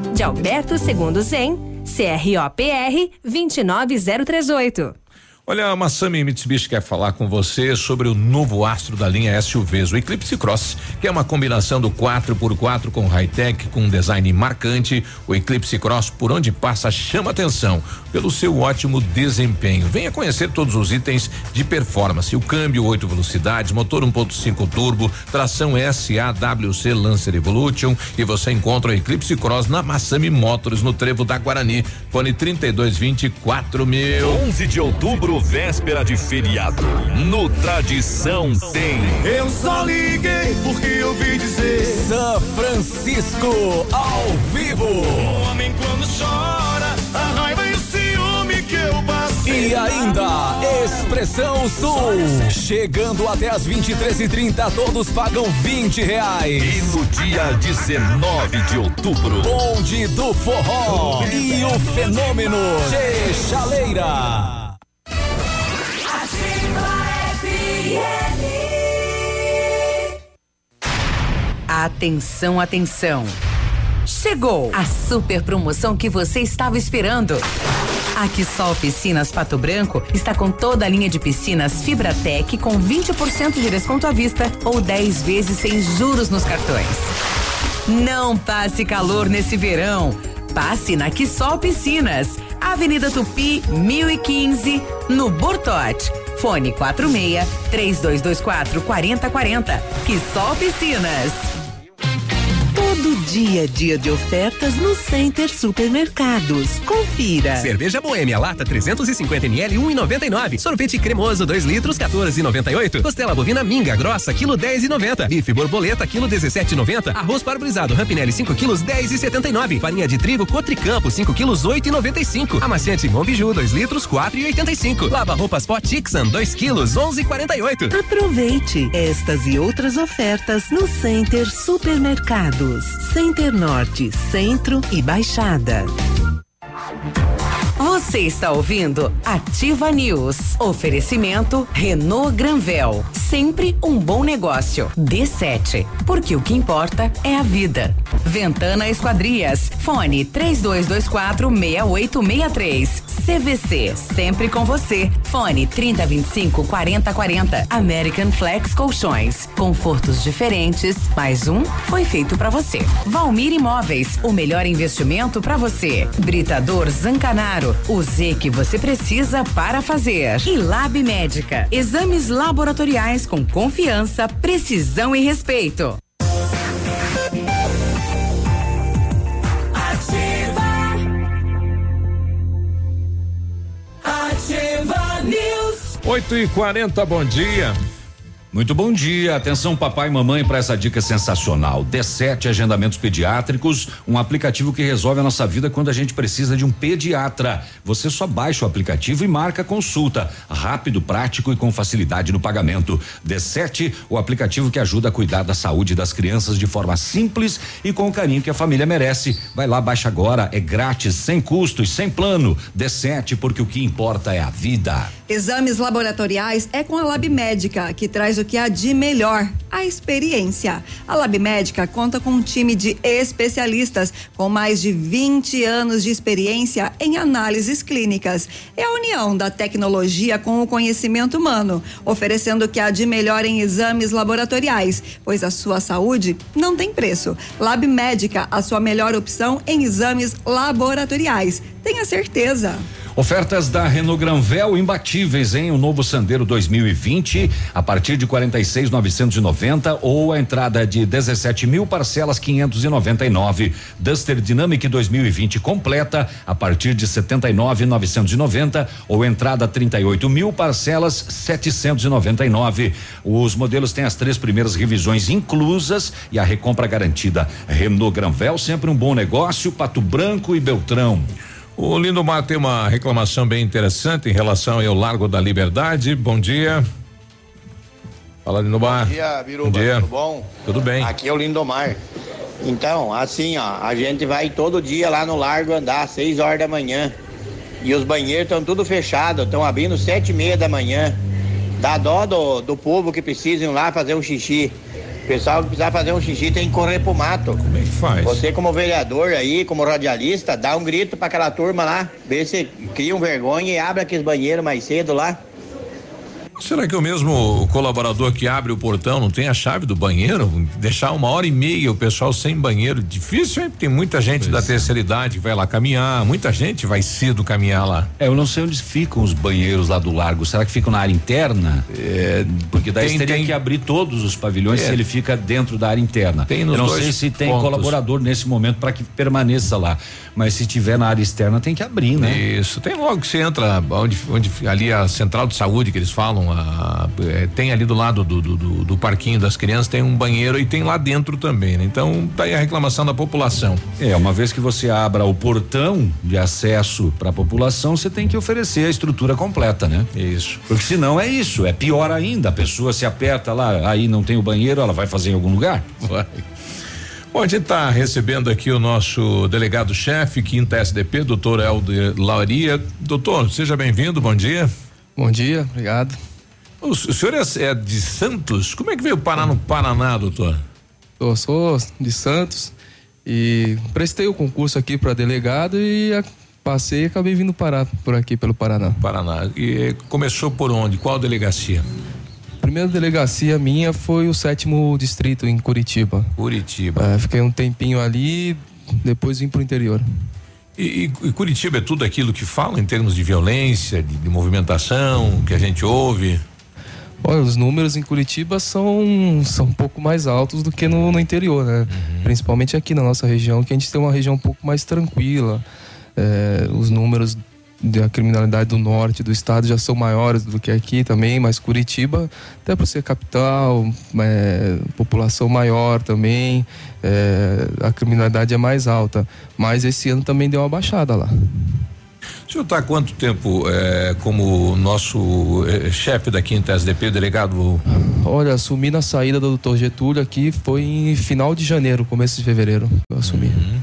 de Alberto Segundo Zen, CROPR 29038. Olha, a Massami Mitsubishi quer falar com você sobre o novo astro da linha SUVs, o Eclipse Cross, que é uma combinação do 4x4 com high-tech, com um design marcante. O Eclipse Cross, por onde passa, chama atenção pelo seu ótimo desempenho. Venha conhecer todos os itens de performance: o câmbio 8 velocidades, motor 1.5 turbo, tração SAWC Lancer Evolution. E você encontra o Eclipse Cross na Massami Motors, no Trevo da Guarani. Fone 3224 mil. 11 de outubro véspera de feriado. No Tradição tem. Eu só liguei porque eu ouvi dizer São Francisco ao vivo. O homem quando chora, a raiva e o ciúme que eu passei. E ainda, Expressão Sul. Chegando até as 23h30, todos pagam 20 reais. E no dia 19 de outubro, Bonde do Forró e o fenômeno Che Chaleira. Atenção, atenção. Chegou a super promoção que você estava esperando. A Quissol Piscinas Pato Branco está com toda a linha de piscinas Fibratec com 20% de desconto à vista ou 10 vezes sem juros nos cartões. Não passe calor nesse verão. Passe na Quissol Piscinas, Avenida Tupi, 1015, no Bortote. Fone 46 3224 4040. Quissol Piscinas. Todo dia é dia de ofertas no Center Supermercados. Confira. Cerveja Boêmia lata 350 ml 1,99. Sorvete cremoso 2 litros 14,98. Costela bovina minga grossa quilo 10,90. Bife borboleta quilo 17,90. Arroz parbolizado Rampinelli 5 quilos 10,79. Farinha de trigo Cotricampo 5 quilos 8,95. Amaciante Mombiju 2 litros 4,85. Lava roupas Pot Tixan 2 quilos 11,48. Aproveite estas e outras ofertas no Center Supermercados. Center Norte, Centro e Baixada. Você está ouvindo Ativa News. Oferecimento Renault Granvel. Sempre um bom negócio. D7. Porque o que importa é a vida. Ventana Esquadrias. Fone 3224 6863. CVC. Sempre com você. Fone 3025 4040. American Flex Colchões. Confortos diferentes. Mais um foi feito para você. Valmir Imóveis. O melhor investimento para você. Britador Zancanaro. O Z que você precisa para fazer. E Lab Médica. Exames laboratoriais com confiança, precisão e respeito. Ativa News. 8 e 40 bom dia. Muito bom dia. Atenção, papai e mamãe, para essa dica sensacional. D7 Agendamentos Pediátricos, um aplicativo que resolve a nossa vida quando a gente precisa de um pediatra. Você só baixa o aplicativo e marca consulta. Rápido, prático e com facilidade no pagamento. D7, o aplicativo que ajuda a cuidar da saúde das crianças de forma simples e com o carinho que a família merece. Vai lá, baixa agora. É grátis, sem custos, sem plano. D7, porque o que importa é a vida. Exames laboratoriais é com a Lab Médica, que traz o que há de melhor, a experiência. A Lab Médica conta com um time de especialistas com mais de 20 anos de experiência em análises clínicas. É a união da tecnologia com o conhecimento humano, oferecendo o que há de melhor em exames laboratoriais, pois a sua saúde não tem preço. Lab Médica, a sua melhor opção em exames laboratoriais. Tenha certeza. Ofertas da Renault Granvel imbatíveis em um novo Sandero 2020 a partir de 46,990 ou a entrada de 17 mil parcelas 599. Duster Dynamic 2020 completa a partir de 79,990 ou entrada 38 mil parcelas 799. Os modelos têm as três primeiras revisões inclusas e a recompra garantida. Renault Granvel sempre um bom negócio. Pato Branco e Beltrão. O Lindomar tem uma reclamação bem interessante em relação ao Largo da Liberdade. Bom dia. Fala, Lindomar. Bom dia, Biruba. Bom dia. Tudo bom? Tudo bem. Aqui é o Lindomar. Então, assim, ó, a gente vai todo dia lá no Largo andar às 6 horas da manhã. E os banheiros estão tudo fechados, estão abrindo sete e meia da manhã. Dá dó do, do povo que precisa ir lá fazer um xixi. O pessoal que precisar fazer um xixi tem que correr pro mato. Como é que faz? Você como vereador aí, como radialista, dá um grito pra aquela turma lá, vê se cria um vergonha e abre aqueles banheiros mais cedo lá. Será que o mesmo colaborador que abre o portão não tem a chave do banheiro? Deixar uma hora e meia o pessoal sem banheiro, difícil, hein? Tem muita gente pois da é. terceira idade que vai lá caminhar, muita gente vai cedo caminhar lá. É, eu não sei onde ficam os banheiros lá do largo. Será que ficam na área interna? É, porque daí tem, teria tem, que abrir todos os pavilhões é. se ele fica dentro da área interna. Tem nos eu não sei se tem pontos. colaborador nesse momento para que permaneça lá, mas se tiver na área externa tem que abrir, né? Isso, tem logo que você entra onde, onde ali a central de saúde que eles falam, a, é, tem ali do lado do, do, do, do, parquinho das crianças, tem um banheiro e tem lá dentro também, né? Então tá aí a reclamação da população. É, uma vez que você abra o portão de acesso para a população, você tem que oferecer a estrutura completa, né? Isso. Porque senão é isso, é pior ainda, a pessoa se aperta lá, aí não tem o banheiro, ela vai fazer em algum lugar? Vai. Bom, a gente está recebendo aqui o nosso delegado-chefe, quinta SDP, doutor Helder Lauria. Doutor, seja bem-vindo, bom dia. Bom dia, obrigado. O, senhor é, é, de Santos? Como é que veio parar no Paraná, doutor? Eu sou de Santos e prestei o concurso aqui para delegado e passei e acabei vindo parar por aqui pelo Paraná. Paraná. E começou por onde? Qual delegacia? A primeira delegacia minha foi o sétimo distrito em Curitiba. Curitiba. É, fiquei um tempinho ali, depois vim pro interior. E, e, Curitiba é tudo aquilo que fala em termos de violência, de, de movimentação, que a gente ouve? Olha, os números em Curitiba são, são um pouco mais altos do que no, no interior, né? Uhum. Principalmente aqui na nossa região, que a gente tem uma região um pouco mais tranquila. É, os números da criminalidade do norte do estado já são maiores do que aqui também, mas Curitiba, até por ser capital, é, população maior também, é, a criminalidade é mais alta. Mas esse ano também deu uma baixada lá. O senhor está há quanto tempo é, como nosso é, chefe da quinta SDP, delegado? Olha, assumi na saída do doutor Getúlio aqui, foi em final de janeiro, começo de fevereiro, eu assumi. Uhum.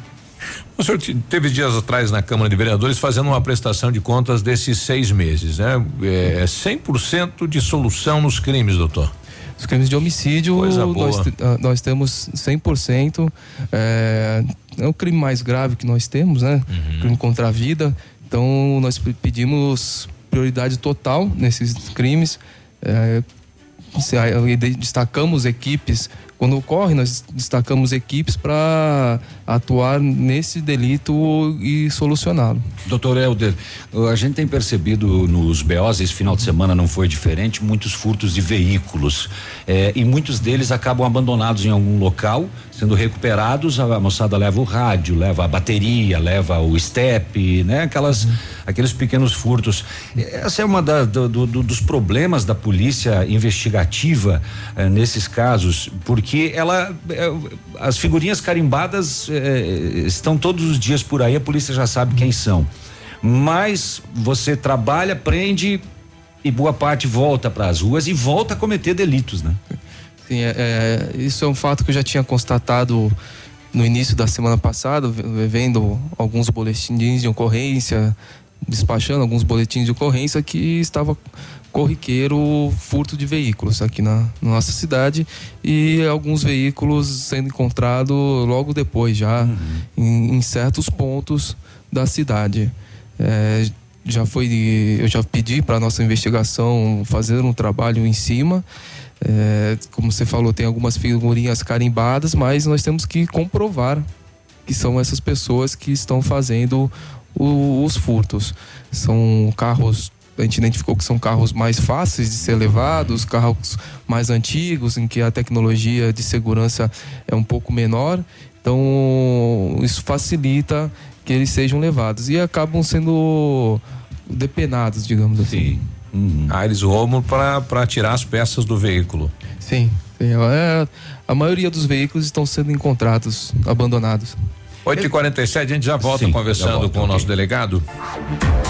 O senhor teve dias atrás na Câmara de Vereadores fazendo uma prestação de contas desses seis meses, né? É 100% de solução nos crimes, doutor. Os crimes de homicídio, nós, ah, nós, temos 100%. É, é o crime mais grave que nós temos, né? Uhum. Crime contra a vida. Então, nós pedimos prioridade total nesses crimes. É, destacamos equipes quando ocorre, nós destacamos equipes para atuar nesse delito e solucioná-lo. Doutor Helder, a gente tem percebido nos BOs, esse final de semana não foi diferente, muitos furtos de veículos. Eh, e muitos deles acabam abandonados em algum local, sendo recuperados, a moçada leva o rádio, leva a bateria, leva o step, né? Aquelas, uhum. aqueles pequenos furtos. Essa é uma da, do, do, dos problemas da polícia investigativa eh, nesses casos, porque ela é, as figurinhas carimbadas é, estão todos os dias por aí, a polícia já sabe quem são. Mas você trabalha, prende e boa parte volta para as ruas e volta a cometer delitos, né? Sim, é, é, isso é um fato que eu já tinha constatado no início da semana passada, vendo alguns boletins de ocorrência, despachando alguns boletins de ocorrência que estava corriqueiro furto de veículos aqui na, na, nossa cidade e alguns veículos sendo encontrados logo depois já uhum. em, em, certos pontos da cidade. É, já foi, eu já pedi para nossa investigação fazer um trabalho em cima. É, como você falou, tem algumas figurinhas carimbadas, mas nós temos que comprovar que são essas pessoas que estão fazendo o, os furtos. São carros a gente identificou que são carros mais fáceis de ser levados, carros mais antigos, em que a tecnologia de segurança é um pouco menor. Então, isso facilita que eles sejam levados e acabam sendo depenados, digamos assim. Sim. Uhum. Ah, eles roubam para tirar as peças do veículo. Sim. sim. É, a maioria dos veículos estão sendo encontrados abandonados. 8 e 47 a gente já volta Sim, conversando já volta, com okay. o nosso delegado.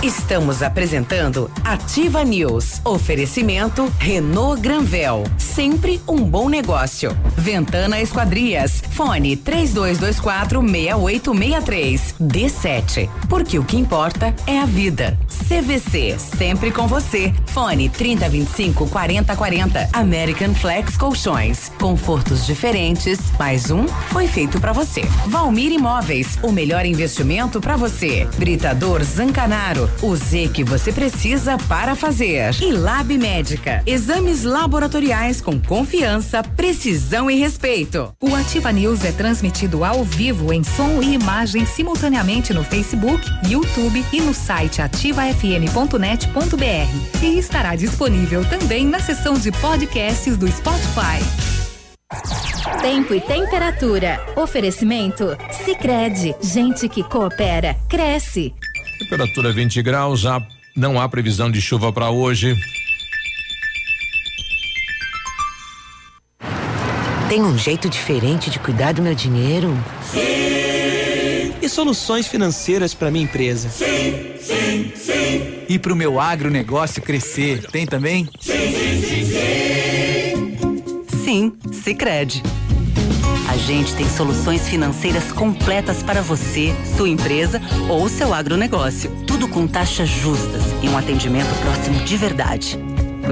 Estamos apresentando Ativa News. Oferecimento Renault Granvel. Sempre um bom negócio. Ventana Esquadrias. Fone 3224 6863. D7. Porque o que importa é a vida. CVC, sempre com você. Fone 3025 4040. American Flex Colchões. Confortos diferentes. Mais um foi feito para você. Valmir Imóveis, o melhor investimento para você. Britador Zancanaro, o Z que você precisa para fazer. E Lab Médica, exames laboratoriais com confiança, precisão e respeito. O Ativa News é transmitido ao vivo em som e imagem simultaneamente no Facebook, YouTube e no site ativafm.net.br. E estará disponível também na seção de podcasts do Spotify. Tempo e temperatura. Oferecimento? Sicredi Gente que coopera, cresce. Temperatura 20 graus, já não há previsão de chuva para hoje. Tem um jeito diferente de cuidar do meu dinheiro? Sim. E soluções financeiras para minha empresa? Sim, sim, sim. E para o meu agronegócio crescer, tem também? Sim, sim, sim, sim. Sicredi. A gente tem soluções financeiras completas para você, sua empresa ou seu agronegócio. Tudo com taxas justas e um atendimento próximo de verdade.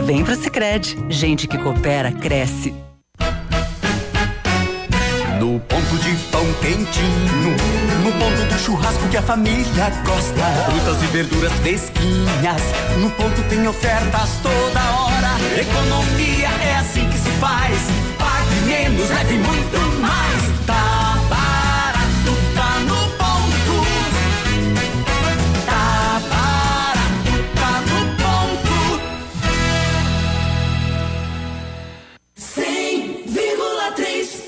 Vem pro Sicredi. Gente que coopera cresce. No ponto de pão quentinho, no ponto do churrasco que a família gosta. Frutas e verduras fresquinhas, no ponto tem ofertas toda hora. Economia é assim faz. Pague menos, leve muito mais. Tá barato, tá no ponto. Tá barato, tá no ponto. 100,3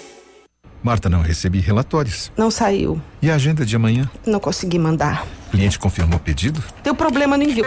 Marta, não recebi relatórios. Não saiu. E a agenda de amanhã? Não consegui mandar. O cliente confirmou o pedido? Deu problema no envio.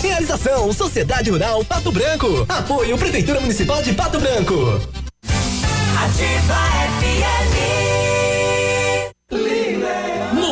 Realização Sociedade Rural Pato Branco. Apoio Prefeitura Municipal de Pato Branco. Ativa FM.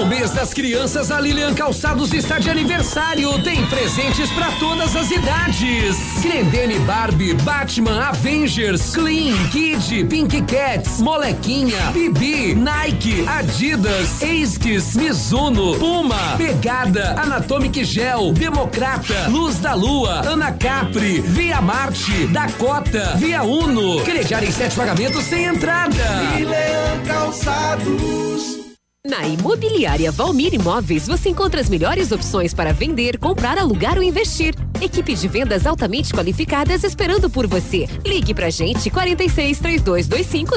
No mês das crianças, a Lilian Calçados está de aniversário. Tem presentes para todas as idades. Grendene Barbie, Batman, Avengers, Clean, Kid, Pink Cats, Molequinha, Bibi, Nike, Adidas, Esquis, Mizuno, Puma, Pegada, Anatomic Gel, Democrata, Luz da Lua, Ana Capri, Via Marte, Dakota, Via Uno. Crediar em sete pagamentos sem entrada. Lilian Calçados. Na Imobiliária Valmir Imóveis, você encontra as melhores opções para vender, comprar, alugar ou investir. Equipe de vendas altamente qualificadas esperando por você. Ligue pra gente 46 3225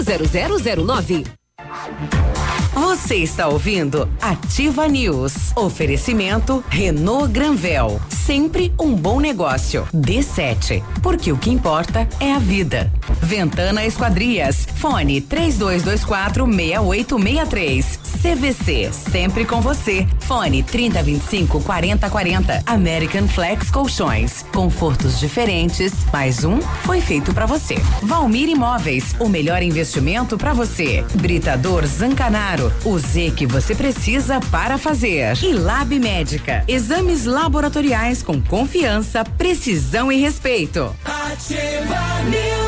0009. Você está ouvindo Ativa News. Oferecimento Renault Granvel. Sempre um bom negócio. D7. Porque o que importa é a vida. Ventana Esquadrias. Fone 3224 6863. CVC. Sempre com você. Fone 3025 4040. American Flex Colchões. Confortos diferentes. Mais um foi feito para você. Valmir Imóveis. O melhor investimento para você. Britador Zancanaro. O Z que você precisa para fazer. E Lab Médica. Exames laboratoriais com confiança, precisão e respeito. Ativa News.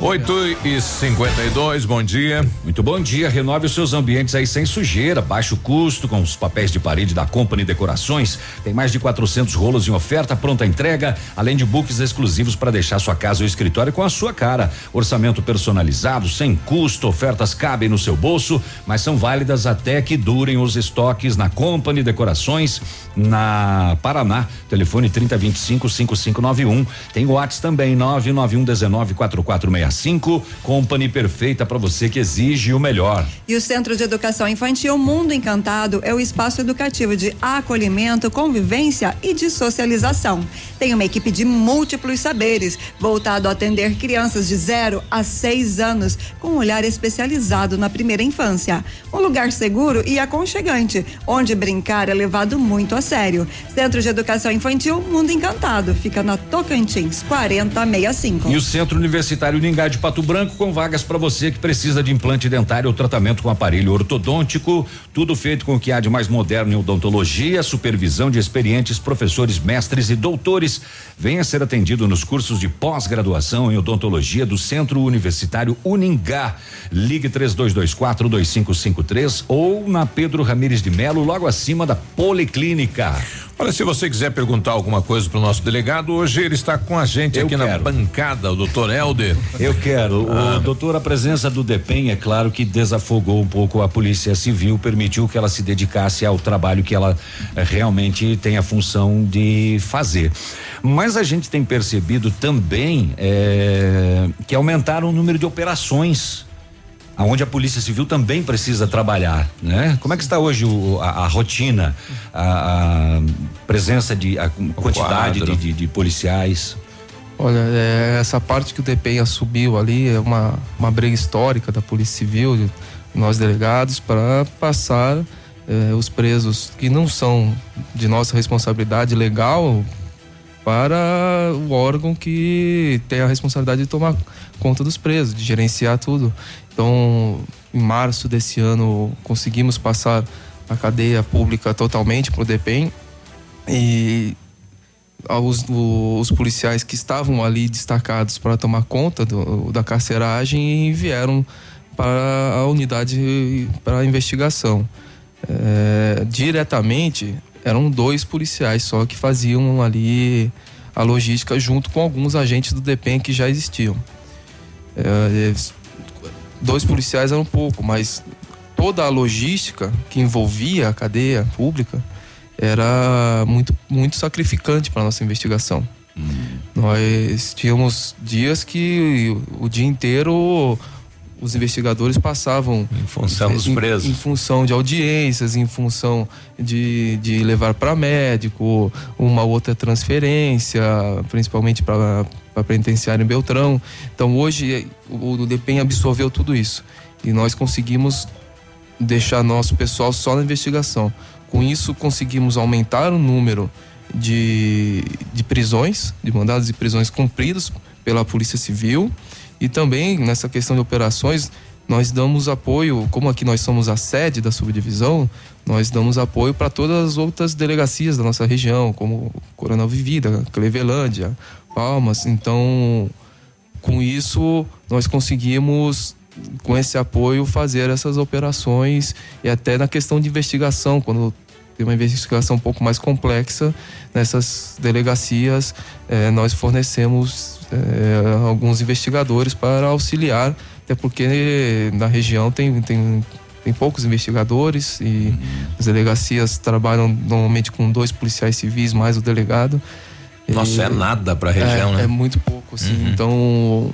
8 e 52 bom dia. Muito bom dia. Renove os seus ambientes aí sem sujeira, baixo custo, com os papéis de parede da Company Decorações. Tem mais de 400 rolos em oferta, pronta entrega, além de books exclusivos para deixar sua casa ou escritório com a sua cara. Orçamento personalizado, sem custo, ofertas cabem no seu bolso, mas são válidas até que durem os estoques na Company Decorações, na Paraná. Telefone 3025 5591. Tem o WhatsApp também, 991 19 4466 6065. Company perfeita para você que exige o melhor. E o Centro de Educação Infantil Mundo Encantado é o espaço educativo de acolhimento, convivência e de socialização. Tem uma equipe de múltiplos saberes, voltado a atender crianças de 0 a 6 anos, com um olhar especializado na primeira infância. Um lugar seguro e aconchegante, onde brincar é levado muito a sério. Centro de Educação Infantil Mundo Encantado, fica na Tocantins 4065. E o Centro Universitário Uningá de Pato Branco com vagas para você que precisa de implante dentário ou tratamento com aparelho ortodôntico, tudo feito com o que há de mais moderno em odontologia, supervisão de experientes professores, mestres e doutores. Venha ser atendido nos cursos de pós-graduação em odontologia do Centro Universitário Uningá. Ligue 3224 2553 ou na Pedro Ramires de Melo, logo acima da Policlínica. Olha, se você quiser perguntar alguma coisa pro nosso delegado, hoje ele está com a gente Eu aqui na quero. bancada, o doutor Helder. Eu quero. Ah. O doutor, a presença do DEPEN, é claro que desafogou um pouco a Polícia Civil, permitiu que ela se dedicasse ao trabalho que ela eh, realmente tem a função de fazer. Mas a gente tem percebido também eh, que aumentaram o número de operações. Aonde a Polícia Civil também precisa trabalhar, né? Como é que está hoje o- a, a rotina, a, a presença de, a quantidade de, de- de policiais? Olha, é, essa parte que o DPEM subiu ali é uma, uma briga histórica da Polícia Civil, nós delegados, para passar é, os presos que não são de nossa responsabilidade legal para o órgão que tem a responsabilidade de tomar conta dos presos, de gerenciar tudo. Então, em março desse ano, conseguimos passar a cadeia pública totalmente para o DPEM e aos, o- os policiais que estavam ali destacados para tomar conta do- da carceragem vieram para a unidade para investigação. É, diretamente eram dois policiais só que faziam ali a logística junto com alguns agentes do DPEM que já existiam. É, dois policiais eram pouco, mas toda a logística que envolvia a cadeia pública era muito, muito sacrificante para nossa investigação. Nós tínhamos dias que o dia inteiro os investigadores passavam em função dos em- presos. em função de audiências, em função de, de levar para médico, uma outra transferência, principalmente para a penitenciária em Beltrão. Então hoje o, o DEPEN absorveu tudo isso e nós conseguimos deixar nosso pessoal só na investigação. Com isso conseguimos aumentar o número de, de prisões, de mandados de prisões cumpridos pela Polícia Civil e também nessa questão de operações nós damos apoio, como aqui nós somos a sede da subdivisão, nós damos apoio para todas as outras delegacias da nossa região, como Coronel Vivida, Clevelândia, Palmas. Então, com isso, nós conseguimos, com esse apoio, fazer essas operações e até na questão de investigação, quando tem uma investigação um pouco mais complexa nessas delegacias, eh, nós fornecemos eh, alguns investigadores para auxiliar, até porque na região tem, tem, tem poucos investigadores e as delegacias trabalham normalmente com dois policiais civis mais o delegado. Nossa, E- é nada pra região, é, né? É muito pouco, assim. Uhum. Então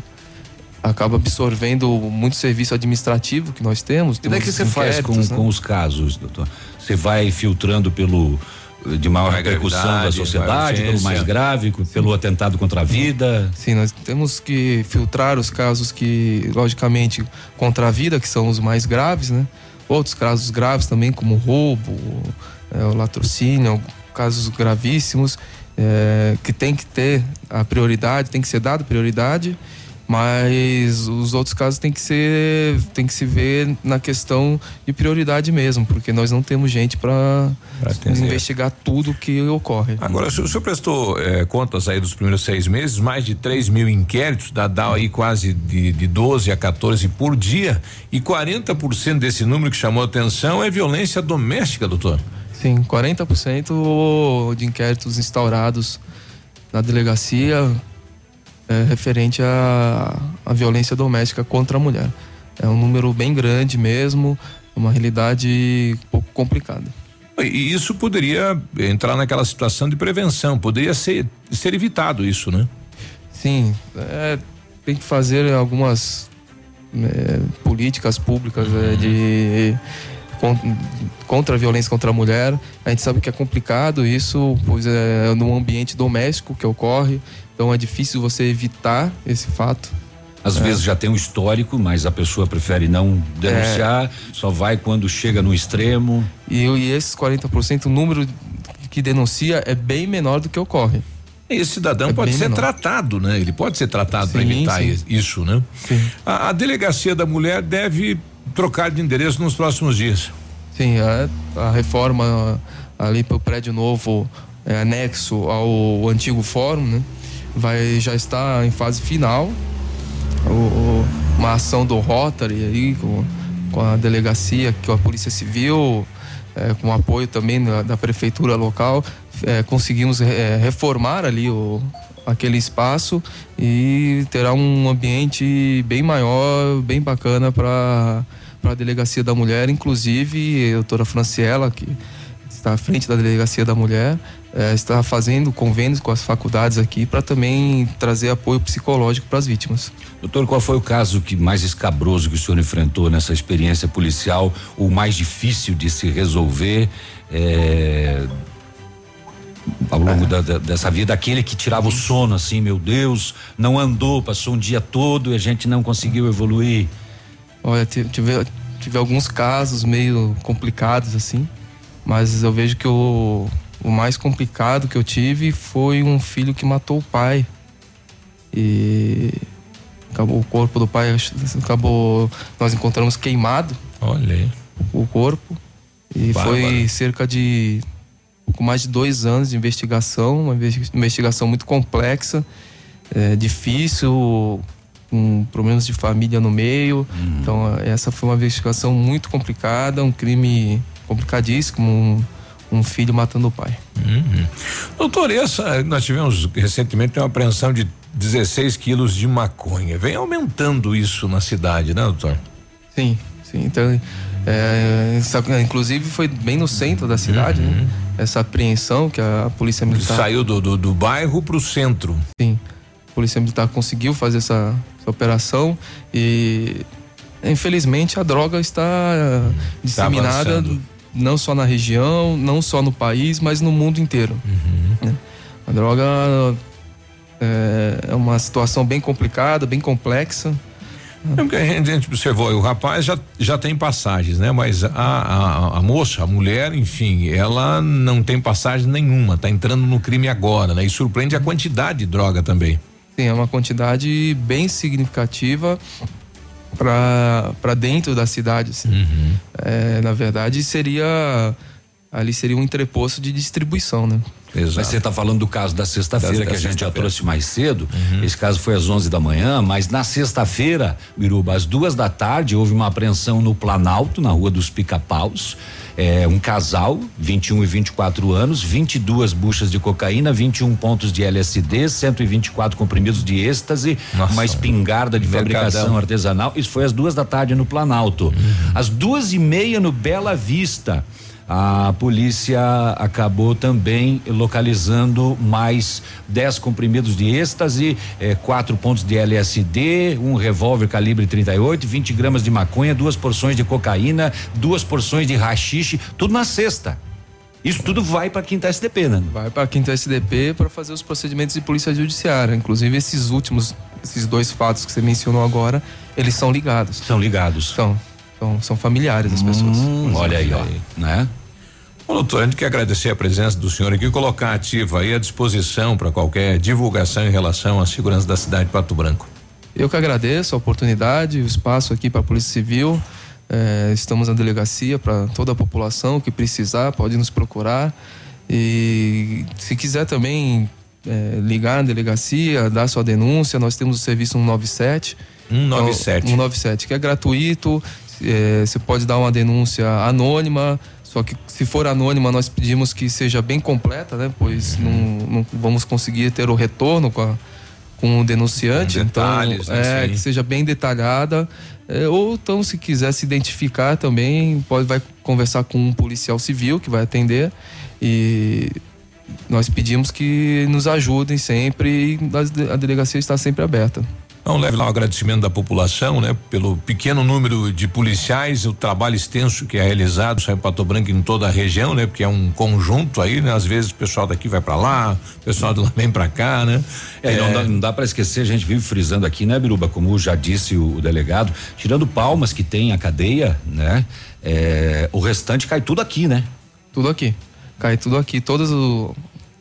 acaba absorvendo muito serviço administrativo que nós temos. E daí que você faz com, né? com os casos, doutor? Você vai filtrando pelo de maior repercussão da sociedade, pelo mais grave, pelo atentado contra a vida. Sim, nós temos que filtrar os casos que, logicamente, contra a vida, que são os mais graves, né? Outros casos graves também, como roubo, é, o latrocínio, casos gravíssimos, é, que tem que ter a prioridade, tem que ser dado prioridade, mas os outros casos tem que ser, tem que se ver na questão de prioridade mesmo, porque nós não temos gente para investigar tudo que ocorre. Agora, o senhor, prestou eh, contas aí dos primeiros seis meses, mais de 3 mil inquéritos, dá, dá aí quase de, de 12 a 14 por dia, e 40% desse número que chamou a atenção é violência doméstica, doutor. Sim, 40% de inquéritos instaurados na delegacia é referente à, à violência doméstica contra a mulher. É um número bem grande mesmo, uma realidade um pouco complicada. E isso poderia entrar naquela situação de prevenção, poderia ser, ser evitado isso, né? Sim, é, tem que fazer algumas é, políticas públicas é, de contra a violência contra a mulher. A gente sabe que é complicado isso, pois é num ambiente doméstico que ocorre, então é difícil você evitar esse fato. Às É. vezes já tem um histórico, mas a pessoa prefere não denunciar, só vai quando chega no extremo. E, e esses 40%, o número que denuncia é bem menor do que ocorre. Esse cidadão É pode ser menor. tratado, né? Ele pode ser tratado para evitar sim. isso, né? A, a delegacia da mulher deve trocar de endereço nos próximos dias. Sim, a, a reforma ali para o prédio novo, é, anexo ao antigo fórum, né? Vai já está em fase final. O- o- uma ação do Rotary aí com, com a delegacia, com a Polícia Civil, é, com apoio também da, da prefeitura local, é, conseguimos reformar ali o, aquele espaço e terá um ambiente bem maior, bem bacana para a delegacia da mulher, inclusive a doutora Franciela, que está à frente da delegacia da mulher, eh, está fazendo convênios com as faculdades aqui para também trazer apoio psicológico para as vítimas. Doutor, qual foi o caso que mais escabroso que o senhor enfrentou nessa experiência policial, o mais difícil de se resolver é, ao longo da- da- dessa vida? Aquele que tirava o sono, assim, meu Deus, não andou, passou um dia todo e a gente não conseguiu evoluir. Olha, ti- tive, tive alguns casos meio complicados assim, mas eu vejo que o, o mais complicado que eu tive foi um filho que matou o pai. E acabou o corpo do pai acabou nós encontramos queimado. Olha aí. O corpo e Bárbaro. foi cerca de pouco mais de dois anos de investigação, uma investi- investigação muito complexa, é, difícil, com problemas de família no meio. Então, essa foi uma investigação muito complicada, um crime complicadíssimo, um, um filho matando o pai. Uhum. Doutor, essa, nós tivemos recentemente uma apreensão de 16 quilos de maconha. Vem aumentando isso na cidade, né, doutor? Sim, sim. Então, é, inclusive foi bem no centro da cidade, né? Essa apreensão que a polícia militar Saiu do, do, do bairro para o centro. Sim. A Polícia Militar conseguiu fazer essa, essa operação e infelizmente a droga está eh, disseminada avançando. não só na região, não só no país, mas no mundo inteiro. né? A droga é, é uma situação bem complicada, bem complexa. É porque a gente, observou, o rapaz já, já tem passagens, né? Mas a, a, a moça, a mulher, enfim, ela não tem passagem nenhuma, tá entrando no crime agora, né? E surpreende a quantidade de droga também. Sim, é uma quantidade bem significativa para dentro da cidade. assim. É, na verdade, seria ali seria um entreposto de distribuição, né? Mas você está falando do caso da sexta-feira que a gente já trouxe mais cedo. Esse caso foi às 11 da manhã, mas na sexta-feira, Biruba, às duas da tarde, houve uma apreensão no Planalto, na Rua dos Pica-Paus. É, um casal, 21 e 24 anos, 22 buchas de cocaína, 21 pontos de LSD, 124 comprimidos de êxtase, uma espingarda de fabricação Mercadão. artesanal. Isso foi às duas da tarde no Planalto. Às duas e meia no Bela Vista. A polícia acabou também localizando mais 10 comprimidos de êxtase, eh, quatro pontos de LSD, um revólver calibre 38, 20 gramas de maconha, duas porções de cocaína, duas porções de rachixe, tudo na sexta. Isso tudo vai para quinta SDP, né? Vai para a quinta SDP para fazer os procedimentos de polícia judiciária. Inclusive esses últimos, esses dois fatos que você mencionou agora, eles são ligados. São ligados. São, são, são familiares das pessoas. Hum, olha aí, ó, né? Bom, doutor, a gente quer agradecer a presença do senhor aqui e colocar ativa aí à disposição para qualquer divulgação em relação à segurança da cidade de Pato Branco. Eu que agradeço a oportunidade, o espaço aqui para a Polícia Civil. É, estamos na delegacia para toda a população que precisar, pode nos procurar. E se quiser também é, ligar na delegacia, dar sua denúncia, nós temos o serviço 197. 197. Então, 197, que é gratuito. é, você pode dar uma denúncia anônima. Só que se for anônima, nós pedimos que seja bem completa, né? Pois Uhum. não, não vamos conseguir ter o retorno com a, com o denunciante. Com detalhes, então, né? é, Sim. que seja bem detalhada. É, ou então, se quiser se identificar também, pode vai conversar com um policial civil que vai atender. E nós pedimos que nos ajudem sempre e a delegacia está sempre aberta. Então leve lá o agradecimento da população, né? Pelo pequeno número de policiais, o trabalho extenso que é realizado em Pato Branco e em toda a região, né? Porque é um conjunto aí, né? Às vezes o pessoal daqui vai para lá, o pessoal de lá vem para cá, né? É, Não dá, não dá para esquecer, a gente vive frisando aqui, né, Biruba, como já disse o, o delegado, tirando palmas que tem a cadeia, né? É, o restante cai tudo aqui, né? Tudo aqui. Cai tudo aqui. Todos, o,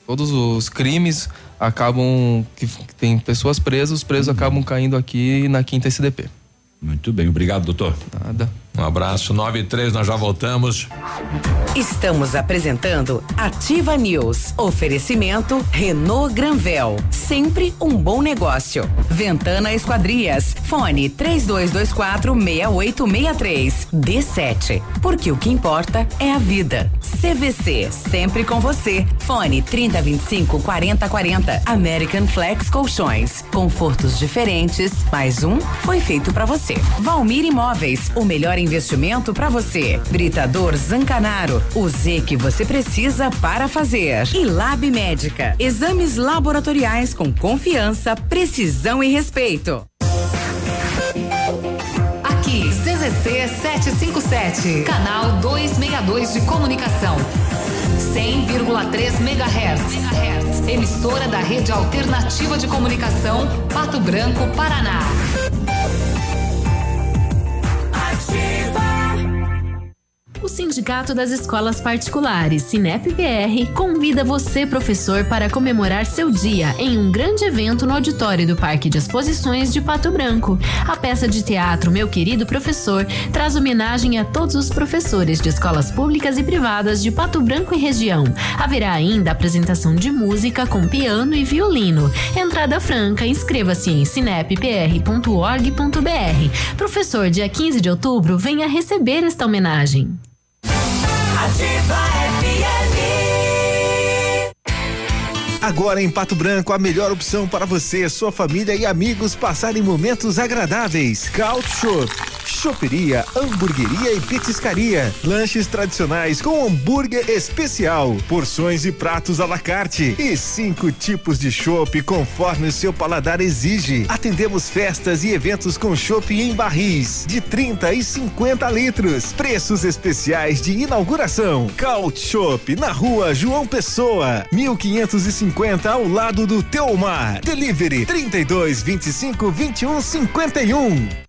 todos os crimes acabam. que, que tem pessoas presas, os presos acabam caindo aqui na quinta SDP. Muito bem, obrigado, doutor. Nada. Um abraço, nove e três, nós já voltamos. Estamos apresentando Ativa News. Oferecimento Renault Granvel. Sempre um bom negócio. Ventana Esquadrias. Fone 3224 6863. D7. Porque o que importa é a vida. CVC. Sempre com você. Fone 3025 4040. American Flex Colchões. Confortos diferentes. Mais um foi feito para você. Valmir Imóveis. O melhor investimento para você. Britador Zancanaro. O Z que você precisa para fazer. E Lab Médica. Exames laboratoriais com confiança, precisão e respeito. Aqui, CZC 757, canal 262 de comunicação. 100,3 MHz. Emissora da Rede Alternativa de Comunicação, Pato Branco, Paraná. O Sindicato das Escolas Particulares, Sinep-PR, convida você, professor, para comemorar seu dia em um grande evento no auditório do Parque de Exposições de Pato Branco. A peça de teatro Meu Querido Professor traz homenagem a todos os professores de escolas públicas e privadas de Pato Branco e região. Haverá ainda apresentação de música com piano e violino. Entrada franca, inscreva-se em sinep.org.br. Professor, dia 15 de outubro, venha receber esta homenagem. Agora em Pato Branco, a melhor opção para você, sua família e amigos passarem momentos agradáveis. Couch. Choperia, hamburgueria e petiscaria. Lanches tradicionais com hambúrguer especial. Porções e pratos à la carte. E cinco tipos de chopp conforme o seu paladar exige. Atendemos festas e eventos com chopp em barris de 30 e 50 litros. Preços especiais de inauguração. Couch Shop na rua João Pessoa, 1550 ao lado do Teomar. Delivery 32 25 21 51.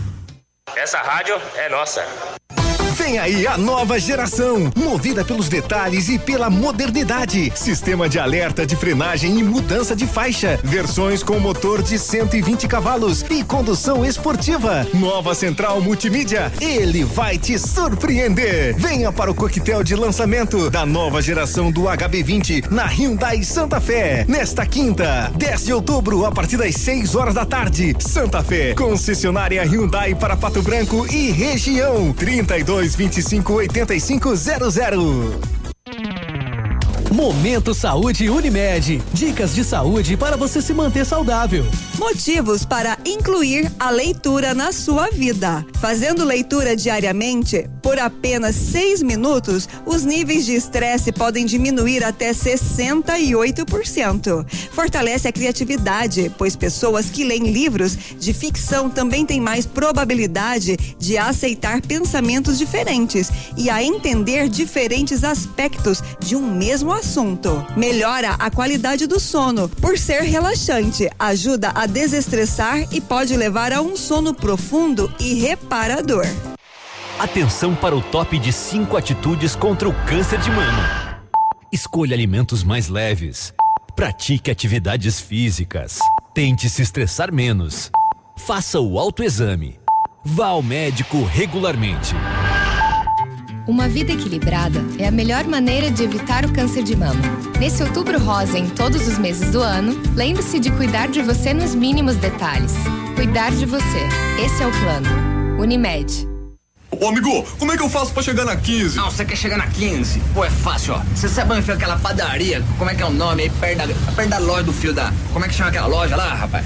Essa rádio é nossa. Vem aí a nova geração, movida pelos detalhes e pela modernidade. Sistema de alerta de frenagem e mudança de faixa. Versões com motor de 120 cavalos e condução esportiva. Nova central multimídia. Ele vai te surpreender. Venha para o coquetel de lançamento da nova geração do HB20 na Hyundai Santa Fé. Nesta quinta, 10 de outubro, a partir das 6 horas da tarde. Santa Fé, concessionária Hyundai para Pato Branco e região. 32 25 85 00. Momento Saúde Unimed. Dicas de saúde para você se manter saudável. Motivos para incluir a leitura na sua vida. Fazendo leitura diariamente, Por apenas seis minutos, os níveis de estresse podem diminuir até 68%. Fortalece a criatividade, pois pessoas que leem livros de ficção também têm mais probabilidade de aceitar pensamentos diferentes e a entender diferentes aspectos de um mesmo assunto. Melhora a qualidade do sono por ser relaxante, ajuda a desestressar e pode levar a um sono profundo e reparador. Atenção para o top de 5 atitudes contra o câncer de mama. Escolha alimentos mais leves. Pratique atividades físicas. Tente se estressar menos. Faça o autoexame. Vá ao médico regularmente. Uma vida equilibrada é a melhor maneira de evitar o câncer de mama. Nesse outubro rosa, em todos os meses do ano, lembre-se de cuidar de você nos mínimos detalhes. Cuidar de você. Esse é o plano. Unimed. Ô amigo, como é que eu faço pra chegar na 15? Não, você quer chegar na 15? Pô, é fácil, ó. Você sabe onde fica aquela padaria? Como é que é o nome aí? Perto da, perto da loja do fio da. Como é que chama aquela loja lá, rapaz?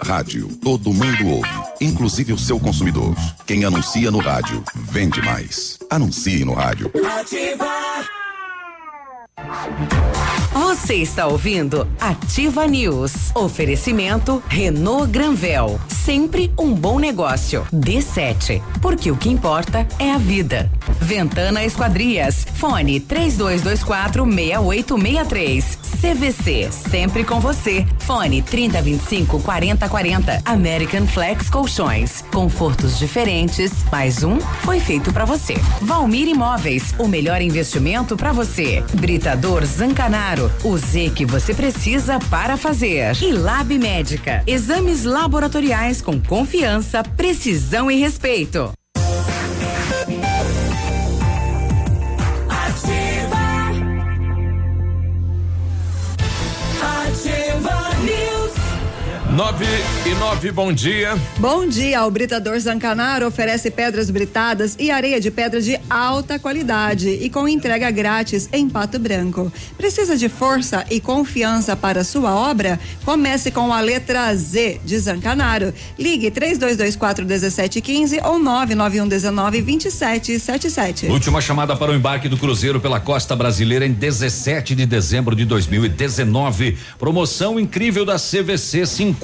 Rádio, todo mundo ouve, inclusive o seu consumidor. Quem anuncia no rádio, vende mais. Anuncie no rádio. Você está ouvindo Ativa News. Oferecimento Renault Granvel. Sempre um bom negócio. D7. Porque o que importa é a vida. Ventana Esquadrias. Fone 3224 6863. CVC. Sempre com você. Fone 3025 4040. American Flex Colchões. Confortos diferentes. Mais um foi feito para você. Valmir Imóveis. O melhor investimento para você. Britador Zancanaro. O Z que você precisa para fazer. E Lab Médica. Exames laboratoriais com confiança, precisão e respeito. 9 e 9, bom dia. Bom dia. O Britador Zancanaro oferece pedras britadas e areia de pedra de alta qualidade e com entrega grátis em Pato Branco. Precisa de força e confiança para sua obra? Comece com a letra Z de Zancanaro. Ligue 3224 1715 ou 991 19 2777. Última chamada para o embarque do Cruzeiro pela costa brasileira em 17 de dezembro de 2019. Promoção incrível da CVC 50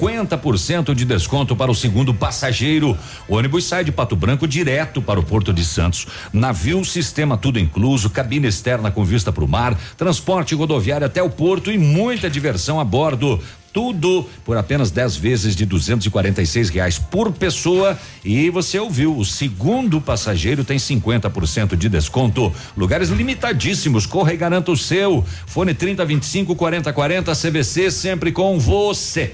de desconto para o segundo passageiro. O ônibus sai de Pato Branco direto para o Porto de Santos. Navio, sistema tudo incluso, cabine externa com vista para o mar, transporte rodoviário até o porto e muita diversão a bordo tudo por apenas 10 vezes de 246 reais por pessoa. E você ouviu, o segundo passageiro tem 50% de desconto. Lugares limitadíssimos, corre e garanta o seu. Fone 3025 4040 CVC sempre com você.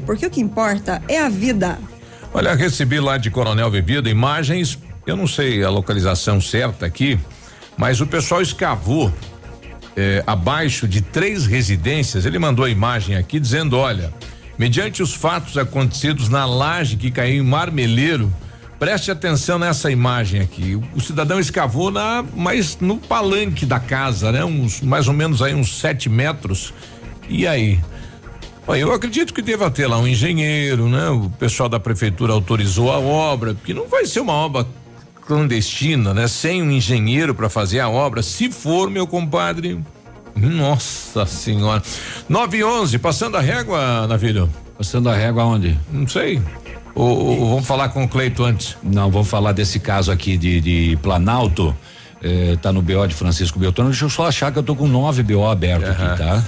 porque o que importa é a vida. Olha, recebi lá de Coronel Bebida imagens, eu não sei a localização certa aqui, mas o pessoal escavou eh, abaixo de três residências. Ele mandou a imagem aqui dizendo: olha, mediante os fatos acontecidos na laje que caiu em Marmeleiro, preste atenção nessa imagem aqui. O, o cidadão escavou na, mas no palanque da casa, né? Uns mais ou menos aí uns sete metros. E aí? Eu acredito que deva ter lá um engenheiro, né? O pessoal da prefeitura autorizou a obra, porque não vai ser uma obra clandestina, né? Sem um engenheiro para fazer a obra. Se for, meu compadre, nossa senhora. 9 e 11, passando a régua, Navilho. Passando a régua aonde? Não sei. Ou, ou vamos falar com o Cleito antes? Não, vamos falar desse caso aqui de, de Planalto. É, tá no BO de Francisco Beltrano. Deixa eu só achar que eu tô com nove BO aberto aqui, tá?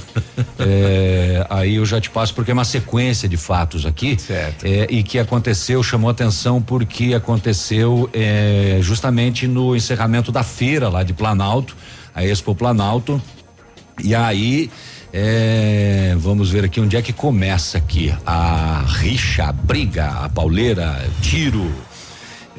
É, aí eu já te passo porque é uma sequência de fatos aqui. Certo. É, e que aconteceu, chamou atenção porque aconteceu justamente no encerramento da feira lá de Planalto, a Expo Planalto. E aí, é, vamos ver aqui onde é que começa aqui a rixa, a briga, a pauleira, tiro.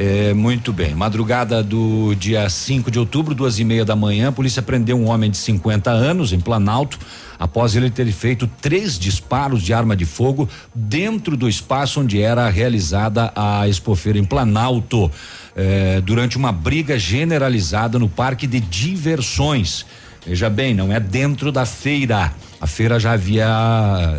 É, muito bem. Madrugada do dia 5 de outubro, duas e meia da manhã, a polícia prendeu um homem de 50 anos em Planalto, após ele ter feito três disparos de arma de fogo dentro do espaço onde era realizada a expofeira em Planalto, é, durante uma briga generalizada no parque de diversões. Veja bem, não é dentro da feira. A feira já havia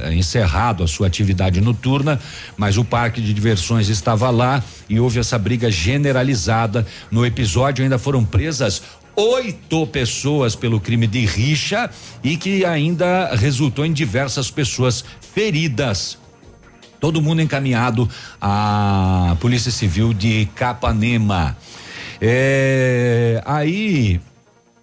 eh, encerrado a sua atividade noturna, mas o parque de diversões estava lá e houve essa briga generalizada. No episódio ainda foram presas oito pessoas pelo crime de rixa e que ainda resultou em diversas pessoas feridas. Todo mundo encaminhado à Polícia Civil de Capanema. É, aí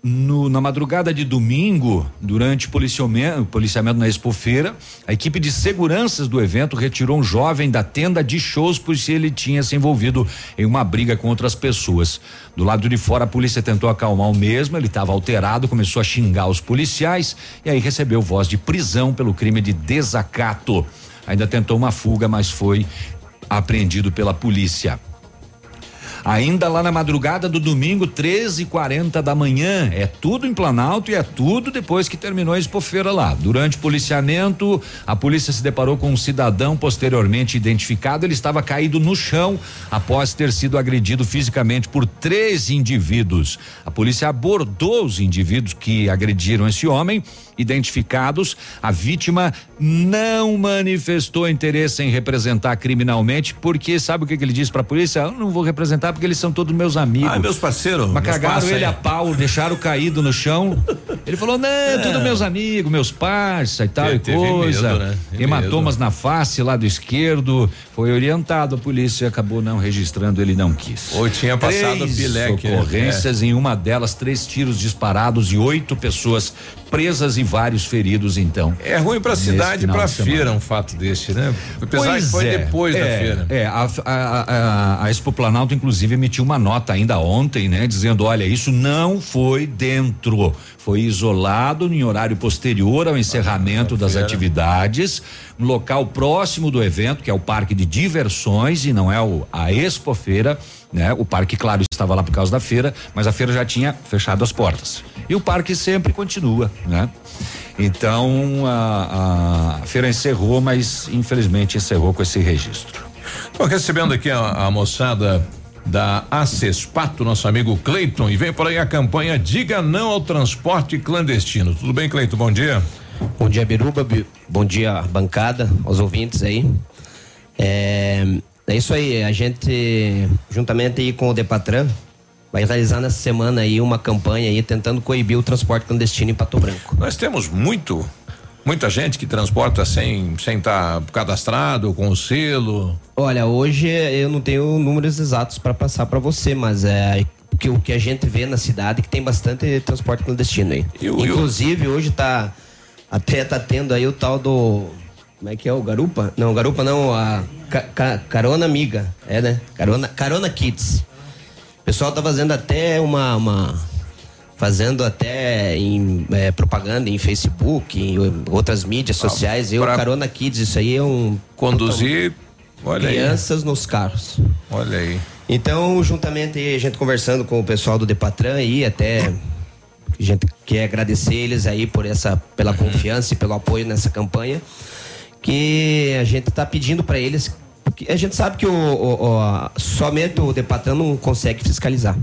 no, na madrugada de domingo, durante policiamento, policiamento na Expofeira, a equipe de seguranças do evento retirou um jovem da tenda de shows por se ele tinha se envolvido em uma briga com outras pessoas. Do lado de fora, a polícia tentou acalmar o mesmo, ele estava alterado, começou a xingar os policiais e aí recebeu voz de prisão pelo crime de desacato. Ainda tentou uma fuga, mas foi apreendido pela polícia. Ainda lá na madrugada do domingo, 13 e 40 da manhã. É tudo em Planalto e é tudo depois que terminou a expofeira lá. Durante o policiamento, a polícia se deparou com um cidadão posteriormente identificado. Ele estava caído no chão após ter sido agredido fisicamente por três indivíduos. A polícia abordou os indivíduos que agrediram esse homem identificados. A vítima não manifestou interesse em representar criminalmente, porque sabe o que, que ele disse para a polícia? Eu não vou representar porque eles são todos meus amigos. Ah, meus parceiros. Mas meus cagaram ele aí. a pau, deixaram caído no chão. Ele falou: não, É. tudo meus amigos, meus parça e tal e coisa. medo, né? Hematomas na face, lado esquerdo. Foi orientado a polícia e acabou não registrando, ele não quis. Ou tinha passado Três pileque, né? ocorrências, em uma delas, três tiros disparados e oito pessoas presas e vários feridos, então. É ruim pra nesse cidade e de semana. feira um fato desse, né? Apesar Pois que foi é, depois da é, feira. É, a, a, a, a Expo Planalto, inclusive, emitiu uma nota ainda ontem, né? Dizendo: olha, isso não foi dentro. Foi isolado em horário posterior ao encerramento das atividades, um local próximo do evento, que é o Parque de Diversões, e não é o, a Expo Feira. Né? O parque, claro, estava lá por causa da feira, mas a feira já tinha fechado as portas. E o parque sempre continua, né? Então a, a feira encerrou, mas infelizmente encerrou com esse registro. Tô recebendo aqui a, a moçada da Acespato, nosso amigo Cleiton, e vem por aí a campanha Diga Não ao Transporte Clandestino. Tudo bem, Cleiton? Bom dia. Bom dia, Biruba. Bi- Bom dia, bancada, aos ouvintes aí. É, é isso aí, a gente, juntamente aí com o Depatran, vai realizar nessa semana aí uma campanha aí tentando coibir o transporte clandestino em Pato Branco. Nós temos muito, muita gente que transporta sem sem estar cadastrado, com o selo. Olha, hoje eu não tenho números exatos para passar para você, mas é que o que a gente vê na cidade é que tem bastante transporte clandestino aí. E e o- Inclusive hoje tá até tá tendo aí o tal do como é que é o garupa? Não, garupa não, a ca- ca- carona amiga, é né? Carona carona kids. O pessoal tá fazendo até uma, uma fazendo até em eh, propaganda em Facebook, em outras mídias sociais, eu pra- carona kids, isso aí é um Conduzir, olha aí. crianças nos carros. Olha aí. Então, juntamente aí, a gente conversando com o pessoal do Depatran aí, até gente quer agradecer eles aí por essa, pela confiança e pelo apoio nessa campanha, que a gente está pedindo para eles, porque a gente sabe que o, o- o- somente o Depatran não consegue fiscalizar.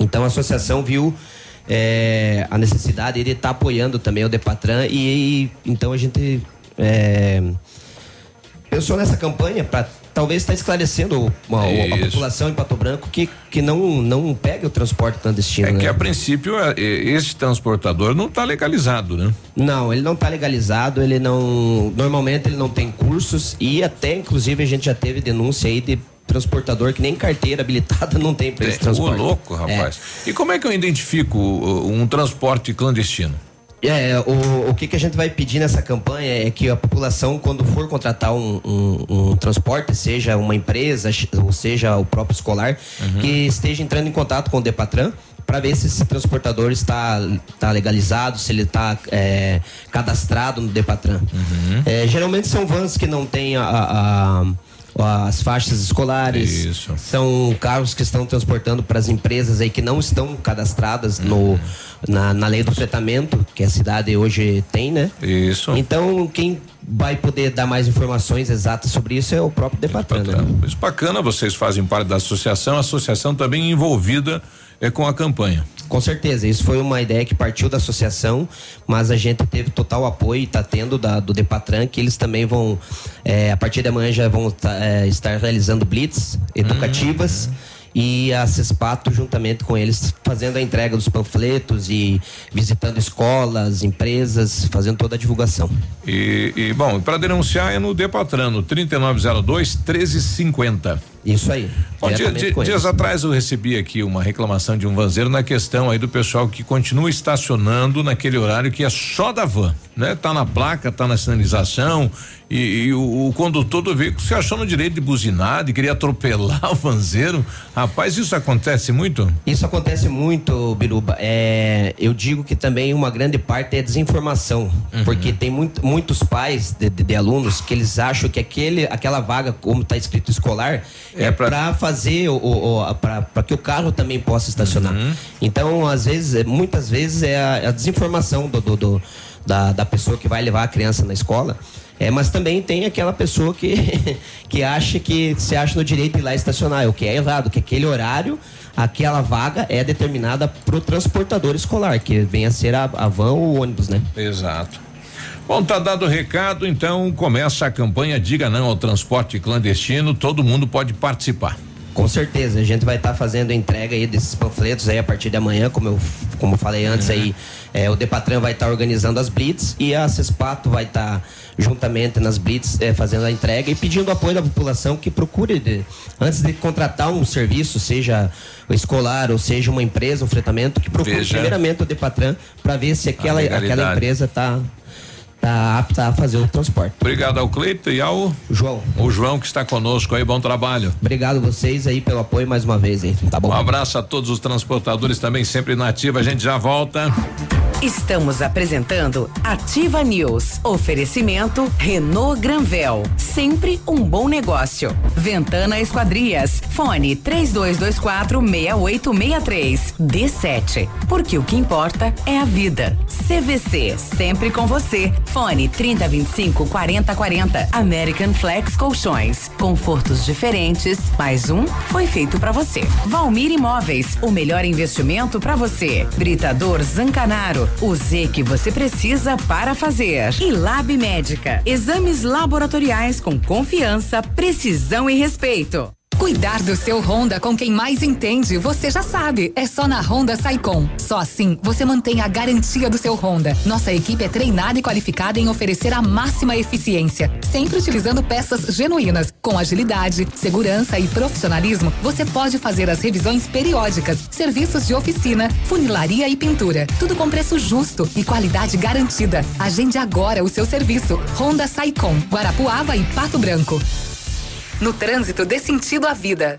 Então a associação viu é, a necessidade de estar apoiando também o Depatran e, e então a gente é, pensou nessa campanha para talvez estar esclarecendo uma- a, população em Pato Branco que, que não, não pegue o transporte clandestino. É que né? a princípio é, é, esse transportador não está legalizado, né? Não, ele não está legalizado, ele não. Normalmente ele não tem cursos e até, inclusive, a gente já teve denúncia aí de transportador que nem carteira habilitada não tem para esse Ô, transporte. louco, rapaz. E como é que eu identifico um transporte clandestino? É, o, o que, que a gente vai pedir nessa campanha é que a população, quando for contratar um, um- um transporte, seja uma empresa, ou seja o próprio escolar, Uhum. que esteja entrando em contato com o Depatran para ver se esse transportador está, está legalizado, se ele está é, cadastrado no Depatran. Uhum. É, geralmente são vans que não têm a- a- a- as faixas escolares. São carros que estão transportando para as empresas aí que não estão cadastradas no, na, na lei do fretamento, que a cidade hoje tem, né? Isso. Então, quem vai poder dar mais informações exatas sobre isso é o próprio Depatran. né? Isso bacana, vocês fazem parte da associação, a associação também envolvida é com a campanha. Com certeza, isso foi uma ideia que partiu da associação, mas a gente teve total apoio e está tendo da, do Depatran, que eles também vão, é, a partir de amanhã já vão tá, é, estar realizando blitz educativas. E a Cespato, juntamente com eles, fazendo a entrega dos panfletos e visitando escolas, empresas, fazendo toda a divulgação. E, e, bom, para denunciar é no Depatrano, 3902 1350. Isso aí. Bom, dia- diretamente di- com dias atrás eu recebi aqui uma reclamação de um vanzeiro na questão aí do pessoal que continua estacionando naquele horário que é só da van, né? Tá na placa, tá na sinalização e, e o, o condutor do veículo se achou no direito de buzinar, de querer atropelar o vanzeiro. Rapaz, isso acontece muito? Isso acontece muito, Biruba. É, eu digo que também uma grande parte é desinformação, Uhum. porque tem muito- muitos pais de, de- de alunos que eles acham que aquele, aquela vaga, como está escrito escolar, é, para fazer o, para que o carro também possa estacionar. Uhum. Então, às vezes, é- muitas vezes é a, a desinformação do, do- do- da, da pessoa que vai levar a criança na escola. É, mas também tem aquela pessoa que, que acha que se acha no direito de ir lá estacionar, o que é errado, que aquele horário, aquela vaga é determinada para o transportador escolar, que vem a ser a, a van ou o ônibus, né? Exato. Bom, tá dado o recado, então começa a campanha Diga Não ao Transporte Clandestino, todo mundo pode participar. Com certeza, a gente vai estar fazendo a entrega aí desses panfletos aí a partir de amanhã, como eu, como eu falei antes aí, é, o Depatran vai estar organizando as blitz e a Cespato vai estar juntamente nas blitz é, fazendo a entrega e pedindo apoio da população que procure, de- antes de contratar um serviço, seja escolar ou seja uma empresa, um fretamento, que procure Veja. primeiramente o Depatran para ver se aquela, aquela empresa está tá apta a fazer o transporte. Obrigado ao Cleito e ao João. O João que está conosco aí, bom trabalho. Obrigado vocês aí pelo apoio mais uma vez aí, tá bom? Um abraço a todos os transportadores também sempre na ativa, a gente já volta. Estamos apresentando Ativa News. Oferecimento Renault Granvel. Sempre um bom negócio. Ventana Esquadrias. Fone 3224 6863. D7. Porque o que importa é a vida. CVC. Sempre com você. Fone 3025 4040. American Flex Colchões. Confortos diferentes. Mais um foi feito para você. Valmir Imóveis. O melhor investimento para você. Britador Zancanaro. O Z que você precisa para fazer. E Lab Médica. Exames laboratoriais com confiança, precisão e respeito. Cuidar do seu Honda com quem mais entende, você já sabe. É só na Honda Saicom. Só assim você mantém a garantia do seu Honda. Nossa equipe é treinada e qualificada em oferecer a máxima eficiência, sempre utilizando peças genuínas. Com agilidade, segurança e profissionalismo, você pode fazer as revisões periódicas, serviços de oficina, funilaria e pintura. Tudo com preço justo e qualidade garantida. Agende agora o seu serviço. Honda Saicom, Guarapuava e Pato Branco. No trânsito dê sentido à vida.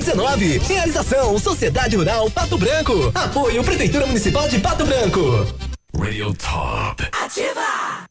Realização Sociedade Rural Pato Branco. Apoio Prefeitura Municipal de Pato Branco. Radio Top. Ativa!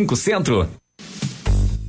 Centro.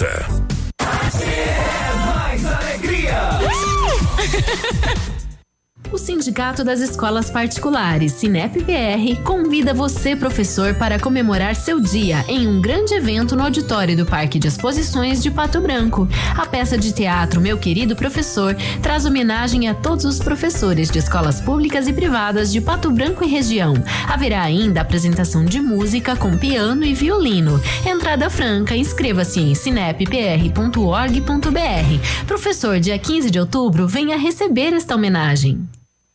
É mais alegria. O Sindicato das Escolas Particulares, Sinep-PR, convida você, professor, para comemorar seu dia em um grande evento no auditório do Parque de Exposições de Pato Branco. A peça de teatro Meu Querido Professor traz homenagem a todos os professores de escolas públicas e privadas de Pato Branco e região. Haverá ainda apresentação de música com piano e violino. Entrada franca, inscreva-se em sinep.org.br. Professor, dia 15 de outubro, venha receber esta homenagem.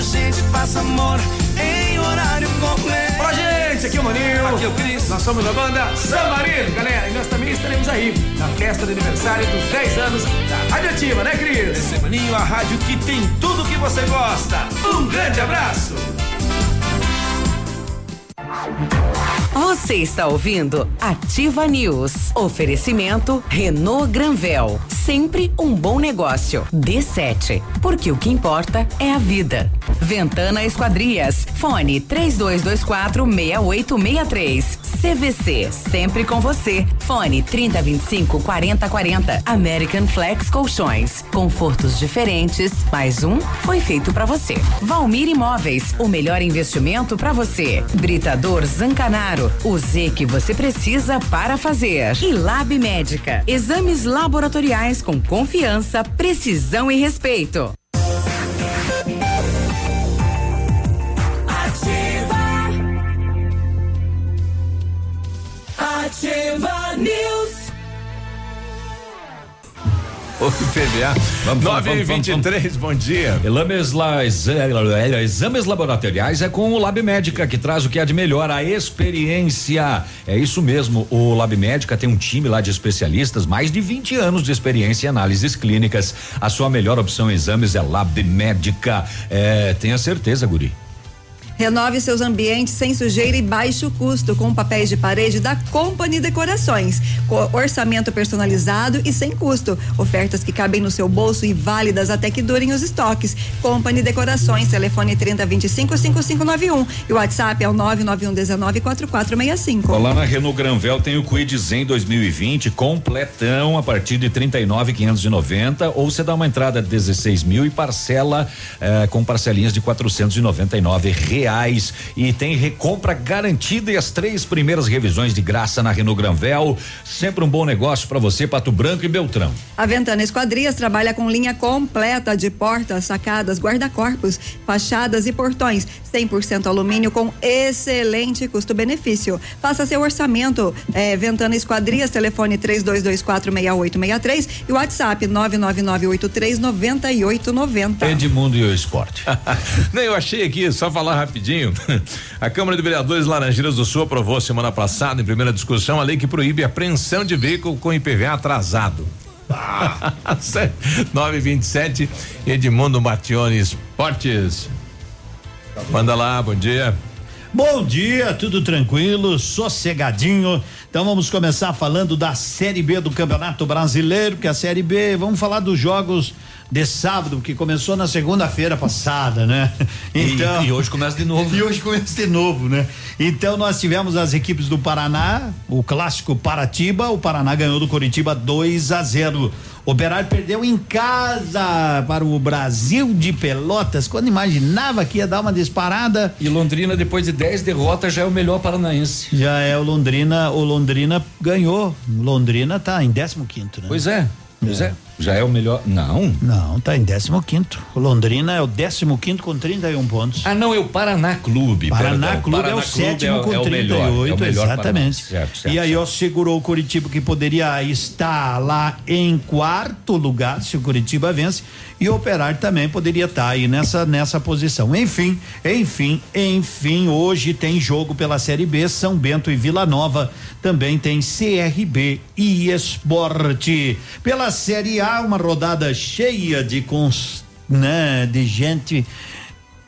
A gente faz amor em horário completo. Fala, gente, aqui é o Maninho. Aqui é o Cris. Nós somos da banda San Marino, galera. E nós também estaremos aí na festa do aniversário dos 10 anos da Rádio Ativa, né, Cris? Esse é Maninho, a rádio que tem tudo que você gosta. Um grande abraço. Você está ouvindo Ativa News. Oferecimento Renault Granvel. Sempre um bom negócio. D7. Porque o que importa é a vida. Ventana Esquadrias. Fone 3224 6863. CVC. Sempre com você. Fone 3025 4040. American Flex Colchões. Confortos diferentes. Mais um foi feito para você. Valmir Imóveis. O melhor investimento para você. Britador Zancanaro. O Z que você precisa para fazer. E Lab Médica. Exames laboratoriais com confiança, precisão e respeito. Ativa. Ativa News. O PVA. Vamos, 9 e 23 bom dia. Exames, exames laboratoriais é com o Lab Médica, que traz o que há de melhor, a experiência. É isso mesmo, o Lab Médica tem um time lá de especialistas, mais de 20 anos de experiência em análises clínicas. A sua melhor opção em exames é Lab Médica. É, tenha certeza, Guri. Renove seus ambientes sem sujeira e baixo custo com papéis de parede da Company Decorações. Com orçamento personalizado e sem custo. Ofertas que cabem no seu bolso e válidas até que durem os estoques. Company Decorações, telefone 3025 5591 e o WhatsApp é o 991 19 4465. Lá na Renault Granvel tem o Quid Zen 2020 completão a partir de 39.590 ou você dá uma entrada de 16 mil e parcela eh, com parcelinhas de 499 reais. Reais e tem recompra garantida e as três primeiras revisões de graça na Renault Granvel. Sempre um bom negócio para você, Pato Branco e Beltrão. A Ventana Esquadrias trabalha com linha completa de portas, sacadas, guarda-corpos, fachadas e portões. 100% alumínio com excelente custo-benefício. Faça seu orçamento. É, Ventana Esquadrias, telefone 32246863 e WhatsApp 999839890. Edmundo e o esporte. Nem eu achei aqui, só falar rapidinho. A Câmara de Vereadores Laranjeiras do Sul aprovou semana passada, em primeira discussão, a lei que proíbe a apreensão de veículo com IPVA atrasado. Ah. 927 Edmundo Matione Esportes. Manda lá, bom dia. Bom dia, tudo tranquilo, sossegadinho. Então vamos começar falando da Série B do Campeonato Brasileiro, que a Série B, vamos falar dos jogos de sábado, que começou na segunda-feira passada, né? E- e hoje começa de novo. E hoje começa de novo, né? Então nós tivemos as equipes do Paraná, o clássico Paratiba, o Paraná ganhou do Coritiba 2 a 0. Operário perdeu em casa para o Brasil de Pelotas, quando imaginava que ia dar uma disparada. E Londrina, depois de 10 derrotas, já é o melhor paranaense. Já é o Londrina, o Londrina ganhou. Londrina tá em 15 quinto, né? Pois é, pois é. Já é o melhor. Não. Não, tá em 15 quinto. O Londrina é o 15 quinto com 31 pontos. Ah, não, é o Paraná Clube. Paraná perdão. Clube é Paraná o sétimo é com é o 38, melhor, é o melhor exatamente. Certo, certo, e aí, ó, segurou o Curitiba que poderia estar lá em quarto lugar se o Curitiba vence e o Operário também poderia estar aí nessa nessa posição. Enfim, enfim, enfim, hoje tem jogo pela Série B, São Bento e Vila Nova, também tem CRB e Esporte. Pela Série A, uma rodada cheia de cons, né, de gente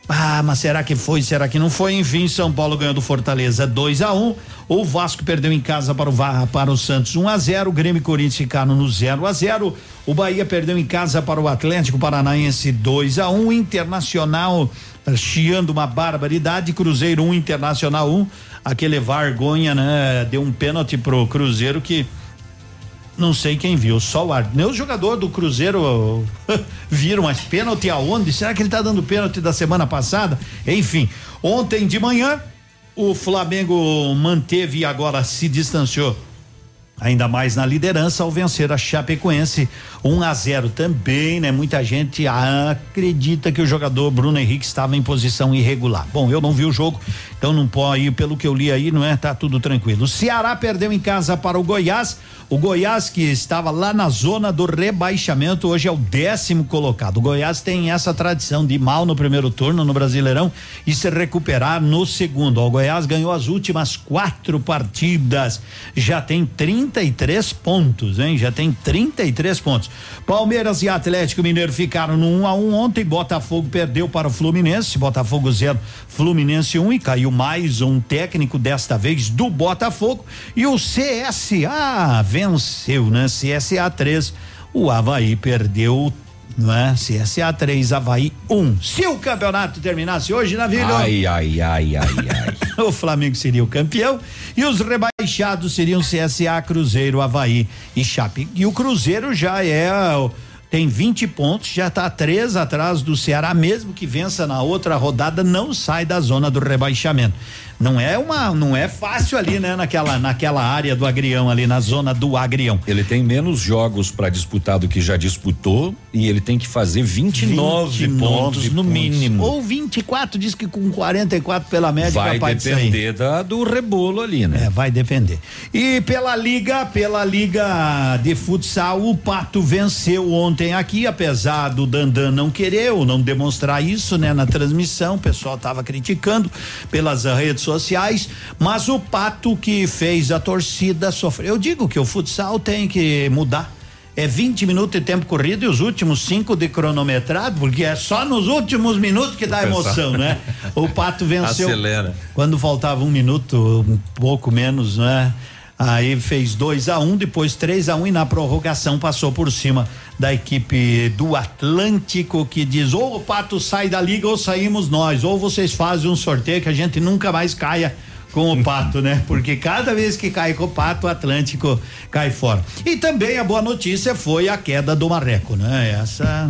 ah, mas será que foi? Será que não foi? Enfim, São Paulo ganhou do Fortaleza 2 a 1 um. O Vasco perdeu em casa para o para o Santos 1 um a 0 O Grêmio e Corinthians ficaram no 0 a 0 O Bahia perdeu em casa para o Atlético Paranaense 2 a 1 um. Internacional eh, chiando uma barbaridade. Cruzeiro 1, um, Internacional 1. Um. Aquele vergonha, né? Deu um pênalti pro Cruzeiro que não sei quem viu, só o árbitro. Nem o jogador do Cruzeiro viram, mas pênalti aonde? Será que ele tá dando pênalti da semana passada? Enfim, ontem de manhã o Flamengo manteve e agora se distanciou ainda mais na liderança ao vencer a Chapecoense 1 a 0 também, né? Muita gente acredita que o jogador Bruno Henrique estava em posição irregular. Bom, eu não vi o jogo, então não pode pelo que eu li aí, não é? Tá tudo tranquilo. O Ceará perdeu em casa para o Goiás. O Goiás que estava lá na zona do rebaixamento, hoje é o décimo colocado. O Goiás tem essa tradição de ir mal no primeiro turno no Brasileirão e se recuperar no segundo. O Goiás ganhou as últimas quatro partidas, já tem 33 pontos, hein? Já tem 33 pontos. Palmeiras e Atlético Mineiro ficaram no 1 um a 1 um ontem. Botafogo perdeu para o Fluminense, Botafogo 0, Fluminense 1 um, e caiu mais um técnico desta vez do Botafogo e o CSA venceu, né? CSA 3, o Havaí perdeu não é? CSA 3, Havaí 1. Um. Se o campeonato terminasse hoje, Navilho. Ai, ai, ai, ai, ai. o Flamengo seria o campeão e os rebaixados seriam CSA, Cruzeiro, Havaí e Chape. E o Cruzeiro já é. Tem 20 pontos, já está três atrás do Ceará, mesmo que vença na outra rodada, não sai da zona do rebaixamento. Não é uma, não é fácil ali, né? Naquela, naquela área do Agrião ali, na zona do Agrião. Ele tem menos jogos para disputar do que já disputou e ele tem que fazer 29, 29 pontos no pontos. mínimo. Ou 24, diz que com 44 pela média Vai depender da, do rebolo ali, né? É, vai depender. E pela liga, pela liga de futsal, o Pato venceu ontem aqui, apesar do Dandan não querer ou não demonstrar isso, né, na transmissão, o pessoal tava criticando pelas ah, redes sociais, mas o Pato que fez a torcida sofrer. Eu digo que o futsal tem que mudar. É 20 minutos de tempo corrido e os últimos cinco de cronometrado, porque é só nos últimos minutos que dá emoção, né? O Pato venceu. Acelera. Quando faltava um minuto, um pouco menos, né? Aí fez 2 a 1 um, depois 3 a 1 um, e na prorrogação passou por cima da equipe do Atlântico que diz ou o Pato sai da liga ou saímos nós, ou vocês fazem um sorteio que a gente nunca mais caia com o Pato, né? Porque cada vez que cai com o Pato, o Atlântico cai fora. E também a boa notícia foi a queda do Marreco, né? Essa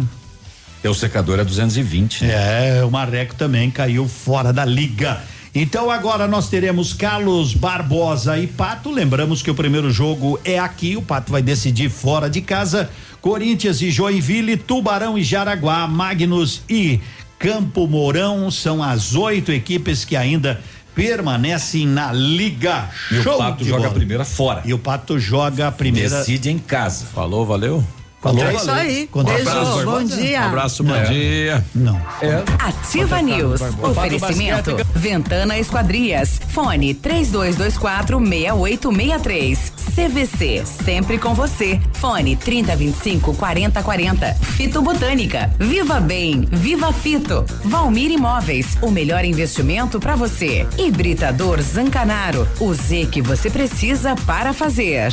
É o secador é 220. É, o Marreco também caiu fora da liga. Então agora nós teremos Carlos Barbosa e Pato. Lembramos que o primeiro jogo é aqui, o Pato vai decidir fora de casa. Corinthians e Joinville, Tubarão e Jaraguá, Magnus e Campo Mourão são as oito equipes que ainda permanecem na liga. E o Pato joga a bola. primeira fora. E o Pato joga a primeira. Decide em casa. Falou, valeu. Falou, É isso aí. Beijo, abraço, bom dia. Um abraço, bom É. dia. Não. É. Ativa News. Oferecimento. Ventana Esquadrias. Fone 3224 6863. CVC. Sempre com você. Fone 3025 4040. Fito Botânica. Viva Bem. Viva Fito. Valmir Imóveis. O melhor investimento para você. Hibridador Zancanaro. O Z que você precisa para fazer.